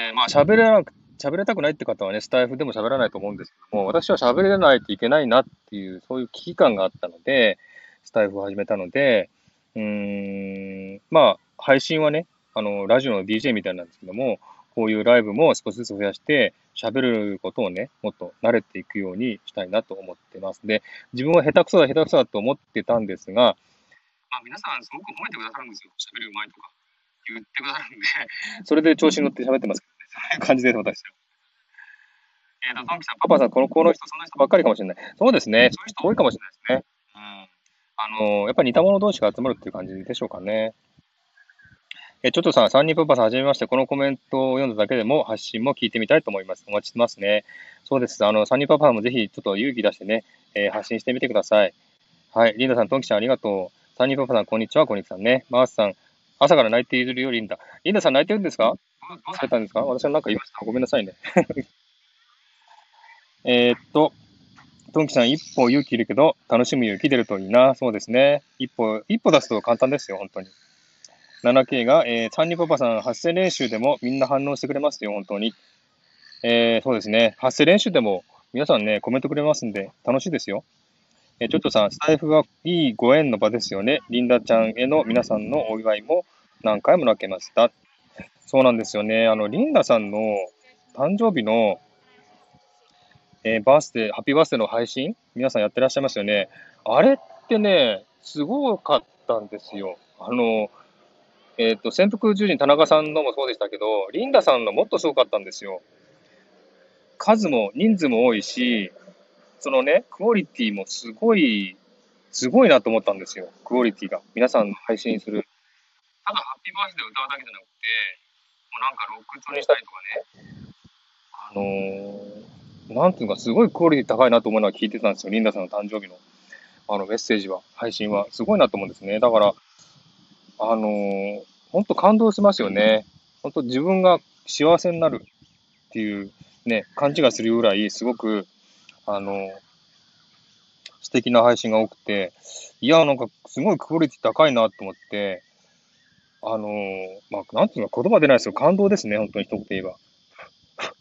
で、まあ喋らなく喋れたくないって方はね、スタイフでも喋らないと思うんですけども、私は喋れないといけないなっていう、そういう危機感があったので、スタイフを始めたので、うーん、まあ、配信はね、あの、ラジオの DJ みたいなんですけども、こういうライブも少しずつ増やして、喋ることをね、もっと慣れていくようにしたいなと思ってます。で、自分は下手くそだ、下手くそだと思ってたんですが、まあ、皆さんすごく褒めてくださるんですよ。喋るうまいとか言ってくださるんで、それで調子に乗って喋ってますそういう感じです、私は。えっ、ー、と、トンキさん、パパさん、この、この人、その人ばっかりかもしれない。そうですね。そういう人多いかもしれないですね。うん。あのー、やっぱり似た者同士が集まるっていう感じでしょうかね。えちょっとさん、3人パパさん、はじめまして。このコメントを読んだだけでも発信も聞いてみたいと思います。お待ちしてますね。そうです。あの、3人パパさんもぜひ、ちょっと勇気出してね、えー、発信してみてください。はい。リンダさん、トンキさん、ありがとう。3人パパさん、こんにちは。こんにちはね。マースさん、朝から泣いているよ、リンダ。リンダさん、泣いてるんですか？どうされたんですか？私は何か言いましたごめんなさいね。*laughs* えーっと、トンキさん、一歩勇気いるけど、楽しむ勇気出るといいな。そうですね。一歩、一歩出すと簡単ですよ、本当に。7K が、えー、サンニパパさん、発声練習でもみんな反応してくれますよ、本当に。えー、そうですね。発声練習でも皆さんね、コメントくれますんで、楽しいですよ。えー、ちょっとさん、スタイフはいいご縁の場ですよね。リンダちゃんへの皆さんのお祝いも何回も泣けました。そうなんですよね。あの、リンダさんの誕生日の、えー、バースデー、ハッピーバースデーの配信、皆さんやってらっしゃいますよね。あれってね、すごかったんですよ。あの、えっ、と、潜伏獣人田中さんのもそうでしたけど、リンダさんのもっとすごかったんですよ。数も人数も多いし、そのね、クオリティもすごい、すごいなと思ったんですよ。クオリティが。皆さんの配信する。ただ、ハッピーバースデーを歌うだけじゃなくて、なんかロック調にしたりとかね、あのー、なんていうか、すごいクオリティ高いなと思いながら聞いてたんですよ。リンダさんの誕生日の、あの、メッセージは、配信は。すごいなと思うんですね。だから、あのー、本当感動しますよね。本当自分が幸せになるっていうね、勘違いするぐらい、すごく、あのー、素敵な配信が多くて、いや、なんかすごいクオリティ高いなと思って、あのー、まあ、なんていうか言葉出ないですよ。感動ですね、本当に一言言えば。*laughs*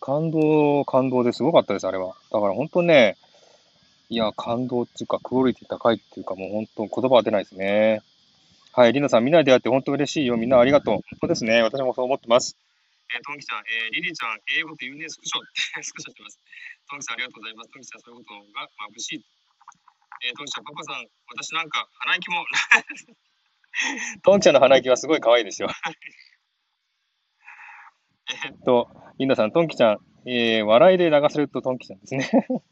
感動、感動ですごかったです、あれは。だから本当ね、いや、感動っていうか、クオリティ高いっていうか、もう本当言葉は出ないですね。はい、リナさん、みんなで出会って本当嬉しいよ。みんなありがとう。本当ですね。私もそう思ってます。えー、トンキさん、えー、リリーちゃん、英語って言うね、スクショって、*laughs* スクショしてます。トンキさん、ありがとうございます。トンキさん、そういうことが眩しい。えー、トンキさん、パパさん、私なんか鼻息も *laughs* *laughs* トンちゃんの鼻息はすごい可愛いですよ。えっと、リンダさん、トンキちゃん、えー、笑いで流せるとトンキちゃんですね。*laughs*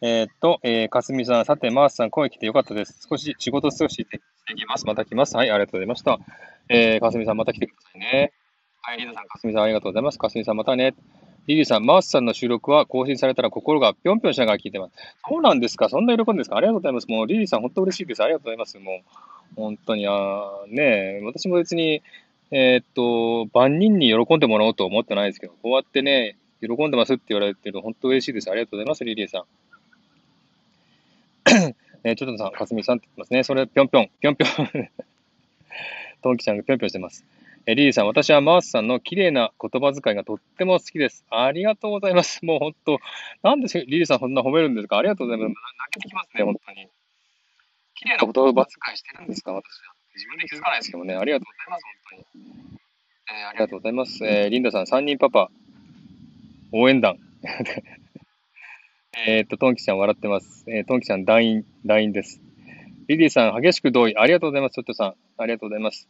えっと、えー、かすみさん、さて、マースさん、声来てよかったです。少し仕事少しできます。また来ます。はい、ありがとうございました。えー、かすみさん、また来てくださいね。はい、リンダさん、かすみさん、ありがとうございます。かすみさん、またね。リリーさん、マースさんの収録は更新されたら心がぴょんぴょんしながら聞いてます。そうなんですか？そんな喜んですか？ありがとうございます。もう、リリーさん、本当嬉しいです。ありがとうございます。もう、本当に、あね私も別に、えー、っと、万人に喜んでもらおうと思ってないですけど、こうやってね、喜んでますって言われてるの、本当嬉しいです。ありがとうございます、リリーさん。*coughs* えー、ちょっとさん、かすみさんって言ってますね。それ、ぴょんぴょん、ぴょんぴょん。*laughs* トンキちゃんがぴょんぴょんしてます。えリリーさん、私はマースさんの綺麗な言葉遣いがとっても好きです。ありがとうございます。*laughs* もう本当、なんでリリーさんそんな褒めるんですか？ありがとうございます。泣けてきますね、本当に。綺麗な言葉遣いしてるんですか？私は。自分で気づかないですけどね。ありがとうございます、本当に。えー、ありがとうございます。えー、リンダさん、3人パパ、応援団。*laughs* えっと、トンキちゃん笑ってます。えー、トンキちゃん、団員、団員です。リリーさん、激しく同意。ありがとうございます。ちょっとさん、ありがとうございます。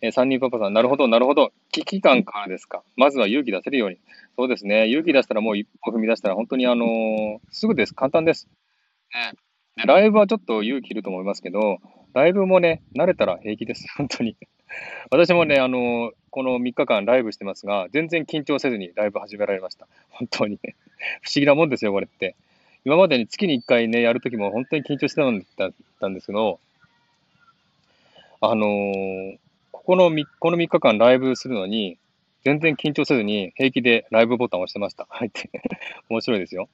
えー、三人パパさん、なるほど、なるほど。危機感からですか。まずは勇気出せるように。そうですね。勇気出したらもう一歩踏み出したら本当にあのー、すぐです。簡単です。で、ライブはちょっと勇気いると思いますけど、ライブもね、慣れたら平気です。*laughs* 本当に。私もね、あのー、この3日間ライブしてますが、全然緊張せずにライブ始められました。本当に。*laughs* 不思議なもんですよ、これって。今までに月に1回ね、やるときも本当に緊張してたんですけど、あのー、この3、この3日間ライブするのに、全然緊張せずに平気でライブボタンを押してました。*laughs* はいって。面白いですよ。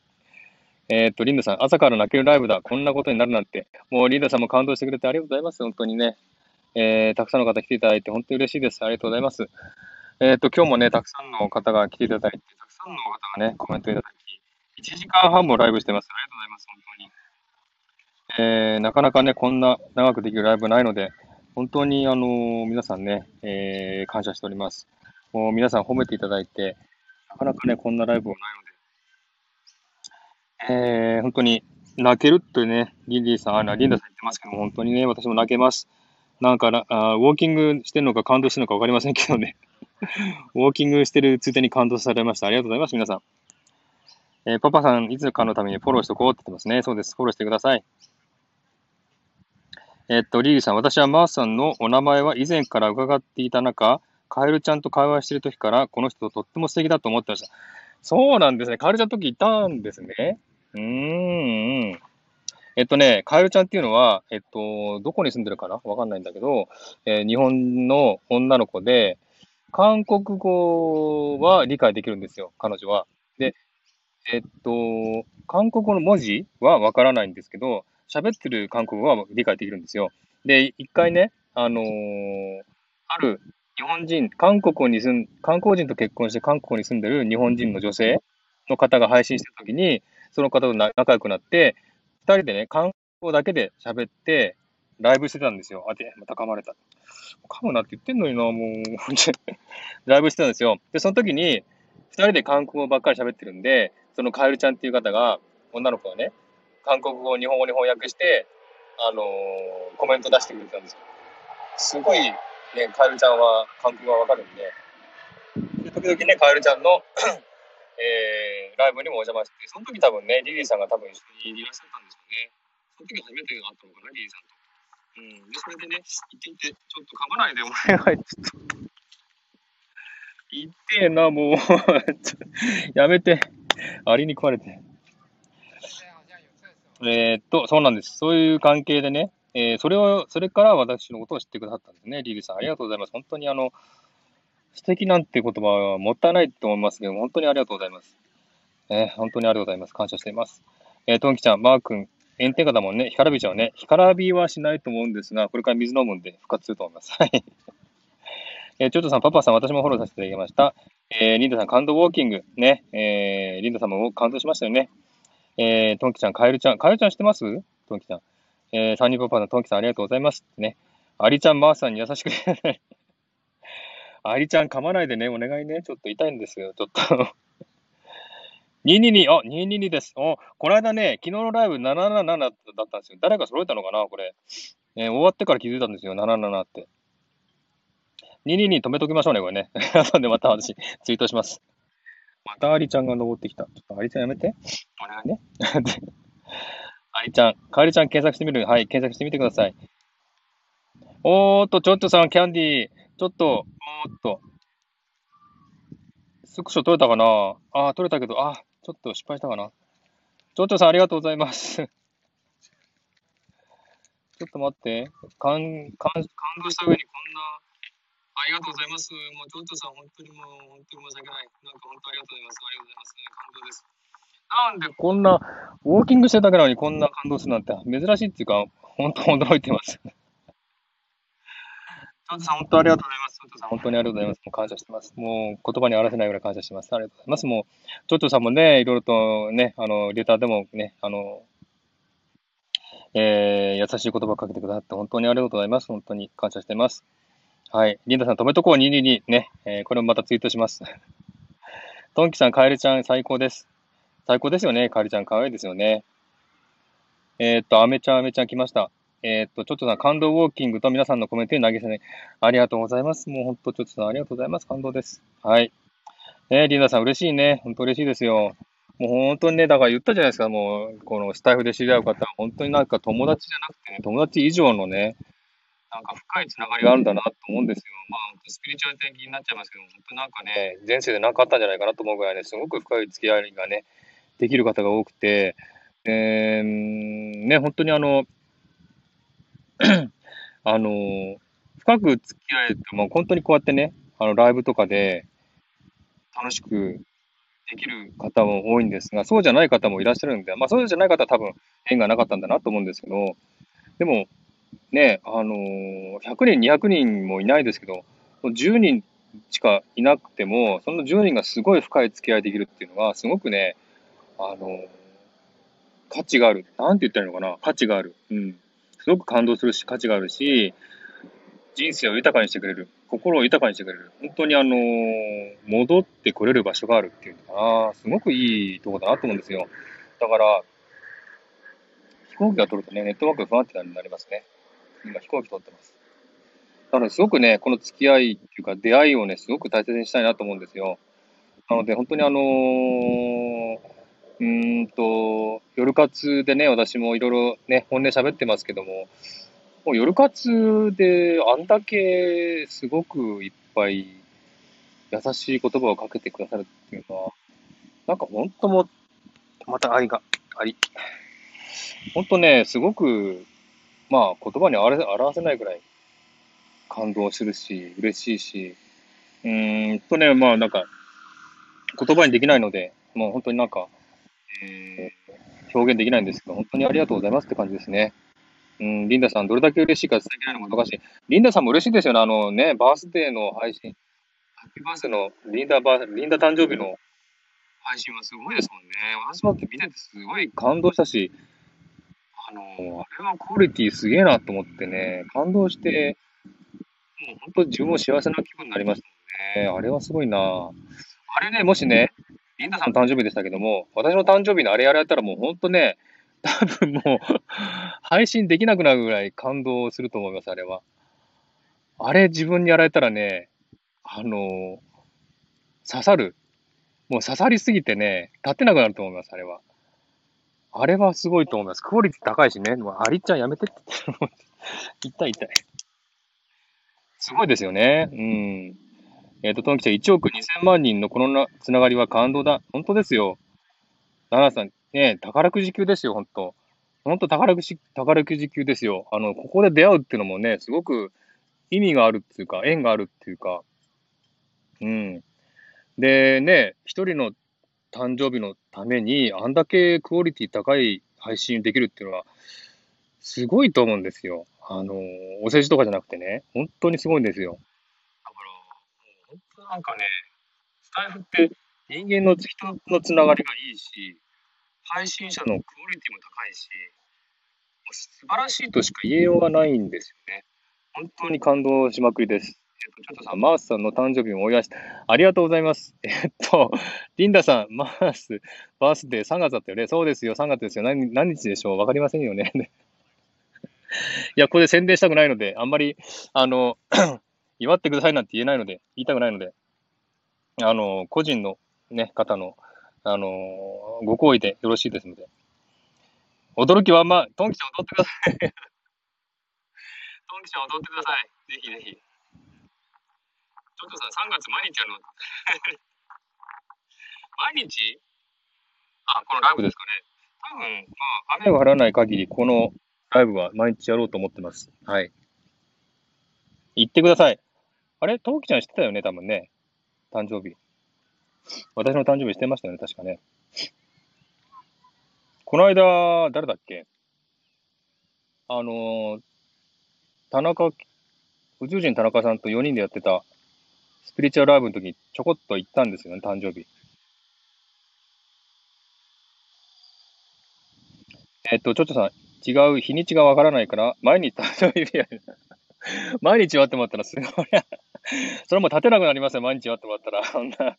えー、っと、リンダさん、朝から泣けるライブだ。こんなことになるなんて。もうリンダさんも感動してくれてありがとうございます。本当にね。えー、たくさんの方来ていただいて本当に嬉しいです。ありがとうございます。えー、っと、今日もね、たくさんの方が来ていただいて、たくさんの方がね、コメントいただき、1時間半もライブしてます。ありがとうございます。本当に。えー、なかなかね、こんな長くできるライブないので、本当に、あの、皆さんね、えー、感謝しております。もう皆さん褒めていただいて、なかなかね、こんなライブもないので、えー、本当に泣けるってね、リンディさん、あリンダさん言ってますけど、本当にね、私も泣けます。なんかあ、ウォーキングしてるのか感動してるのか分かりませんけどね。*laughs* ウォーキングしてるついでに感動されました。ありがとうございます、皆さん。えー、パパさん、いつかのためにフォローしとこうって言ってますね。そうです。フォローしてください。えっと、リリーさん、私はマースさんのお名前は以前から伺っていた中、カエルちゃんと会話している時から、この人とっても素敵だと思ってました。そうなんですね。カエルちゃんの時いたんですね。うーん。えっとね、カエルちゃんっていうのは、えっと、どこに住んでるかな？わかんないんだけど、えー日本の女の子で、韓国語は理解できるんですよ、彼女は。で、えっと、韓国語の文字はわからないんですけど、喋ってる韓国語は理解できるんですよ。で、一回ね、あのーある日本人、韓国に住ん、韓国人と結婚して韓国に住んでる日本人の女性の方が配信してるときに、その方と仲良くなって、二人でね、韓国語だけで喋って、ライブしてたんですよ。あ、で、また噛まれた。噛むなって言ってんのにな、もう。*laughs* ライブしてたんですよ。で、その時に、二人で韓国語ばっかり喋ってるんで、そのカエルちゃんっていう方が、女の子がね、韓国語を日本語に翻訳して、あのーコメント出してくれたんですよ。すごい、ね、カエルちゃんは韓国語がわかるんで、で時々ね、カエルちゃんの、*coughs* えー、ライブにもお邪魔して、その時多分ね、リリーさんが多分一緒にいらっしゃったんですよね。その時初めて会ったのかな、リリーさんと。うん。で、それでね、言っていて、ちょっと噛まないでお願い。ちょっと。言ってえな、もう。*laughs* やめて。アリに食われて。えーっと、そうなんです。そういう関係でね、えーそれを、それから私のことを知ってくださったんですね。リリーさん、ありがとうございます。本当にあの、素敵なんて言葉はもったいないと思いますけど、本当にありがとうございます。えー本当にありがとうございます。感謝しています。えー、トンキちゃん、マー君、炎天下だもんね。干からびちゃうね。干からびはしないと思うんですが、これから水飲むんで復活すると思います。はい。*laughs* えー、ちょっとさん、パパさん、私もフォローさせていただきました。えー、リンダさん、感動ウォーキング。ね。えー、リンダさんも感動しましたよね。えー、トンキちゃん、カエルちゃん。カエルちゃん知ってます？トンキちゃん。えー、サニーパパのトンキさん、ありがとうございます。ね。アリちゃん、マーさんに優しくね。*laughs* アリちゃん、噛まないでね。お願いね。ちょっと痛いんですよ。ちょっと。222、あ、222です。お、この間ね、昨日のライブ777だったんですよ。誰か揃えたのかなこれ。えー終わってから気づいたんですよ。777って。222止めときましょうね、これね。*laughs* 後でまた私、ツイートします。またアリちゃんが登ってきた。ちょっとアリちゃんやめて。お願いね。*laughs* アリちゃん、カエルちゃん検索してみるはい、検索してみてください。おーっと、ちょっとさん、キャンディー。ちょっと、おーっと。スクショ撮れたかな？あー、撮れたけど、あ、ちょっと失敗したかな？ちょっとさん、ありがとうございます。*laughs* ちょっと待って。感、感、感動した上にこんな、ありがとうございます。もう、ちょっとさん、本当にもう、本当に申し訳ない。なんか本当ありがとうございます。ありがとうございます。感動です。なんでこんな、ウォーキングしてるだけなのにこんな感動するなんて珍しいっていうか、本当驚いてます。ちょっとさん、本当ありがとうございます。さん、本当にありがとうございます。もう感謝してます。もう言葉に表せないぐらい感謝してます。ありがとうございます。もう、ちょっとさんもね、いろいろとね、あの、レターでもね、あの、えー、優しい言葉をかけてくださって本当にありがとうございます。本当に感謝してます。はい。リンダさん、止めとこう、222。ね。えーこれもまたツイートします。*laughs* トンキさん、カエルちゃん、最高です。最高ですよね。カエルちゃん、可愛いですよね。えーっと、アメちゃん、アメちゃん来ました。えーっと、ちょっとさん、感動ウォーキングと皆さんのコメントに投げ銭、ありがとうございます。もう本当、ちょっとさん、ありがとうございます。感動です。はい。ねリンダさん、嬉しいね。本当嬉しいですよ。もう本当にね、だから言ったじゃないですか、もう、このスタイフで知り合う方は、本当になんか友達じゃなくてね、友達以上のね、なんか深いつながりがあるんだなと思うんですよ。まあ、スピリチュアル的になっちゃいますけど、本当なんかね、前世で何かったんじゃないかなと思うぐらいね、すごく深い付き合いがね、できる方が多くて、えー、ね、本当にあの、*clears throat* あの、深く付き合えて、もう本当にこうやってね、あの、ライブとかで楽しくできる方も多いんですが、そうじゃない方もいらっしゃるんで、まあそうじゃない方は多分縁がなかったんだなと思うんですけど、でも、ね、あのー100人、200人もいないですけど、10人しかいなくても、その10人がすごい深い付き合いできるっていうのは、すごくね、あのー価値がある。なんて言ったらいいのかな価値がある。うん。すごく感動するし、価値があるし、人生を豊かにしてくれる。心を豊かにしてくれる。本当にあのー戻ってこれる場所があるっていうのかな。すごくいいとこだなと思うんですよ。だから、飛行機が取るとね、ネットワークが不安定になりますね。今飛行機取ってます。なので、すごくね、この付き合いっていうか、出会いをね、すごく大切にしたいなと思うんですよ。なので、本当にあのーうんと、夜活でね、私もいろいろね、本音喋ってますけども、もう夜活であんだけすごくいっぱい優しい言葉をかけてくださるっていうのは、なんか本当も、また愛が、愛。本当ね、すごく、まあ、言葉に表せないぐらい感動するし、嬉しいし、うーんとね、まあ、なんか、言葉にできないので、もう本当になんか、えー、表現できないんですけど、本当にありがとうございますって感じですね。うん、リンダさん、どれだけ嬉しいか伝えきれないのかしい。リンダさんも嬉しいですよね。あのね、バースデーの配信、ハッピーバースデーのリンダバー、リンダ誕生日の配信はすごいですもんね。私もって見ててすごい感動したし、の、あれはクオリティすげえなと思ってね、感動して、もう本当自分も幸せな気分になりましたね。あれはすごいなあれね、もしね、リンダさんの誕生日でしたけども、私の誕生日のあれやられたらもう本当ね、多分もう配信できなくなるぐらい感動すると思います、あれは。あれ自分にやられたらね、あの刺さる。もう刺さりすぎてね、立てなくなると思います、あれは。あれはすごいと思います。クオリティ高いしね。もうアリちゃんやめてって言って。痛い痛い。すごいですよね。うん。えっ、ー、と、トンキちゃん1億2000万人のこのつながりは感動だ。本当ですよ。ダナさん、ね宝くじ級ですよ、本当本当宝くじ、宝くじ級ですよ。あの、ここで出会うっていうのもね、すごく意味があるっていうか、縁があるっていうか、うん。でね、一人の誕生日のために、あんだけクオリティ高い配信できるっていうのは、すごいと思うんですよ。あの、お世辞とかじゃなくてね、本当にすごいんですよ。だから、もう本当なんかね、スタイフって人間の人のつながりがいいし、配信者のクオリティも高いし、素晴らしいとしか言えようがないんですよね。本当に感動しまくりです。ちょっとさ、マースさんの誕生日もお祝いして、ありがとうございます。えっと、リンダさん、マース、バースデー3月だったよね。そうですよ、3月ですよ。何何日でしょう？わかりませんよね。*laughs* いや、これで宣伝したくないので、あんまり、あの、*clears throat* 祝ってくださいなんて言えないので、言いたくないので、あの、個人のね、方の、あの、ご好意でよろしいですので。驚きはまあ、トンキちゃん踊ってください。*laughs* トンキちゃん踊ってください。ぜひぜひ。ちょっとさん、3月毎日やるの毎日？あ、このライブですかね。多分、まあ、雨が降らない限り、このライブは毎日やろうと思ってます。はい。行ってください。あれ？トウキちゃん知ってたよね、多分ね。誕生日。私の誕生日してましたよね、確かね。この間、誰だっけ？あのー、田中、宇宙人田中さんと4人でやってたスピリチュアルライブの時にちょこっと行ったんですよね、誕生日。えっと、ちょっとさ、違う、日にちがわからないから、毎日誕生日やる。*laughs* 毎日祝ってもらったらすごい。*laughs* それも立てなくなりますよ、毎日祝ってもらったら。そんな。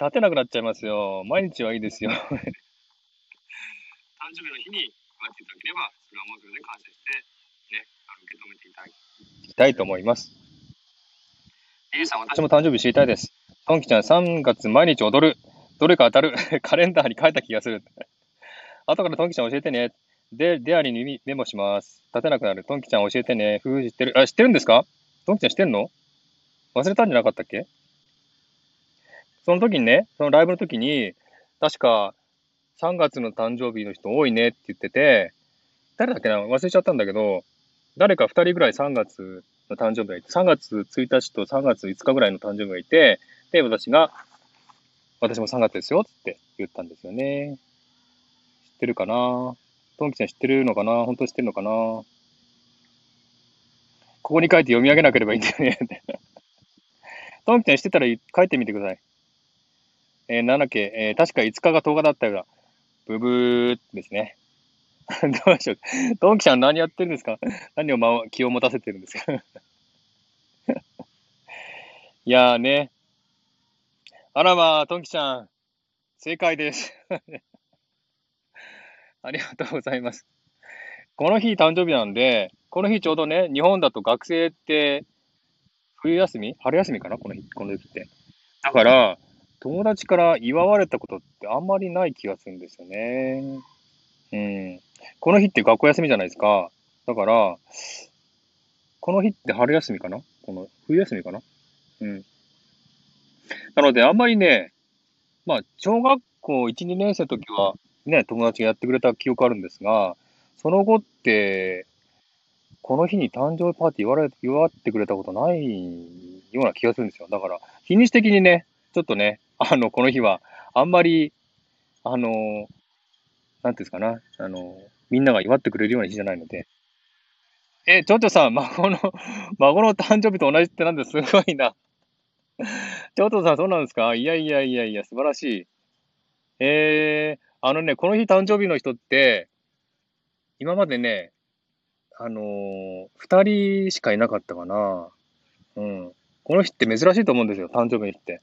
立てなくなっちゃいますよ。毎日はいいですよ。誕生日の日に祝っていただければ、それはもうそれで感謝して、ね、受け止めていただきたいと思います。ゆうさん、私も誕生日知りたいです。トンキちゃん、3月毎日踊る。どれか当たる。*laughs* カレンダーに書いた気がする。*laughs* 後からトンキちゃん教えてね。で、デアリにメモします。立てなくなる。トンキちゃん教えてね。夫婦知ってる。あ、知ってるんですか？トンキちゃん知ってんの？忘れたんじゃなかったっけ？その時にね、そのライブの時に、確か3月の誕生日の人多いねって言ってて、誰だっけな？忘れちゃったんだけど、誰か2人ぐらい3月の誕生日がいて、3月1日と3月5日ぐらいの誕生日がいて、で、私が、私も3月ですよって言ったんですよね。知ってるかな？トンキちゃん知ってるのかな？本当知ってるのかな？ここに書いて読み上げなければいいんだよね *laughs* トンキちゃん知ってたら書いてみてください。えー、なんだっけ、えー、確か5日が10日だったような。ブブーですね。*laughs* どうしよう。トンキちゃん何やってるんですか？何を、ま、気を持たせてるんですか？*laughs* いやーね。あらまあ、トンキちゃん、正解です。*laughs* ありがとうございます。この日誕生日なんで、この日ちょうどね、日本だと学生って冬休み？春休みかな？この日、この時って。だから、友達から祝われたことってあんまりない気がするんですよね。うん。この日って学校休みじゃないですか。だから、この日って春休みかな？この冬休みかな？うん。なので、あんまりね、まあ、小学校1、2年生の時は、ね、友達がやってくれた記憶あるんですが、その後って、この日に誕生日パーティー言われ、祝ってくれたことないような気がするんですよ。だから、日にち的にね、ちょっとね、あの、この日は、あんまり、あの、なんていうんですかな、あの、みんなが祝ってくれるような日じゃないので。え、ちょっとさ、孫の、*laughs* 孫の誕生日と同じってなんですごいな。ちょっとさん、そうなんですか？いやいやいやいや、素晴らしい。えー、あのね、この日誕生日の人って、今までね、あのー、二人しかいなかったかな。うん。この日って珍しいと思うんですよ、誕生日って。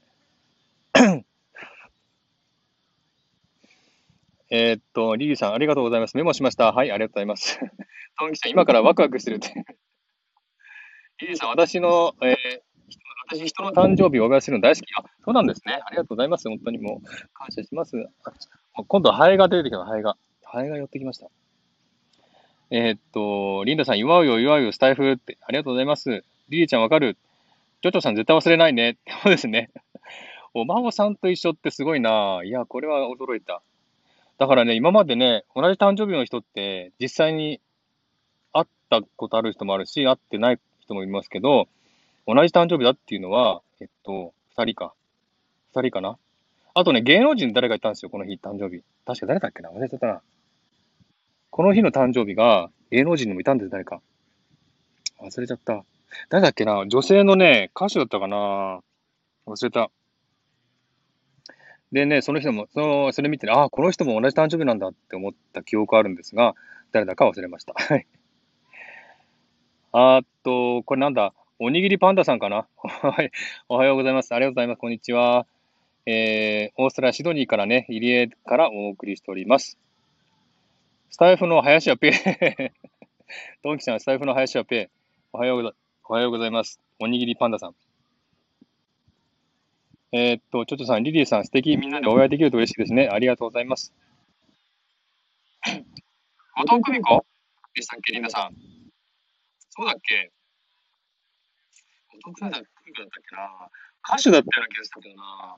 えっと、リリーさん、ありがとうございます。メモしました。はい、ありがとうございます。*laughs* トンギさん、今からワクワクしてるって。*laughs* リリーさん、私の、えー、私、人の誕生日をお祝いするの大好き。あ、そうなんですね。ありがとうございます。本当にもう、感謝します。今度、ハエが出てきた、ハエが。ハエが寄ってきました。えー、っと、リンダさん、祝うよ、祝うよ、スタイフって。ありがとうございます。リリーちゃん、わかる？ジョジョさん、絶対忘れないね。*laughs* そうですね。お孫さんと一緒ってすごいな。いや、これは驚いた。だからね、今までね、同じ誕生日の人って、実際に会ったことある人もあるし、会ってない人もいますけど、同じ誕生日だっていうのは、えっと、二人か。二人かな。あとね、芸能人誰かいたんですよ、この日、誕生日。確か誰だっけな忘れちゃったな。この日の誕生日が、芸能人にもいたんです、誰か。忘れちゃった。誰だっけな女性のね、歌手だったかな忘れた。でね、その人も、その、それ見てね、ああ、この人も同じ誕生日なんだって思った記憶あるんですが、誰だか忘れました。*laughs* はい。あと、これなんだ？おにぎりパンダさんかな？*laughs* はい。おはようございます。ありがとうございます。こんにちは。えー、オーストラリア・シドニーからね、入江からお送りしております。スタイフの林家ペイ *laughs* ドンキさん、スタイフの林家ペイ。おはようございます。おにぎりパンダさん。えー、っと、ちょっとさん、リリーさん、素敵。みんなでお会いできると嬉しいですね。ありがとうございます。後藤久美子でしたっけ、リンダさん。そうだっけ？後藤久美子だったっけな歌手だったような気がしたけどな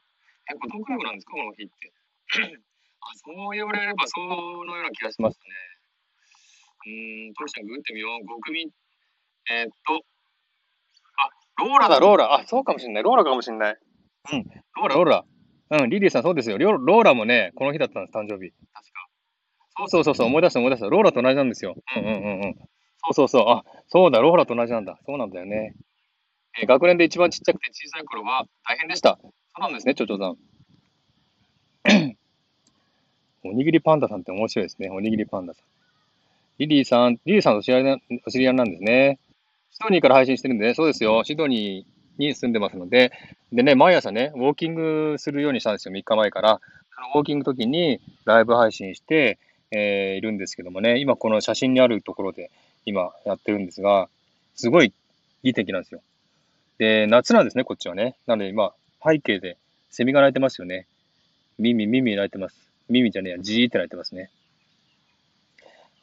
え、後藤久美子なんですか、この日って。*coughs* あ、そう言われれば、そのような気がしますね。うーん、トシちゃん、ググってみよう。5組。えー、っと、あ、ローラだ、ローラ。あ、そうかもしんない。ローラかもしんない。うん。ローラ、ローラ。うん、リリーさんそうですよ。ローラもね、この日だったんです、誕生日。確か。そうそうそうそう、思い出した思い出した。ローラと同じなんですよ。うんうんうんうん。そうそうそう。あ、そうだ、ローラと同じなんだ。そうなんだよね。えー、学年で一番ちっちゃくて小さい頃は大変でした。そうなんですね、ちょちょさん。*clears throat* おにぎりパンダさんって面白いですね。おにぎりパンダさん。リリーさん、リリーさんと知り合いお知り合いなんですね。シドニーから配信してるんでね、そうですよ。シドニーに住んでますので、でね、毎朝ね、ウォーキングするようにしたんですよ、3日前から。そのウォーキング時にライブ配信して、えー、いるんですけどもね、今この写真にあるところで今やってるんですが、すごいいい天気なんですよ。で、夏なんですね、こっちはね。なので今、背景でセミが鳴いてますよね。耳、耳鳴いてます。耳じゃねえや、じーって鳴いてますね。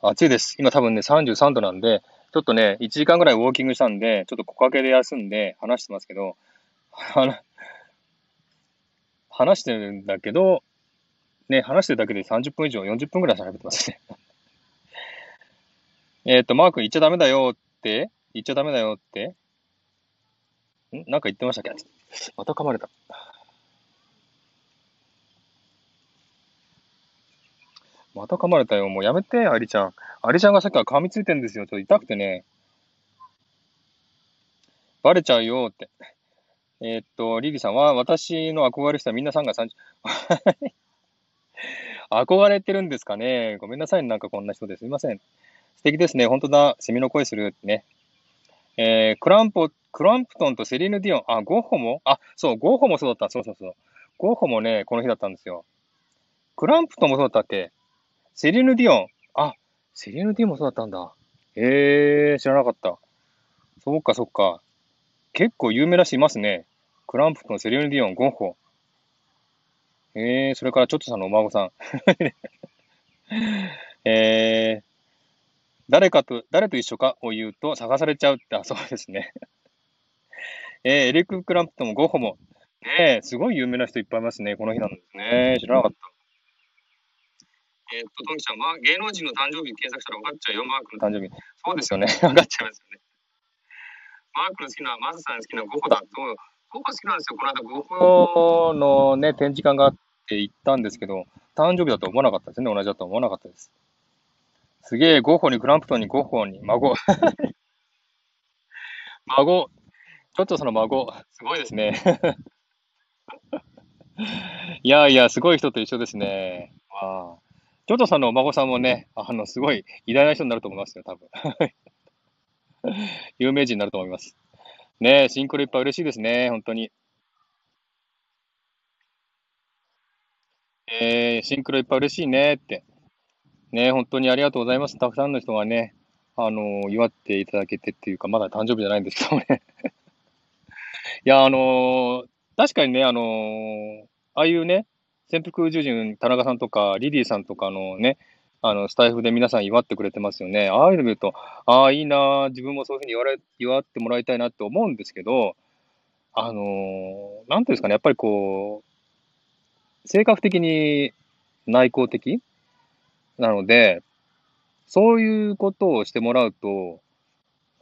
暑いです。今多分ね、33度なんで、ちょっとね、1時間ぐらいウォーキングしたんで、ちょっと木陰で休んで話してますけど、話してるんだけど、ね、話してるだけで30分以上、40分ぐらい喋ってますね。*laughs* えっと、マー君言っちゃダメだよって言っちゃダメだよってん？なんか言ってましたっけ？また噛まれた。また噛まれたよ。もうやめて、アリちゃん。アリちゃんがさっきから噛みついてるんですよ。ちょっと痛くてね。バレちゃうよって。えー、っと、リリさんは、私の憧れしたみんなさんが30、*laughs* 憧れてるんですかね？ごめんなさい、なんかこんな人ですすいません。素敵ですね。本当だ。セミの声するってね。えー、クランポ、クランプトンとセリーヌ・ディオン。あ、ゴッホも？あ、そう、ゴッホもそうだった。そうそうそう。ゴッホもね、この日だったんですよ。クランプトンもそうだったっけ？セリーヌ・ディオン。あ、セリーヌ・ディオンもそうだったんだ。へえー、知らなかった。そっかそっか。結構有名な人いますね。クランプトン、セリーヌ・ディオン、ゴッホ。えー、それからちょっとさんのお孫さん。*laughs* えー、誰かと、誰と一緒かを言うと探されちゃうって、あ、そうですね。えー、エリック・クランプトンもゴッホも。ねすごい有名な人いっぱいいますね。この日なんですね。知らなかった。えー、っと、トンキちゃん、ま、芸能人の誕生日検索したら分かっちゃうよ、マークの誕生日。そうですよね。*laughs* 分かっちゃいますよね。マークの好きな、マスさん好きなゴッホだと、ゴッホ好きなんですよ。この間、ゴッホのね、展示館があって行ったんですけど、誕生日だと思わなかったですね。同じだと思わなかったです。すげえ、ゴッホにクランプトンにゴッホに孫。*laughs* 孫。ちょっとその孫、すごいですね。*laughs* いやいや、すごい人と一緒ですね。あ。ちょっとさんのお孫さんもね、あの、すごい偉大な人になると思いますよ、多分。*laughs* 有名人になると思います。ねえ、シンクロいっぱい嬉しいですね、本当に。えー、シンクロいっぱい嬉しいねって。ね本当にありがとうございます。たくさんの人がね、あの祝っていただけてっていうか、まだ誕生日じゃないんですけどね。*laughs* いや、あの、確かにね、あの、ああいうね、潜伏宇宙人、田中さんとか、リリーさんとかのね、あの、スタイフで皆さん祝ってくれてますよね。ああいうの見ると、ああ、いいな自分もそういうふうに言われ、祝ってもらいたいなって思うんですけど、あのー、なんていうんですかね、やっぱりこう、性格的に内向的なので、そういうことをしてもらうと、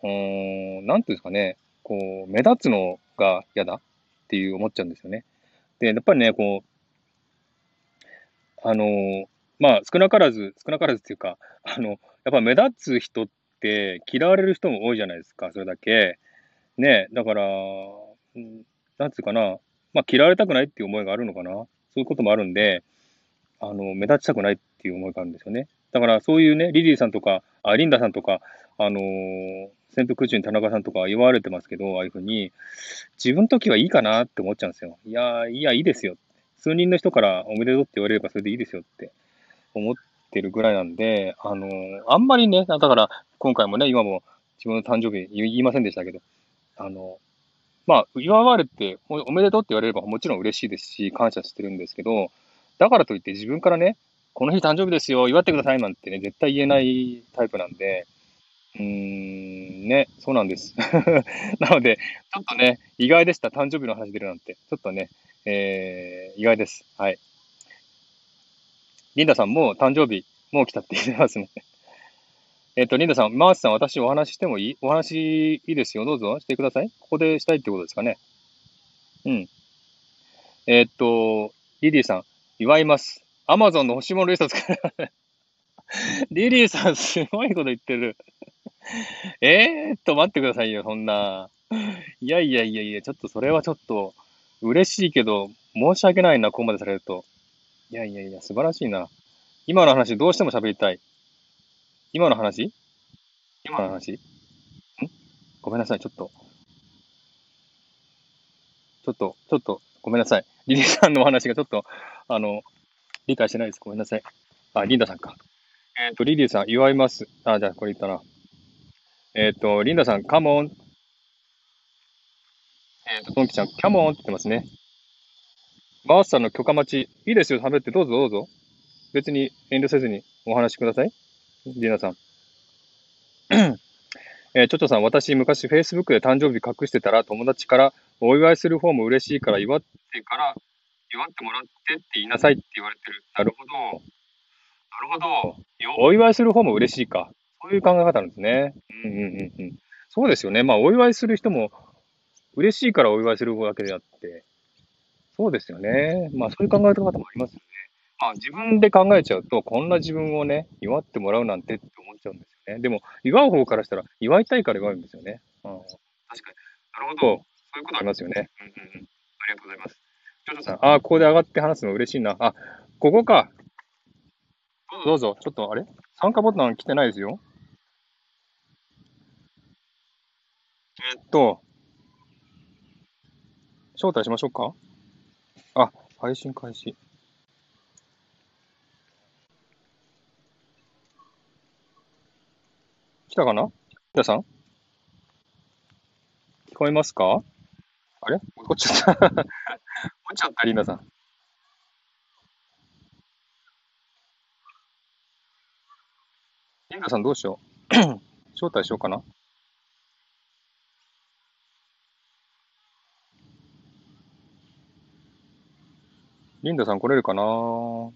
うん、なんていうんですかね、こう、目立つのが嫌だっていう思っちゃうんですよね。で、やっぱりね、こう、あの、まあ、少なからず、少なからずっていうか、あの、やっぱ目立つ人って嫌われる人も多いじゃないですか、それだけ。ね、だから、なんつうかな、まあ、嫌われたくないっていう思いがあるのかな。そういうこともあるんで、あの、目立ちたくないっていう思いがあるんですよね。だからそういうね、リリーさんとか、あリンダさんとか、あのー、潜伏宇宙に田中さんとか言われてますけど、ああいうふうに、自分の時はいいかなって思っちゃうんですよ。いや、いや、いいですよ。数人の人からおめでとうって言われればそれでいいですよって思ってるぐらいなんで、あのー、あんまりね、だから今回もね、今も自分の誕生日言いませんでしたけど、あの、まあ、祝われておめでとうって言われればもちろん嬉しいですし、感謝してるんですけど、だからといって自分からね、この日誕生日ですよ、祝ってくださいなんてね、絶対言えないタイプなんで、うーん、ね、そうなんです。*laughs* なので、ちょっとね、意外でした。誕生日の話出るなんて。ちょっとね、えー、意外です。はい。リンダさんも誕生日、もう来たって言ってますね。*laughs* えっと、リンダさん、マースさん、私お話してもいい？お話いいですよ。どうぞしてください。ここでしたいってことですかね。うん。えっと、リリーさん、祝います。アマゾンの欲しいものリスト作る。*laughs* リリーさん、すごいこと言ってる。*laughs* えーっと、待ってくださいよ、そんな。いやいやいやいや、ちょっとそれはちょっと、嬉しいけど、申し訳ないな、ここまでされると。いやいやいや、素晴らしいな。今の話、どうしても喋りたい。今の話？今の話？ん？ごめんなさい、ちょっと。ちょっと、ちょっと、ごめんなさい。リリーさんのお話がちょっと、あの、理解してないです。ごめんなさい。あ、リンダさんか。えっ、ー、と、リリーさん、祝います。あ、じゃあ、これ言ったな。えっ、ー、と、リンダさん、カモン。えっ、ー、と、トンキちゃん、キャモンって言ってますね。マースさんの許可待ち、いいですよ、食べて、どうぞどうぞ。別に遠慮せずにお話しください。リナさん。*clears throat* えー、ちょちょさん、私、昔、Facebook で誕生日隠してたら、友達から、お祝いする方も嬉しいから祝ってから祝ってもらってって言いなさいって言われてる。なるほど。なるほど。お祝いする方も嬉しいか。そういう考え方なんですね。うんうんうんうん。そうですよね。まあ、お祝いする人も嬉しいからお祝いするわけであって、そうですよね。まあ、そういう考え方もありますよね。まあ、自分で考えちゃうと、こんな自分をね、祝ってもらうなんてって思っちゃうんですよね。でも、祝う方からしたら、祝いたいから祝うんですよね。うん、確かに。なるほど。そういうことありますよね。うんうんうん。ありがとうございます。ちょっとさ、あ、ここで上がって話すの嬉しいな。あ、ここか。どうぞ、ちょっと、あれ？参加ボタン来てないですよ。えっと、招待しましょうかあ、配信開始。来たかな？皆さん？聞こえますか？あれ？こっちゃった。落ちちゃった、リーナさん。リーナさんどうしよう？*coughs* 招待しようかな？リンダさん来れるかな？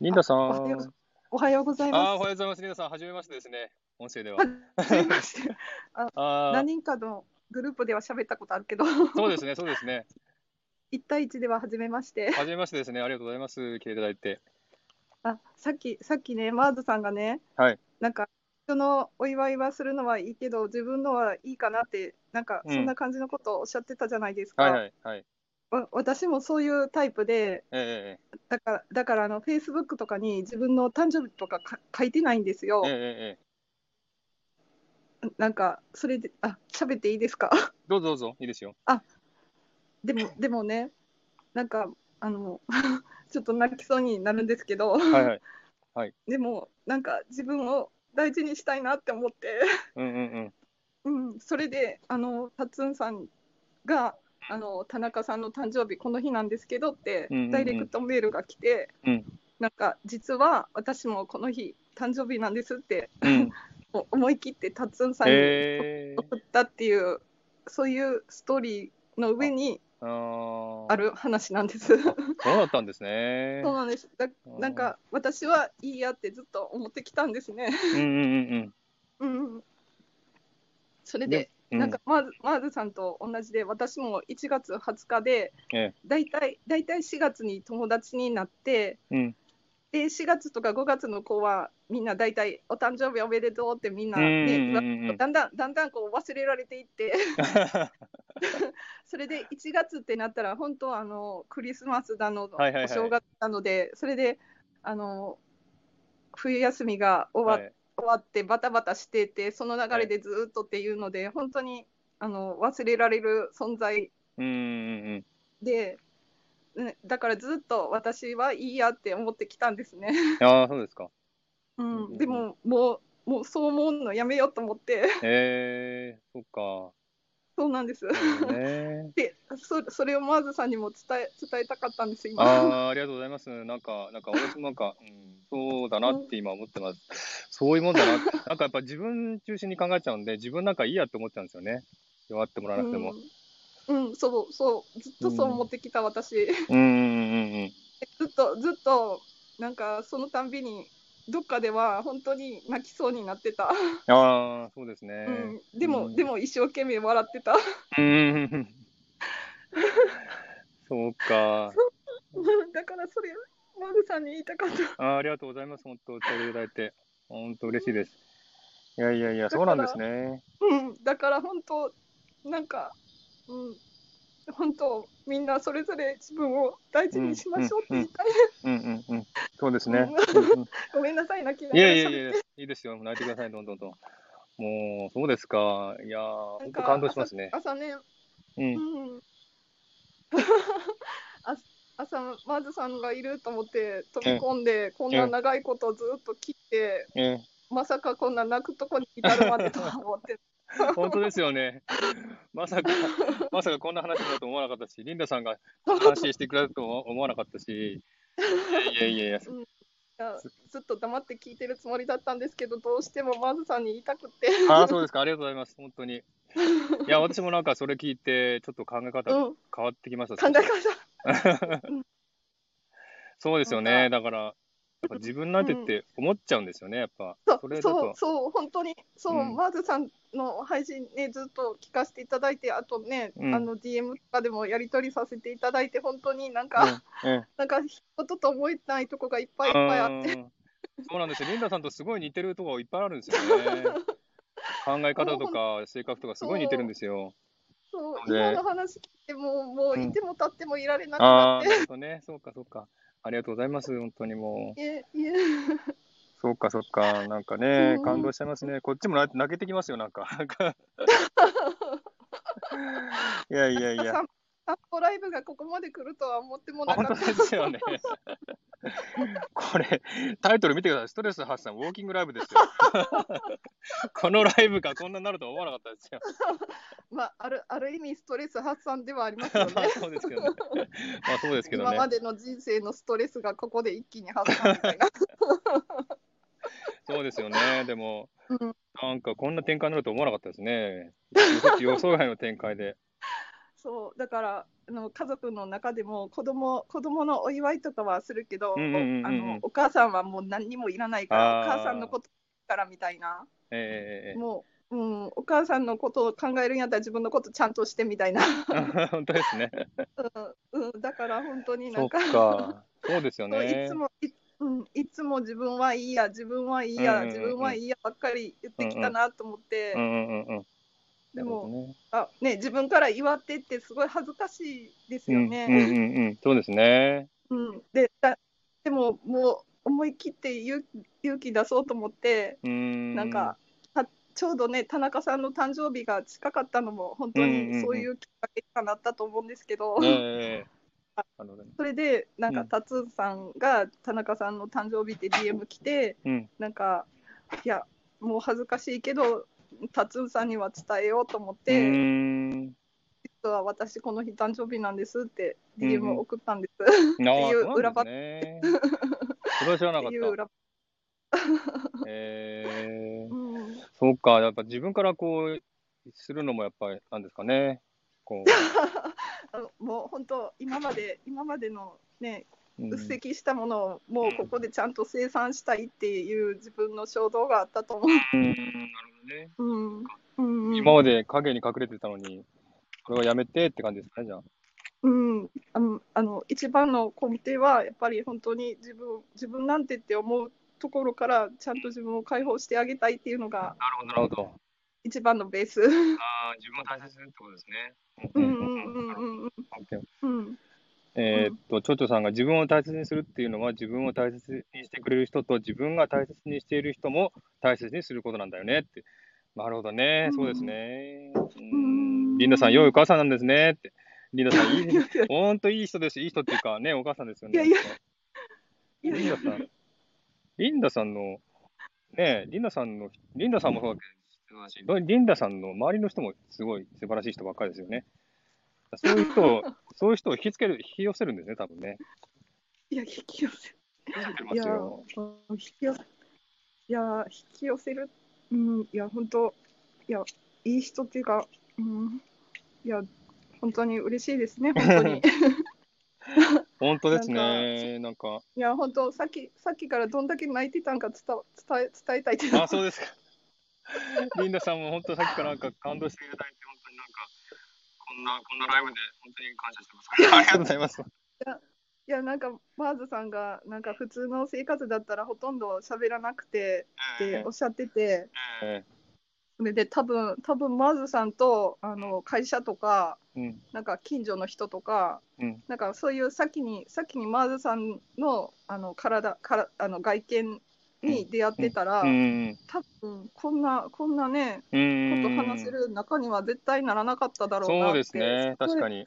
リンダさん。うおはようございああ、おまはようございます。リンダさん、はじめましてですね。音声では。す。すいません。ああ何人かのグループでは喋ったことあるけど、あ、そうですね、そうですね。*laughs* 1対1では初めまして。はじめましてですね。ありがとうございます。来ていただいて。あ、さっき、さっきね、マーズさんがね、はい。なんか、人のお祝いはするのはいいけど、自分のはいいかなって、なんか、うんそんな感じのことをおっしゃってたじゃないですか。はいはいはい。わ私もそういうタイプで、ええだから、だからあの、フェイスブックとかに自分の誕生日とかか書いてないんですよ。えなんか、それで、あ、喋っていいですか？どうぞどうぞ、いいですよ。でも、でもね、なんか、あの、*laughs* ちょっと泣きそうになるんですけど、はいはい。でも、なんか自分を大事にしたいなって思って、うんうんうん。うん、それで、あの、タッツンさんが、あの、田中さんの誕生日、この日なんですけどってうんうんうん、ダイレクトメールが来て、うんなんか、実は私もこの日、誕生日なんですって、うん。*laughs* 思い切ってタッツンさんにええ送ったっていう、そういうストーリーの上にある話なんです。そうだったんですね。*laughs* そうなんです。だなんか私はいいやってずっと思ってきたんですね。うんうんうんうん。それで、うん。なんかマーズマーズさんと同じで、私も1月20日で、ええ。だいたいだいたい4月に友達になって、うん。で4月とか5月の子はみんなだいたいお誕生日おめでとうってみんなだんだんだんだんこう忘れられていって、*laughs* それで1月ってなったら本当あのクリスマスだの、お正月なので、それであの冬休みが終わ,、はい終わってバタバタしてて、その流れでずっとっていうので、本当にあの忘れられる存在。で、ねだからずっと私はいいやって思ってきたんですね。ああ、そうですか。うんうんでももうもうそう思うのやめようと思って、ええそっか。そうなんです。でそそれをマーズさんにも伝え伝えたかったんです、今。ああ、ありがとうございます。なんか、なんか、私もなんか、*laughs* うん、そうだなって今思ってます。そういうもんだな。なんかやっぱ自分中心に考えちゃうんで、自分なんかいいやって思っちゃうんですよね。弱ってもらわなくても。うん、うんそうそう、ずっとそう思ってきた私、うん、うん、うん、うん。*laughs* ずっとずっとなんかそのたんびにどっかでは本当に泣きそうになってた、ああ、そうですね。うん、でも、うんでも一生懸命笑ってたうん。そうか。だからそれマグさんに言いたかったあーありがとうございます。本当、伝えていただいて。本当嬉しいです。いやいやいや、そうなんですね。うん、だから本当なんか、うん、本当みんなそれぞれ自分を大事にしましょうって言いたい、うんうんうん。そうですね。うんうんうんごめんなさい泣きながいやいやいや、いいですよ。泣いてください、どんどんどん。もう、そうですか。いや本当感動しますね。朝朝ねうん。うんあ *laughs* 朝、マーズさんがいると思って飛び込んで、こんな長いことずっと聞いて、えまさかこんな泣くとこに至るまでとは思って、ー *laughs* 本当ですよね。まさか、まさかこんな話だと思わなかったし、リンダさんが話してくれると思わなかったし、いやいやいや、いやずっと黙って聞いてるつもりだったんですけど、どうしてもマーズさんに言いたくて、ああ、そうですか。ありがとうございます。本当に。いや、私もなんかそれ聞いて、ちょっと考え方うん、変わってきました。考え方、*laughs* そうですよね。なんだから、やっぱ自分なんてって思っちゃうんですよね、やっぱ。そそうそう、そう、本当に、そう、うん。マーズさんの配信ね、ずっと聞かせていただいて、あとね、うん。あの DM とかでもやり取りさせていただいて、本当になんか、うん。うん *laughs* なんか、人と思えないとこがいっぱいいっぱいあって、うん。そうなんですよ。リンダさんとすごい似てるところいっぱいあるんですよね。*laughs* 考え方とか性格とかすごい似てるんですよ。そう、ね今の話聞いても、もううんいても立ってもいられなくああ、なって、なるほどね。そうか、そうか。ありがとうございます。本当にもう。いえ、いえ、そうか、そうか。なんかねう、ん感動しちゃいますね。こっちも泣泣けてきますよ、なんか。なんかいやいやいや。散散歩ライブがここまで来るとは思ってもなか本当った。ですよね。*laughs* これ、タイトル見てください。ストレス発散ウォーキングライブですよ。*laughs* このライブがこんなになるとは思わなかったですよ。まあ、ある、ある意味ストレス発散ではありますよねまあ。そうですけどね。まあそうですけどね。今までの人生のストレスがここで一気に発散みたいな。そうですよね。でも、うんなんかこんな展開になると思わなかったですね。予想外の展開で。そうだからあの家族の中でも子供子供のお祝いとかはするけど、うんうんうんうんあのお母さんはもう何にもいらないからお母さんのことからみたいなええもう、うん、お母さんのことを考えるんやったら自分のことちゃんとしてみたいな、*laughs* 本当ですね。*laughs* うんうん、だから本当になんかか。そうですよそういねつ。もい,、うん、いつも自分はいいや自分はいいや、うんうんうん自分はいいやばっかり言ってきたなと思って、うんうんうんうん。でも、ねあね、自分から祝ってってすごい恥ずかしいですよね。うんうんうんうん。そうですね。うん、でだでももう思い切って勇勇気出そうと思って、ん。なんかたちょうどね田中さんの誕生日が近かったのも本当にそういうきっかけになったと思うんですけど、*laughs* それでなんうんかタツンさんが田中さんの誕生日って DM 来てうん。なんかいやもう恥ずかしいけどタツンさんには伝えようと思っうて。実は私この日誕生日なんですって DM を送ったんです、ああ、いうそうなんですね。それは知らなかった。ええうんそうか。やっぱ自分からこう、するのもやっぱり、なんですかね。こ *laughs* あのもう本当今まで今までのねう。うんうっせきしたものをもうここでちゃんと生産したいっていう自分の衝動があったと思うんなるほどね。う。うんうんうん今まで影に隠れてたのに、これはやめてって感じですかね、じゃあ。うん、あのあの一番の根底はやっぱり本当に自分自分なんてって思うところからちゃんと自分を解放してあげたいっていうのがなるほど、なるほど。一番のベース。ああ、自分を大切にってことですね。うんうんうんうんうん *laughs* うんえーっと、ちょちょさんが自分を大切にするっていうのは、自分を大切にしてくれる人と自分が大切にしている人も大切にすることなんだよねって。なるほどね、うんそうですね。ううんんリンダさん、良いお母さんなんですねって。リンダさん、いい *laughs* いやいいい人ですし、いい人っていうかね、お母さんですよね。いやいやリンダさん、リンダさんの、ね、リンダさんの、リンダさんもそうだし、リンダさんの周りの人もすごい素晴らしい人ばっかりですよね。そういう人を、そういう人を引きつける、引き寄せるんですね、多分ね。いや、引き寄せいや。引き寄せ、いや、引き寄せる、うん、いや、本当、いや、いい人っていうか、うん、いや、本当に嬉しいですね、本当に。*laughs* 本当ですね。なんか、いや、本当、さっき、さっきからどんだけ泣いてたんか伝わ伝え、伝えたいあ、そうですか。*laughs* リンダさんも本当さっきからなんか感動していただいて、んな、こんなライブで本当に感謝してます。ありがとう。ございます。いや、なんか、マーズさんが、なんか、普通の生活だったらほとんど喋らなくてっておっしゃってて、えそれで多分、多分マーズさんと、あの、会社とか、えうん、なんか近所の人とか、うん、なんかそういう先に先にマーズさんのあの体からあの外見に出会ってたら、うん、多分こんなこんなねうことん。話せる中には絶対ならなかっただろうなってそうですね、確かに、に。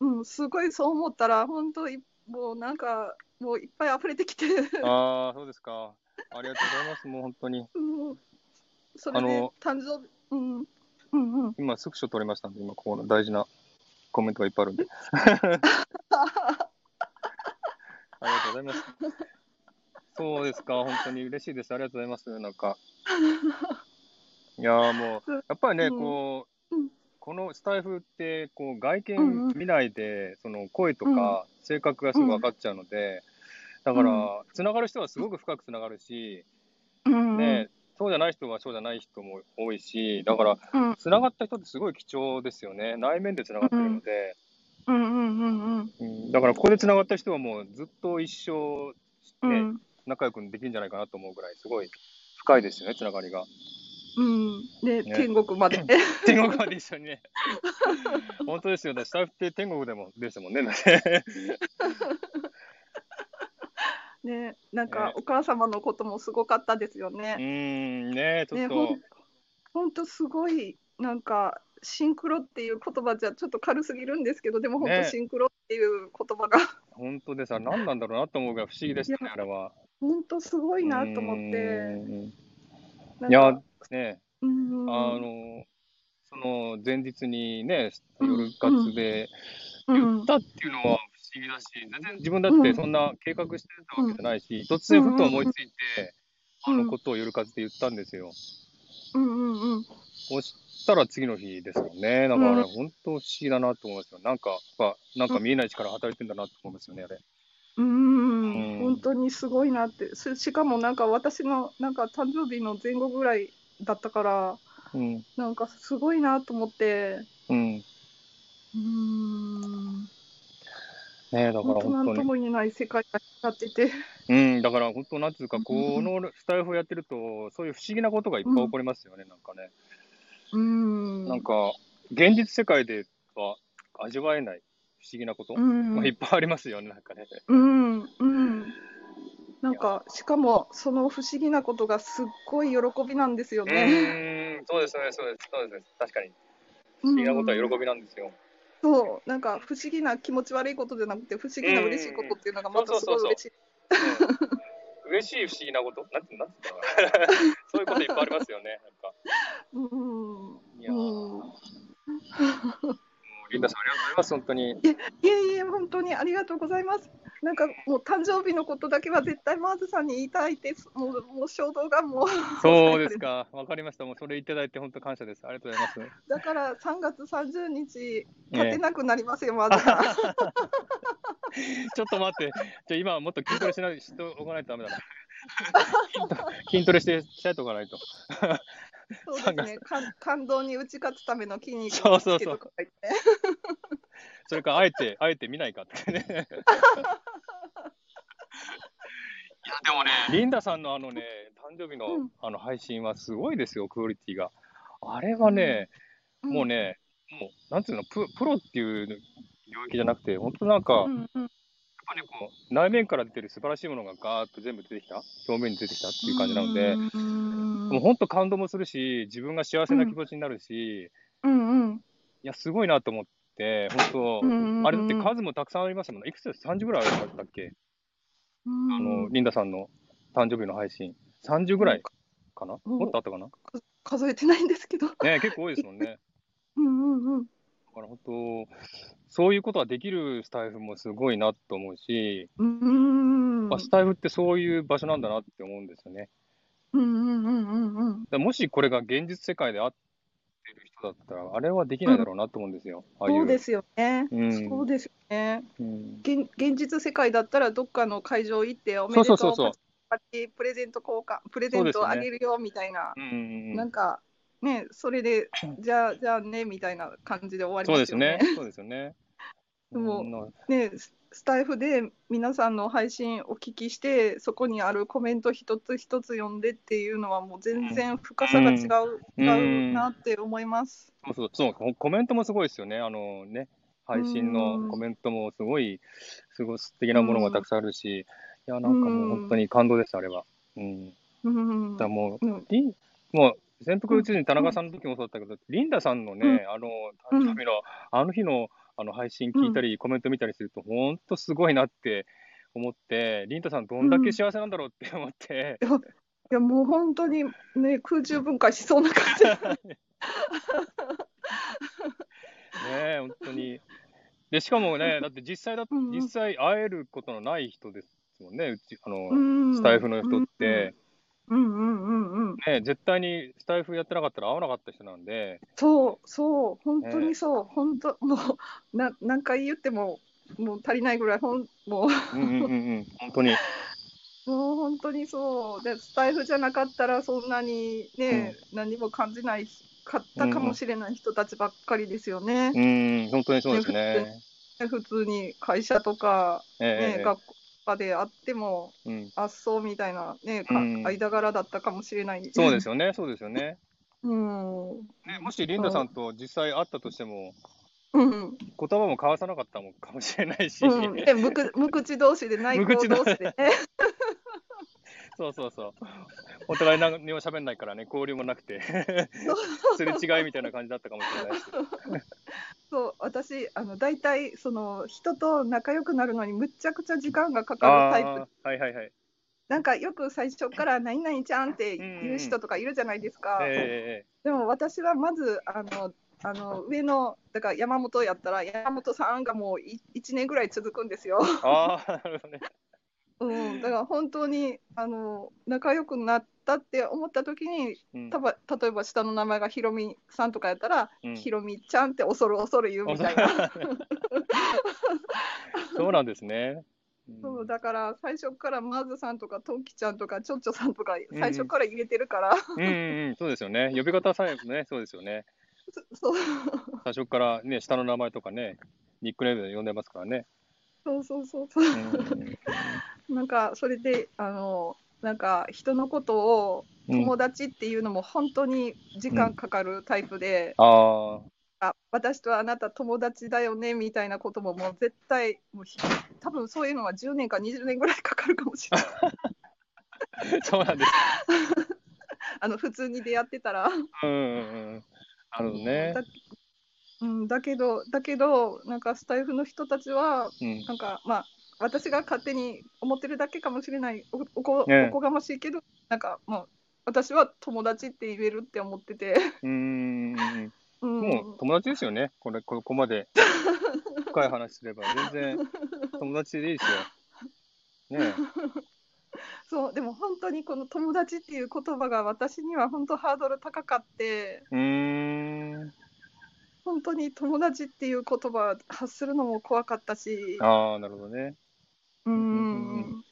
うん、すごいそう思ったら本当いもうなんかもういっぱい溢れてきて、ああ、そうですか。ありがとうございます、もう本当に。うん、それであの誕生日、うんうんうん、今、スクショ撮りましたんで、今、ここの大事なコメントがいっぱいあるんで。*laughs* ありがとうございます。そうですか、本当に嬉しいです。ありがとうございます。なんか。いやーも *laughs* う、やっぱりね、うん。こう、うん。このスタイフって、こう、外見見ないで、その声とか性格がすぐ分かっちゃうので、だから、つながる人はすごく深くつながるし、うんね、そうじゃない人はそうじゃない人も多いし、だから、うん。つながった人ってすごい貴重ですよね。内面でつながってるので、うんうんうんうんうん。だからここでつながった人はもうずっと一生、ねうん仲良くできるんじゃないかなと思うぐらい、すごい深いですよね、つながりが。うん、で、ね天国まで。*laughs* 天国まで一緒にね。*laughs* 本当ですよ。だスタッフって天国でもですもんね。*laughs* ね、なんかねお母様のこともすごかったですようね。ーん、ねちょね、っとほん、ほんとすごい、なんか、シンクロっていう言葉じゃちょっと軽すぎるんですけど、でも本ね当シンクロっていう言葉が、本当でさ、何なんだろうなと思うぐらい不思議でしたね、あれは。本当すごいなと思っうて。いやか、ね、うん、あの、その前日にね、夜活でうん言ったっていうのは不思議だし、全然自分だってそんな計画してたわけじゃないし、突然ふと思いついて、あのことを夜活で言ったんですよ。うんうんうんそしたら次の日ですよね。だから、うん本当不思議だなと思いますよ。なんか、やっぱなんか見えない力働いてんだなと思いますよね、あれ。うん、本当にすごいなって。ししかもなんか私のなんか誕生日の前後ぐらいだったから、うん。なんかすごいなと思って、うん。うーん、ねだから本当に。とも言えない世界がやってて。うん、だから本当、なんていうか、うんこのスタイフをやってると、そういう不思議なことがいっぱい起こりますよね、なんかね。うーん。なんか、現実世界では味わえない不思議なこと、うん、まあ、いっぱいありますよね、なんかね。うん、うん。なんか、しかも、その不思議なことがすっごい喜びなんですようね。ーん、そうです、そうです、そうです、そうです、確かに。不不思議なことは喜びなんですよ。そう、なんか不思議な気持ち悪いことじゃなくて、不思議な嬉しいことっていうのがまたすごい嬉しい。うん、嬉しい不思議なこと？なんて、なんてそういうこといっぱいありますよね、なんか。うん。いやー、うんもうリンダさん、ありがとうございます、本当に。いえいえ、本当にありがとうございます。なんかもう誕生日のことだけは絶対マーズさんに言いたいです。もうもう衝動がもう。そうですか、わかりました。もうそれいただいて本当感謝です。ありがとうございます。だから3月30日、勝てなくなりますよ、マーズさん。ちょっと待って、じゃ今はもっと筋トレしないしておかないとダメだな。筋トレして鍛えておかないと。*laughs* そうですね。感感動に打ち勝つための筋肉そうそうそう。つけとか言ってね。*laughs* それからあえて、*laughs* あえて見ないかってね。いや、でもね、リンダさんのあのね、誕生日の,、うん。あの配信はすごいですよ、クオリティが。あれはね、もうね、もう、なんていうのプ、プロっていう領域じゃなくて、本当なんか、うんうんぱりこう、内面から出てる素晴らしいものがガーッと全部出てきた、表面に出てきた？っていう感じなので、うん。もう本当感動もするし、自分が幸せな気持ちになるし、うんうん。いや、すごいなと思って、本当、うんうんあれだって数もたくさんありますもんね。いくつ？です ?30 ぐらいありましたっけ、うん。あの、リンダさんの誕生日の配信。30ぐらいかな、うん。もっとあったかな？数えてないんですけど。ね結構多いですもんね。*laughs* うんうんうん。だから本当、そういうことができるスタイフもすごいなと思うし、うんうんあスタイフってそういう場所なんだなって思うんですよね。うんうんうんうんうんだからもしこれが現実世界で合ってる人だったら、あれはできないだろうなと思うんですよ。ああいそうですよね。うんそうですよね。うん現現実世界だったらどっかの会場行っておめそうでとそううそうそう。プレゼント交換プレゼントあげるよみたいな、うんうんうんなんかねそれでじゃあじゃあねみたいな感じで終わりそうますよですねね。。そうですよね。でもうんねススタイフで皆さんの配信お聞きしてそこにあるコメント一つ一つ読んでっていうのはもう全然深さが違う、うん違うなって思います。そうそうそうコ、コメントもすごいですよね。あのね、配信のコメントもすごい、すごい素敵なものがたくさんあるし、いや、なんかもう本当に感動でした、あれは。うん。うんだもう、うんリンもう、潜伏宇宙人田中さんの時もそうだったけど、リンダさんのね、あの、誕生日の、あの日のあの配信聞いたり、コメント見たりすると、本当すごいなって思って、リンダさんどんだけ幸せなんだろうって思って、いやもう本当にね空中分解しそうな感じ。ねえ、本当に。で、しかもね、だって実際だ、うん。うん実際会えることのない人ですもんね、うち、あの、うん。スタイフの人って、うんうんうんうん。ね、絶対にスタイフやってなかったら会わなかった人なんで、そうそう本当にそう、本当もうな何回言ってももう足りないぐらいほんもううんうんうんうん、本当に。*laughs* もう本当にそうでスタイフじゃなかったらそんなにね、何も感じないかったかもしれない人たちばっかりですよね。うん、本当にそうですね。普通に会社とか、ねええ学校とかであってもうん、あっそうみたいな、ねかうん。間柄だったかもしれない。そうですよね、そうですよね。*laughs* うん。ね、もしリンダさんと実際会ったとしても、うん。言葉も交わさなかったもんかもしれないし、うん、で無口無口同士で内向無口同士。同士でね。*laughs* そうそうそう。お互い何も喋んないからね、交流もなくて、すれ違いみたいな感じだったかもしれないし。そう私あの大体その人と仲良くなるのにむっちゃくちゃ時間がかかるタイプはいはいはい。なんかよく最初から「何々ちゃん」って言う人とかいるじゃないですか、えでも私はまずあのあの上のだから山本やったら山本さんがもう1年ぐらい続くんですよあ、なるほどね。うん、だから本当にあの仲良くなったって思った時に、うんたば例えば下の名前がひろみさんとかやったら、うんひろみちゃんって恐る恐る言うみたいな。*laughs* そうなんですね。そうだから最初からマズさんとかトンキちゃんとかチョッチョさんとか最初から入れてるから、うんうんうん、そうですよね。*laughs* 呼び方さえもね、そうですよね。そう最初からね、下の名前とかね、ニックネームで呼んでますからね。そうそうそうそううんなんかそれであのなんか人のことを友達っていうのも本当に時間かかるタイプで、ああ私とあなた友達だよねみたいなことももう絶対もうひ多分そういうのは10年か20年ぐらいかかるかもしれないあ、そうなんです。*laughs* あの普通に出会ってたら、うんうんうん。なるほどねだ。うん、だけどだけどなんかスタイフの人たちはうんなんかまあ私が勝手に思ってるだけかもしれないおおこええおこがましいけどなんかもう私は友達って言えるって思ってて、うーん。うん、もう友達ですよね。これ、ここまで深い話すれば、全然友達でいいですよ。ねそうでも本当にこの友達っていう言葉が私には本当ハードル高かってえ。うーん。本当に友達っていう言葉発するのも怖かったしああ、なるほどね。うんうん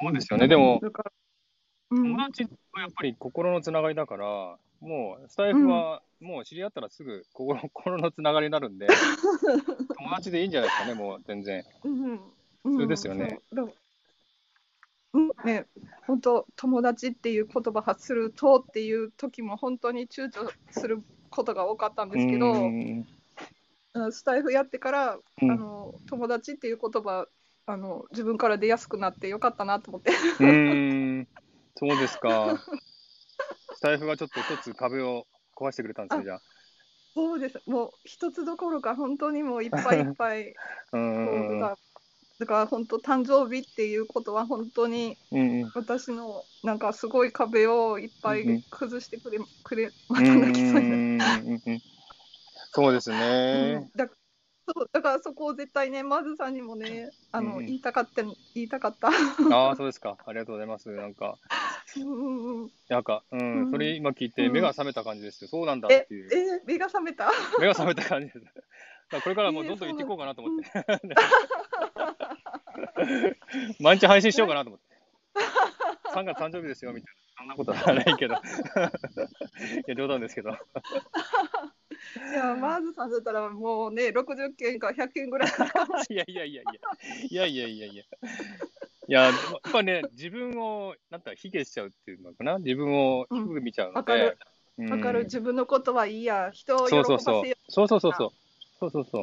そうですよね。でも、友達はやっぱり心のつながりだから、もうスタイフはもう知り合ったらすぐ心 *laughs* 心のつながりになるんで、*laughs* 友達でいいんじゃないですかね、もう全然。うんそれですよね。そう。んね、本当友達っていう言葉発するとっていう時も本当に躊躇することが多かったんですけど、うーん。うんスタイフやってから、うん。あの友達っていう言葉あの自分から出やすくなってよかったなと思って。うーん、そうですか。*laughs* スタイフがちょっと一つ壁を壊してくれたんですね、じゃあ。そうです。もう一つどころか本当にもういっぱいいっぱい。*laughs* だから本当誕生日っていうことは本当に。私のなんかすごい壁をいっぱい崩してくれくれまた泣きそうになっうーんうんうんそうですたうんね。だそうだからそこを絶対ねマズさんにもねあの、うんうん言いたかった言いたかった。ああ、そうですか。ありがとうございます。なんか、うんうんうんなんか、うん、うんそれ今聞いてうん目が覚めた感じですよ。そうなんだえっていう。え目が覚めた？目が覚めた感じです。だからこれからもうどんどん行っていこうかなと思って。毎日配信しようかなと思って。3月誕生日ですよ、みたいな。そんなことはないけど。*laughs* いや、冗談ですけど。いやマズさんだったらもうね60件か100件ぐらい。*laughs* いやいやいやいや。いやいやいやいや。いや、やっぱね、自分を、なんか、卑下しちゃうっていうのかな？自分を低く見ちゃうのでわかる。うんわかる自分のことはいいや人を喜ばせよそうそう。そうそうそうそう。そうそうそ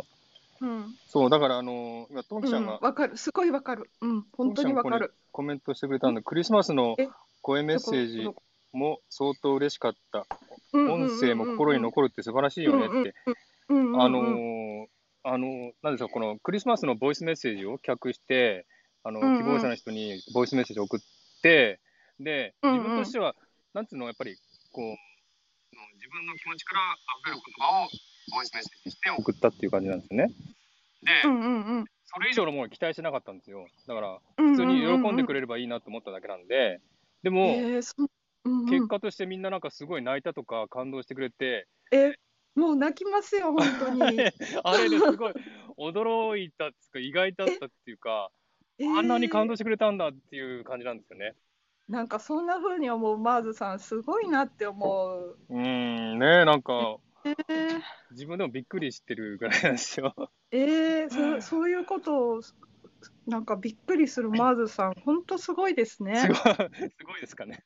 う。うんそう、だから、あの、今、トンキちゃんがうんわかるすごいわかるうん本当にわかるコメントしてくれたんで、クリスマスのえ？声メッセージも相当嬉しかった。うん音声も心に残るって素晴らしいよねって。あのー、あの、なんでしょう、このクリスマスのボイスメッセージを企画して、あの、希望者の人にボイスメッセージを送って、で、自分としては、なんつうの、やっぱり、こう、自分の気持ちから溢れる言葉をボイスメッセージして送ったっていう感じなんですよね。で、それ以上のものを期待してなかったんですよ。だから、普普通に喜んでくれれればいいなと思っただけなんで、でも、えーそううんうん。結果としてみんななんかすごい泣いたとか感動してくれて、えもう泣きますよ本当に、*laughs* あれですごい驚いたっつうか意外だったっていうか、えー。あんなに感動してくれたんだっていう感じなんですよね。なんかそんな風に思うマーズさんすごいなって思う。うーん、ねえ、なんかえー、自分でもびっくりしてるぐらいなんですよ。えー、そそういうことをなんかびっくりするマーズさん本当すごいですね。すごい、すごいですかね。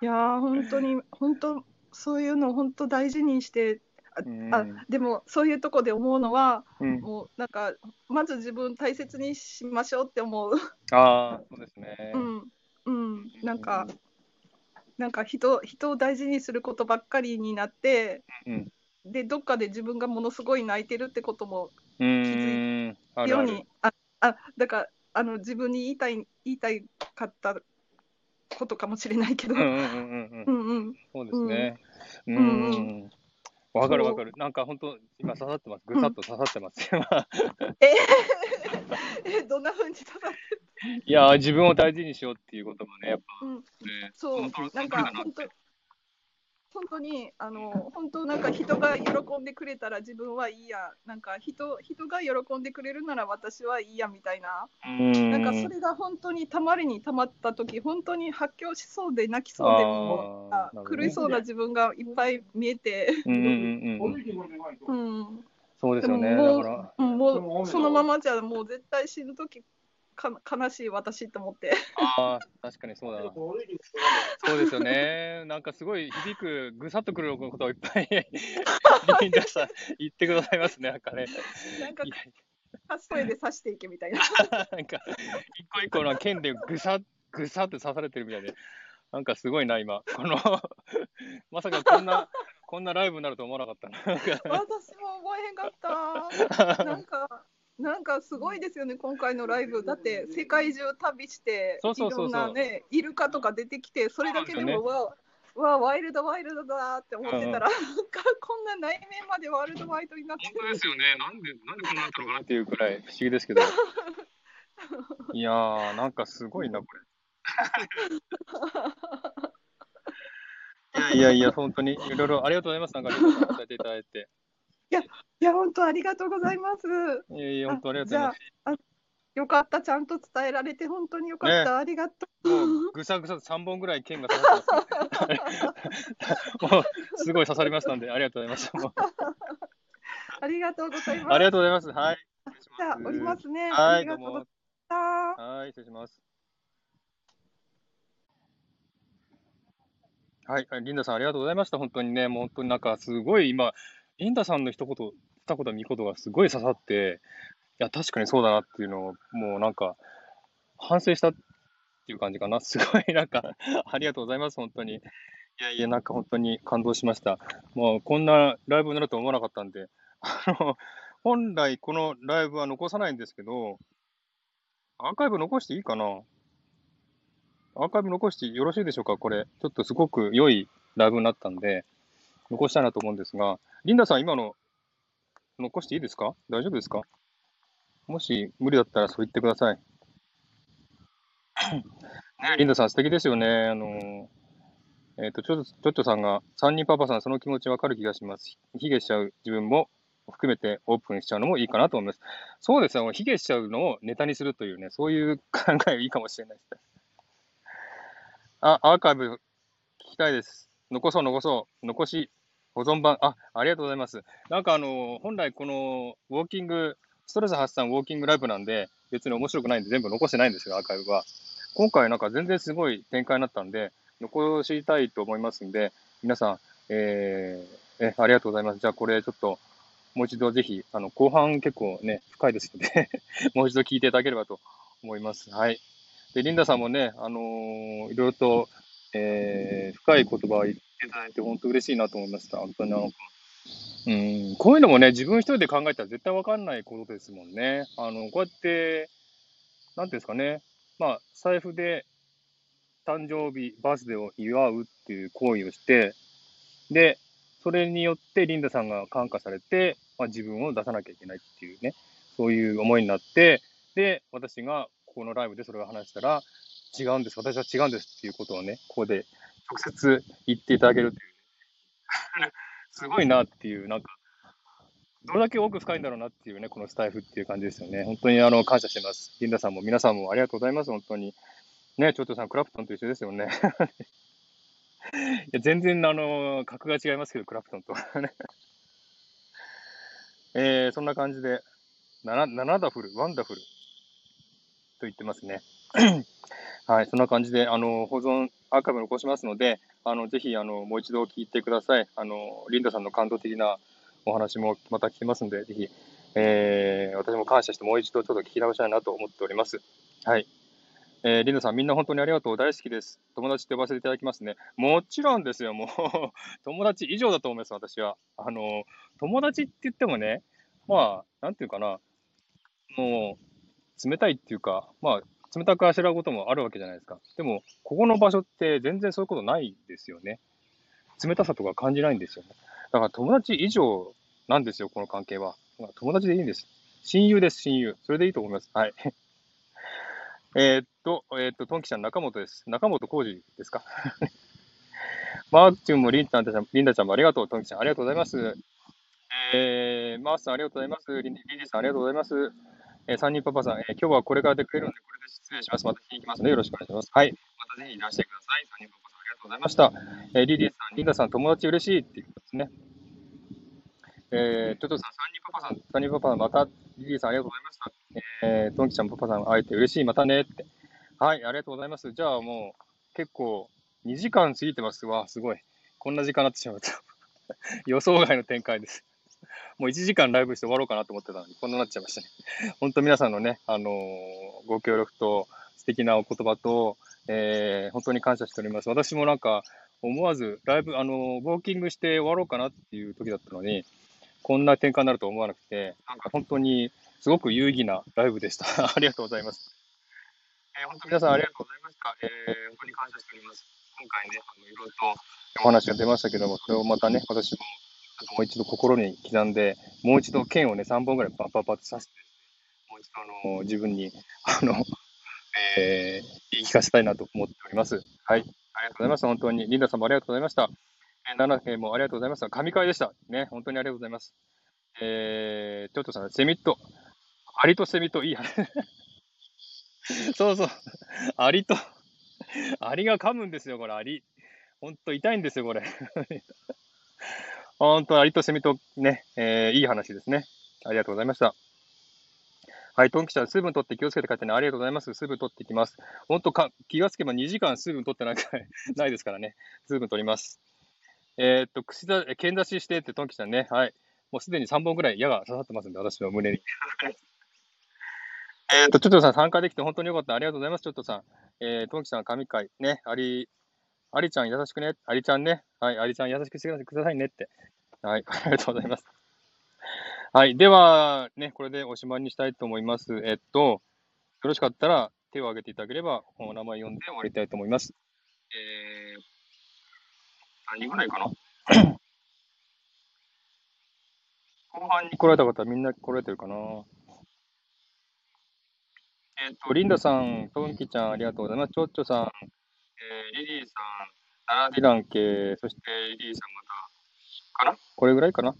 いやー本当に本当そういうのを本当大事にしてあうん。あでもそういうとこで思うのはうん、もうなんかまず自分大切にしましょうって思う。ああ、*laughs* そうですね。うん。うん。なんかなんか人人を大事にすることばっかりになってうん、でどっかで自分がものすごい泣いてるってこともうーん、あるあるように。ああだからあの自分に言いたい言いたいかったことかもしれないけど。うんうんうんうんうんう。んうんそうですね。うんん。わかるわかる。なんか本当、今刺さってます。ぐさっと刺さってます。今え？*laughs* えどんな風に刺さっいやー、自分を大事にしようっていうことがね、やっぱそうなんか本当本当にあの本当なんか人が喜んでくれたら自分はいいや。なんか人人が喜んでくれるなら私はいいやみたいな。うん。なんかそれが本当にたまりにたまった時本当に発狂しそうで泣きそうでもあーなるほどね。狂いそうな自分がいっぱい見えて、うんうんうんうん。うん、そうですよね。もから、うんもうそのままじゃもう絶対死ぬ時か悲しい私と思って。ああ、確かにそうだな。そうですよね。なんかすごい響く、ぐさっとくることをいっぱい、リンダさん言ってくださいますね。なんかね。なんかいや声で刺していけみたいな。*laughs* なんか、一個一個の剣でぐさっ、ぐさって刺されてるみたいで、なんかすごいな、今。この、*laughs* まさかこんな、こんなライブになると思わなかったな。私も覚えへんかった。なんか、なんかすごいですよね、今回のライブ。だって、世界中旅して、いろんなね、イルカとか出てきて、それだけでも、そうわ、わ、ワイルドワイルドだって思ってたら、なんかこんな内面までワイルドワイルドになって本当ですよね。なんで、なんでこんなったのかなっていうくらい不思議ですけど。*laughs* いやー、なんかすごいな、これ。いやいやいや、本当にいろいろありがとうございます。なんか、伝えていただいて。いや、本当ありがとうございます。いやいや、本当ありがとうございます。よかった、ちゃんと伝えられて、本当によかった、ありがとう。ぐさぐさ3本ぐらい剣が刺さってます、ね。すごい刺さりましたんで、ありがとうございました。*laughs* ありがとうございます。ありがとうございます。はい。じゃあ、おりますね。はい、どうも。とうございました。はい、失礼します。はい、はいリンダさんありがとうございました。本当にね、もう本当になんかすごい今、リンダさんの一言、二言、三言がすごい刺さって、いや、確かにそうだなっていうのを、もうなんか、反省したっていう感じかな。*laughs* すごいなんか、ありがとうございます、本当に。いやいや、なんか本当に感動しました。もうこんなライブになると思わなかったんで、あの、本来このライブは残さないんですけど、アーカイブ残していいかなアーカイブ残してよろしいでしょうかこれ。ちょっとすごく良いライブになったんで、残したいなと思うんですが、リンダさん、今の残していいですか？大丈夫ですか？もし無理だったらそう言ってください。ね、リンダさん、素敵ですよね。あの、えっ、と、ちょちょっちょさんが、三人パパさん、その気持ちわかる気がします。卑下しちゃう自分も含めてオープンしちゃうのもいいかなと思います。そうですよ。卑下しちゃうのをネタにするというね、そういう考えいいかもしれないですね。あ、アーカイブ聞きたいです。残そう、残そう。残し、保存版。あ、ありがとうございます。なんかあの、本来このウォーキング、ストレス発散ウォーキングライブなんで、別に面白くないんで全部残してないんですよ、アーカイブは。今回なんか全然すごい展開になったんで、残したいと思いますんで、皆さん、えー、え、ありがとうございます。じゃあこれちょっと、もう一度ぜひ、あの、後半結構ね、深いですので *laughs* もう一度聞いていただければと思います。はい。で、リンダさんもね、あのーいろいろと、えー、深い言葉を言っていただいて、本当嬉しいなと思いました。本当になんか、うん、こういうのもね、自分一人で考えたら絶対わかんないことですもんね。あの、こうやって、なんていうんですかね、まあ、財布で誕生日、バースデーを祝うっていう行為をして、で、それによってリンダさんが感化されて、まあ、自分を出さなきゃいけないっていうね、そういう思いになって、で、私がここのライブでそれを話したら、違うんです、私は違うんですっていうことをね、ここで直接言っていただけるっていう、*laughs* すごいなっていう、なんか、どれだけ奥深いんだろうなっていうね、このスタイフっていう感じですよね。本当にあの感謝してます。リンダさんも皆さんもありがとうございます、本当に。ね、ちょっとさん、クラプトンと一緒ですよね。*laughs* いや全然、あの、格が違いますけど、クラプトンと。ね *laughs* えー、そんな感じで、ナナナナダフル、ワンダフルと言ってますね。*clears throat* はい、そんな感じで、あの、保存、アーカイブ残しますので、あの、ぜひ、あの、もう一度聞いてください。あの、リンダさんの感動的なお話もまた聞きますので、ぜひ、えー、私も感謝してもう一度ちょっと聞き直したいなと思っております。はい。えー、リンダさん、みんな本当にありがとう。大好きです。友達って呼ばせていただきますね。もちろんですよ、もう。*laughs* 友達以上だと思います、私は。あの、友達って言ってもね、まあ、なんていうかな、もう、冷たいっていうか、まあ、冷たくあしらうこともあるわけじゃないですか。でも、ここの場所って全然そういうことないですよね。冷たさとか感じないんですよね。だから友達以上なんですよ、この関係は。友達でいいんです。親友です、親友。それでいいと思います。はい。*laughs* えっと、えーっと、トンキちゃん、中本です。中本浩二ですか？*laughs* マーチュンもリンちゃん、リンダちゃんもありがとう。トンキちゃん、ありがとうございます。えー、マースさん、ありがとうございます。リンリンディさん、ありがとうございます。えー、三人パパさん、えー、今日はこれから出かけるので、これで失礼します。また行きますので、よろしくお願いします。はい。またぜひいらしてください。三人パパさん、ありがとうございました。えー、リリーさん、リンダさん、友達嬉しいっていうことですね。えー、トトさん、三人パパさん、三人パパさん、また、リリーさん、ありがとうございました。えー、トンキちゃん、パパさん、会えて嬉しい、またねって。はい、ありがとうございます。じゃあもう、結構、2時間過ぎてますわ。すごい。こんな時間になってしまった。*laughs* 予想外の展開です。もう1時間ライブして終わろうかなと思ってたのに、こんなになっちゃいましたね。*laughs* 本当皆さんのね、あのー、ご協力と素敵なお言葉と、えー、本当に感謝しております。私もなんか、思わず、ライブ、あのー、ウォーキングして終わろうかなっていう時だったのに、こんな展開になると思わなくて、なんか本当にすごく有意義なライブでした。*laughs* ありがとうございます。えー、本当皆さんありがとうございました。えー、本当に感謝しております。今回ね、あのいろいろとお話が出ましたけども、それをまたね、私ももう一度心に刻んで、もう一度剣をね、3本ぐらいパッパッパッと刺して、もう一度あの自分に、あの、えー、言い聞かせたいなと思っております。はい。ありがとうございます。本当に。リンダさんもありがとうございました。えー、ナナもありがとうございました。神回でした。ね、本当にありがとうございます。えー、ちょっとさん、セミット。アリとセミット、いい話。*laughs* そうそう。アリと、アリが噛むんですよ、これ、アリ。ほんと痛いんですよ、これ。本当、アリとセミとね、えー、いい話ですね。ありがとうございました。はい、トンキちゃん、水分取って気をつけて帰ってね。ありがとうございます。水分取っていきます。本当か、気がつけば2時間水分取ってないないですからね。水分取ります。えー、っと、串だ、剣出ししてってトンキちゃんね。はい。もうすでに3本ぐらい矢が刺さってますんで、私の胸に。*laughs* えっと、ちょっとさん参加できて本当によかった。ありがとうございます、ちょっとさん。えー、トンキさん、神回。ね、あり、ありちゃん優しくね。ありちゃんね。はい、ありちゃん優しくしてくださいねって。はい、*laughs* ありがとうございます。はい、では、ね、これでおしまいにしたいと思います。えっと、よろしかったら手を挙げていただければ、お名前読んで終わりたいと思います。えー、何人ぐらいかな？*coughs* 後半に来られた方、みんな来られてるかな？えっ、と、リンダさん、トンキちゃん、ありがとうございます。チョッチョさん、えー、リリーさん、ナラディラン系、そしてリリーさんまた、かな？これぐらいかな？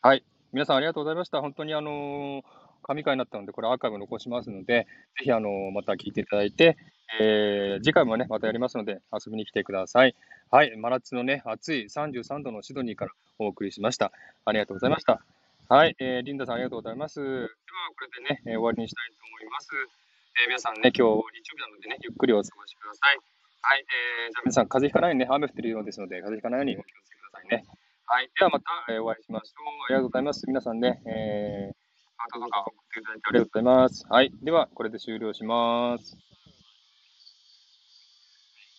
はい。皆さんありがとうございました。本当にあのー、神回になったので、これアーカイブ残しますので、ぜひあのー、また聞いていただいて、えー、次回もね、またやりますので、遊びに来てください。はい。真夏のね、暑い33度のシドニーからお送りしました。ありがとうございました。はい。えー、リンダさんありがとうございます。では、これでね、えー、終わりにしたいと思います。えー、皆さんね、今日日曜日なのでね、ゆっくりお過ごしください。はい、えー、じゃあ皆さん、風邪ひかないようにね、雨降ってるようですので、風邪ひかないようにお気をつけくださいね。はい、ではまた、えー、お会いしましょう。ありがとうございます。皆さんね、えー、ハートとか送っていただいてありがとうございます。はい、では、これで終了します。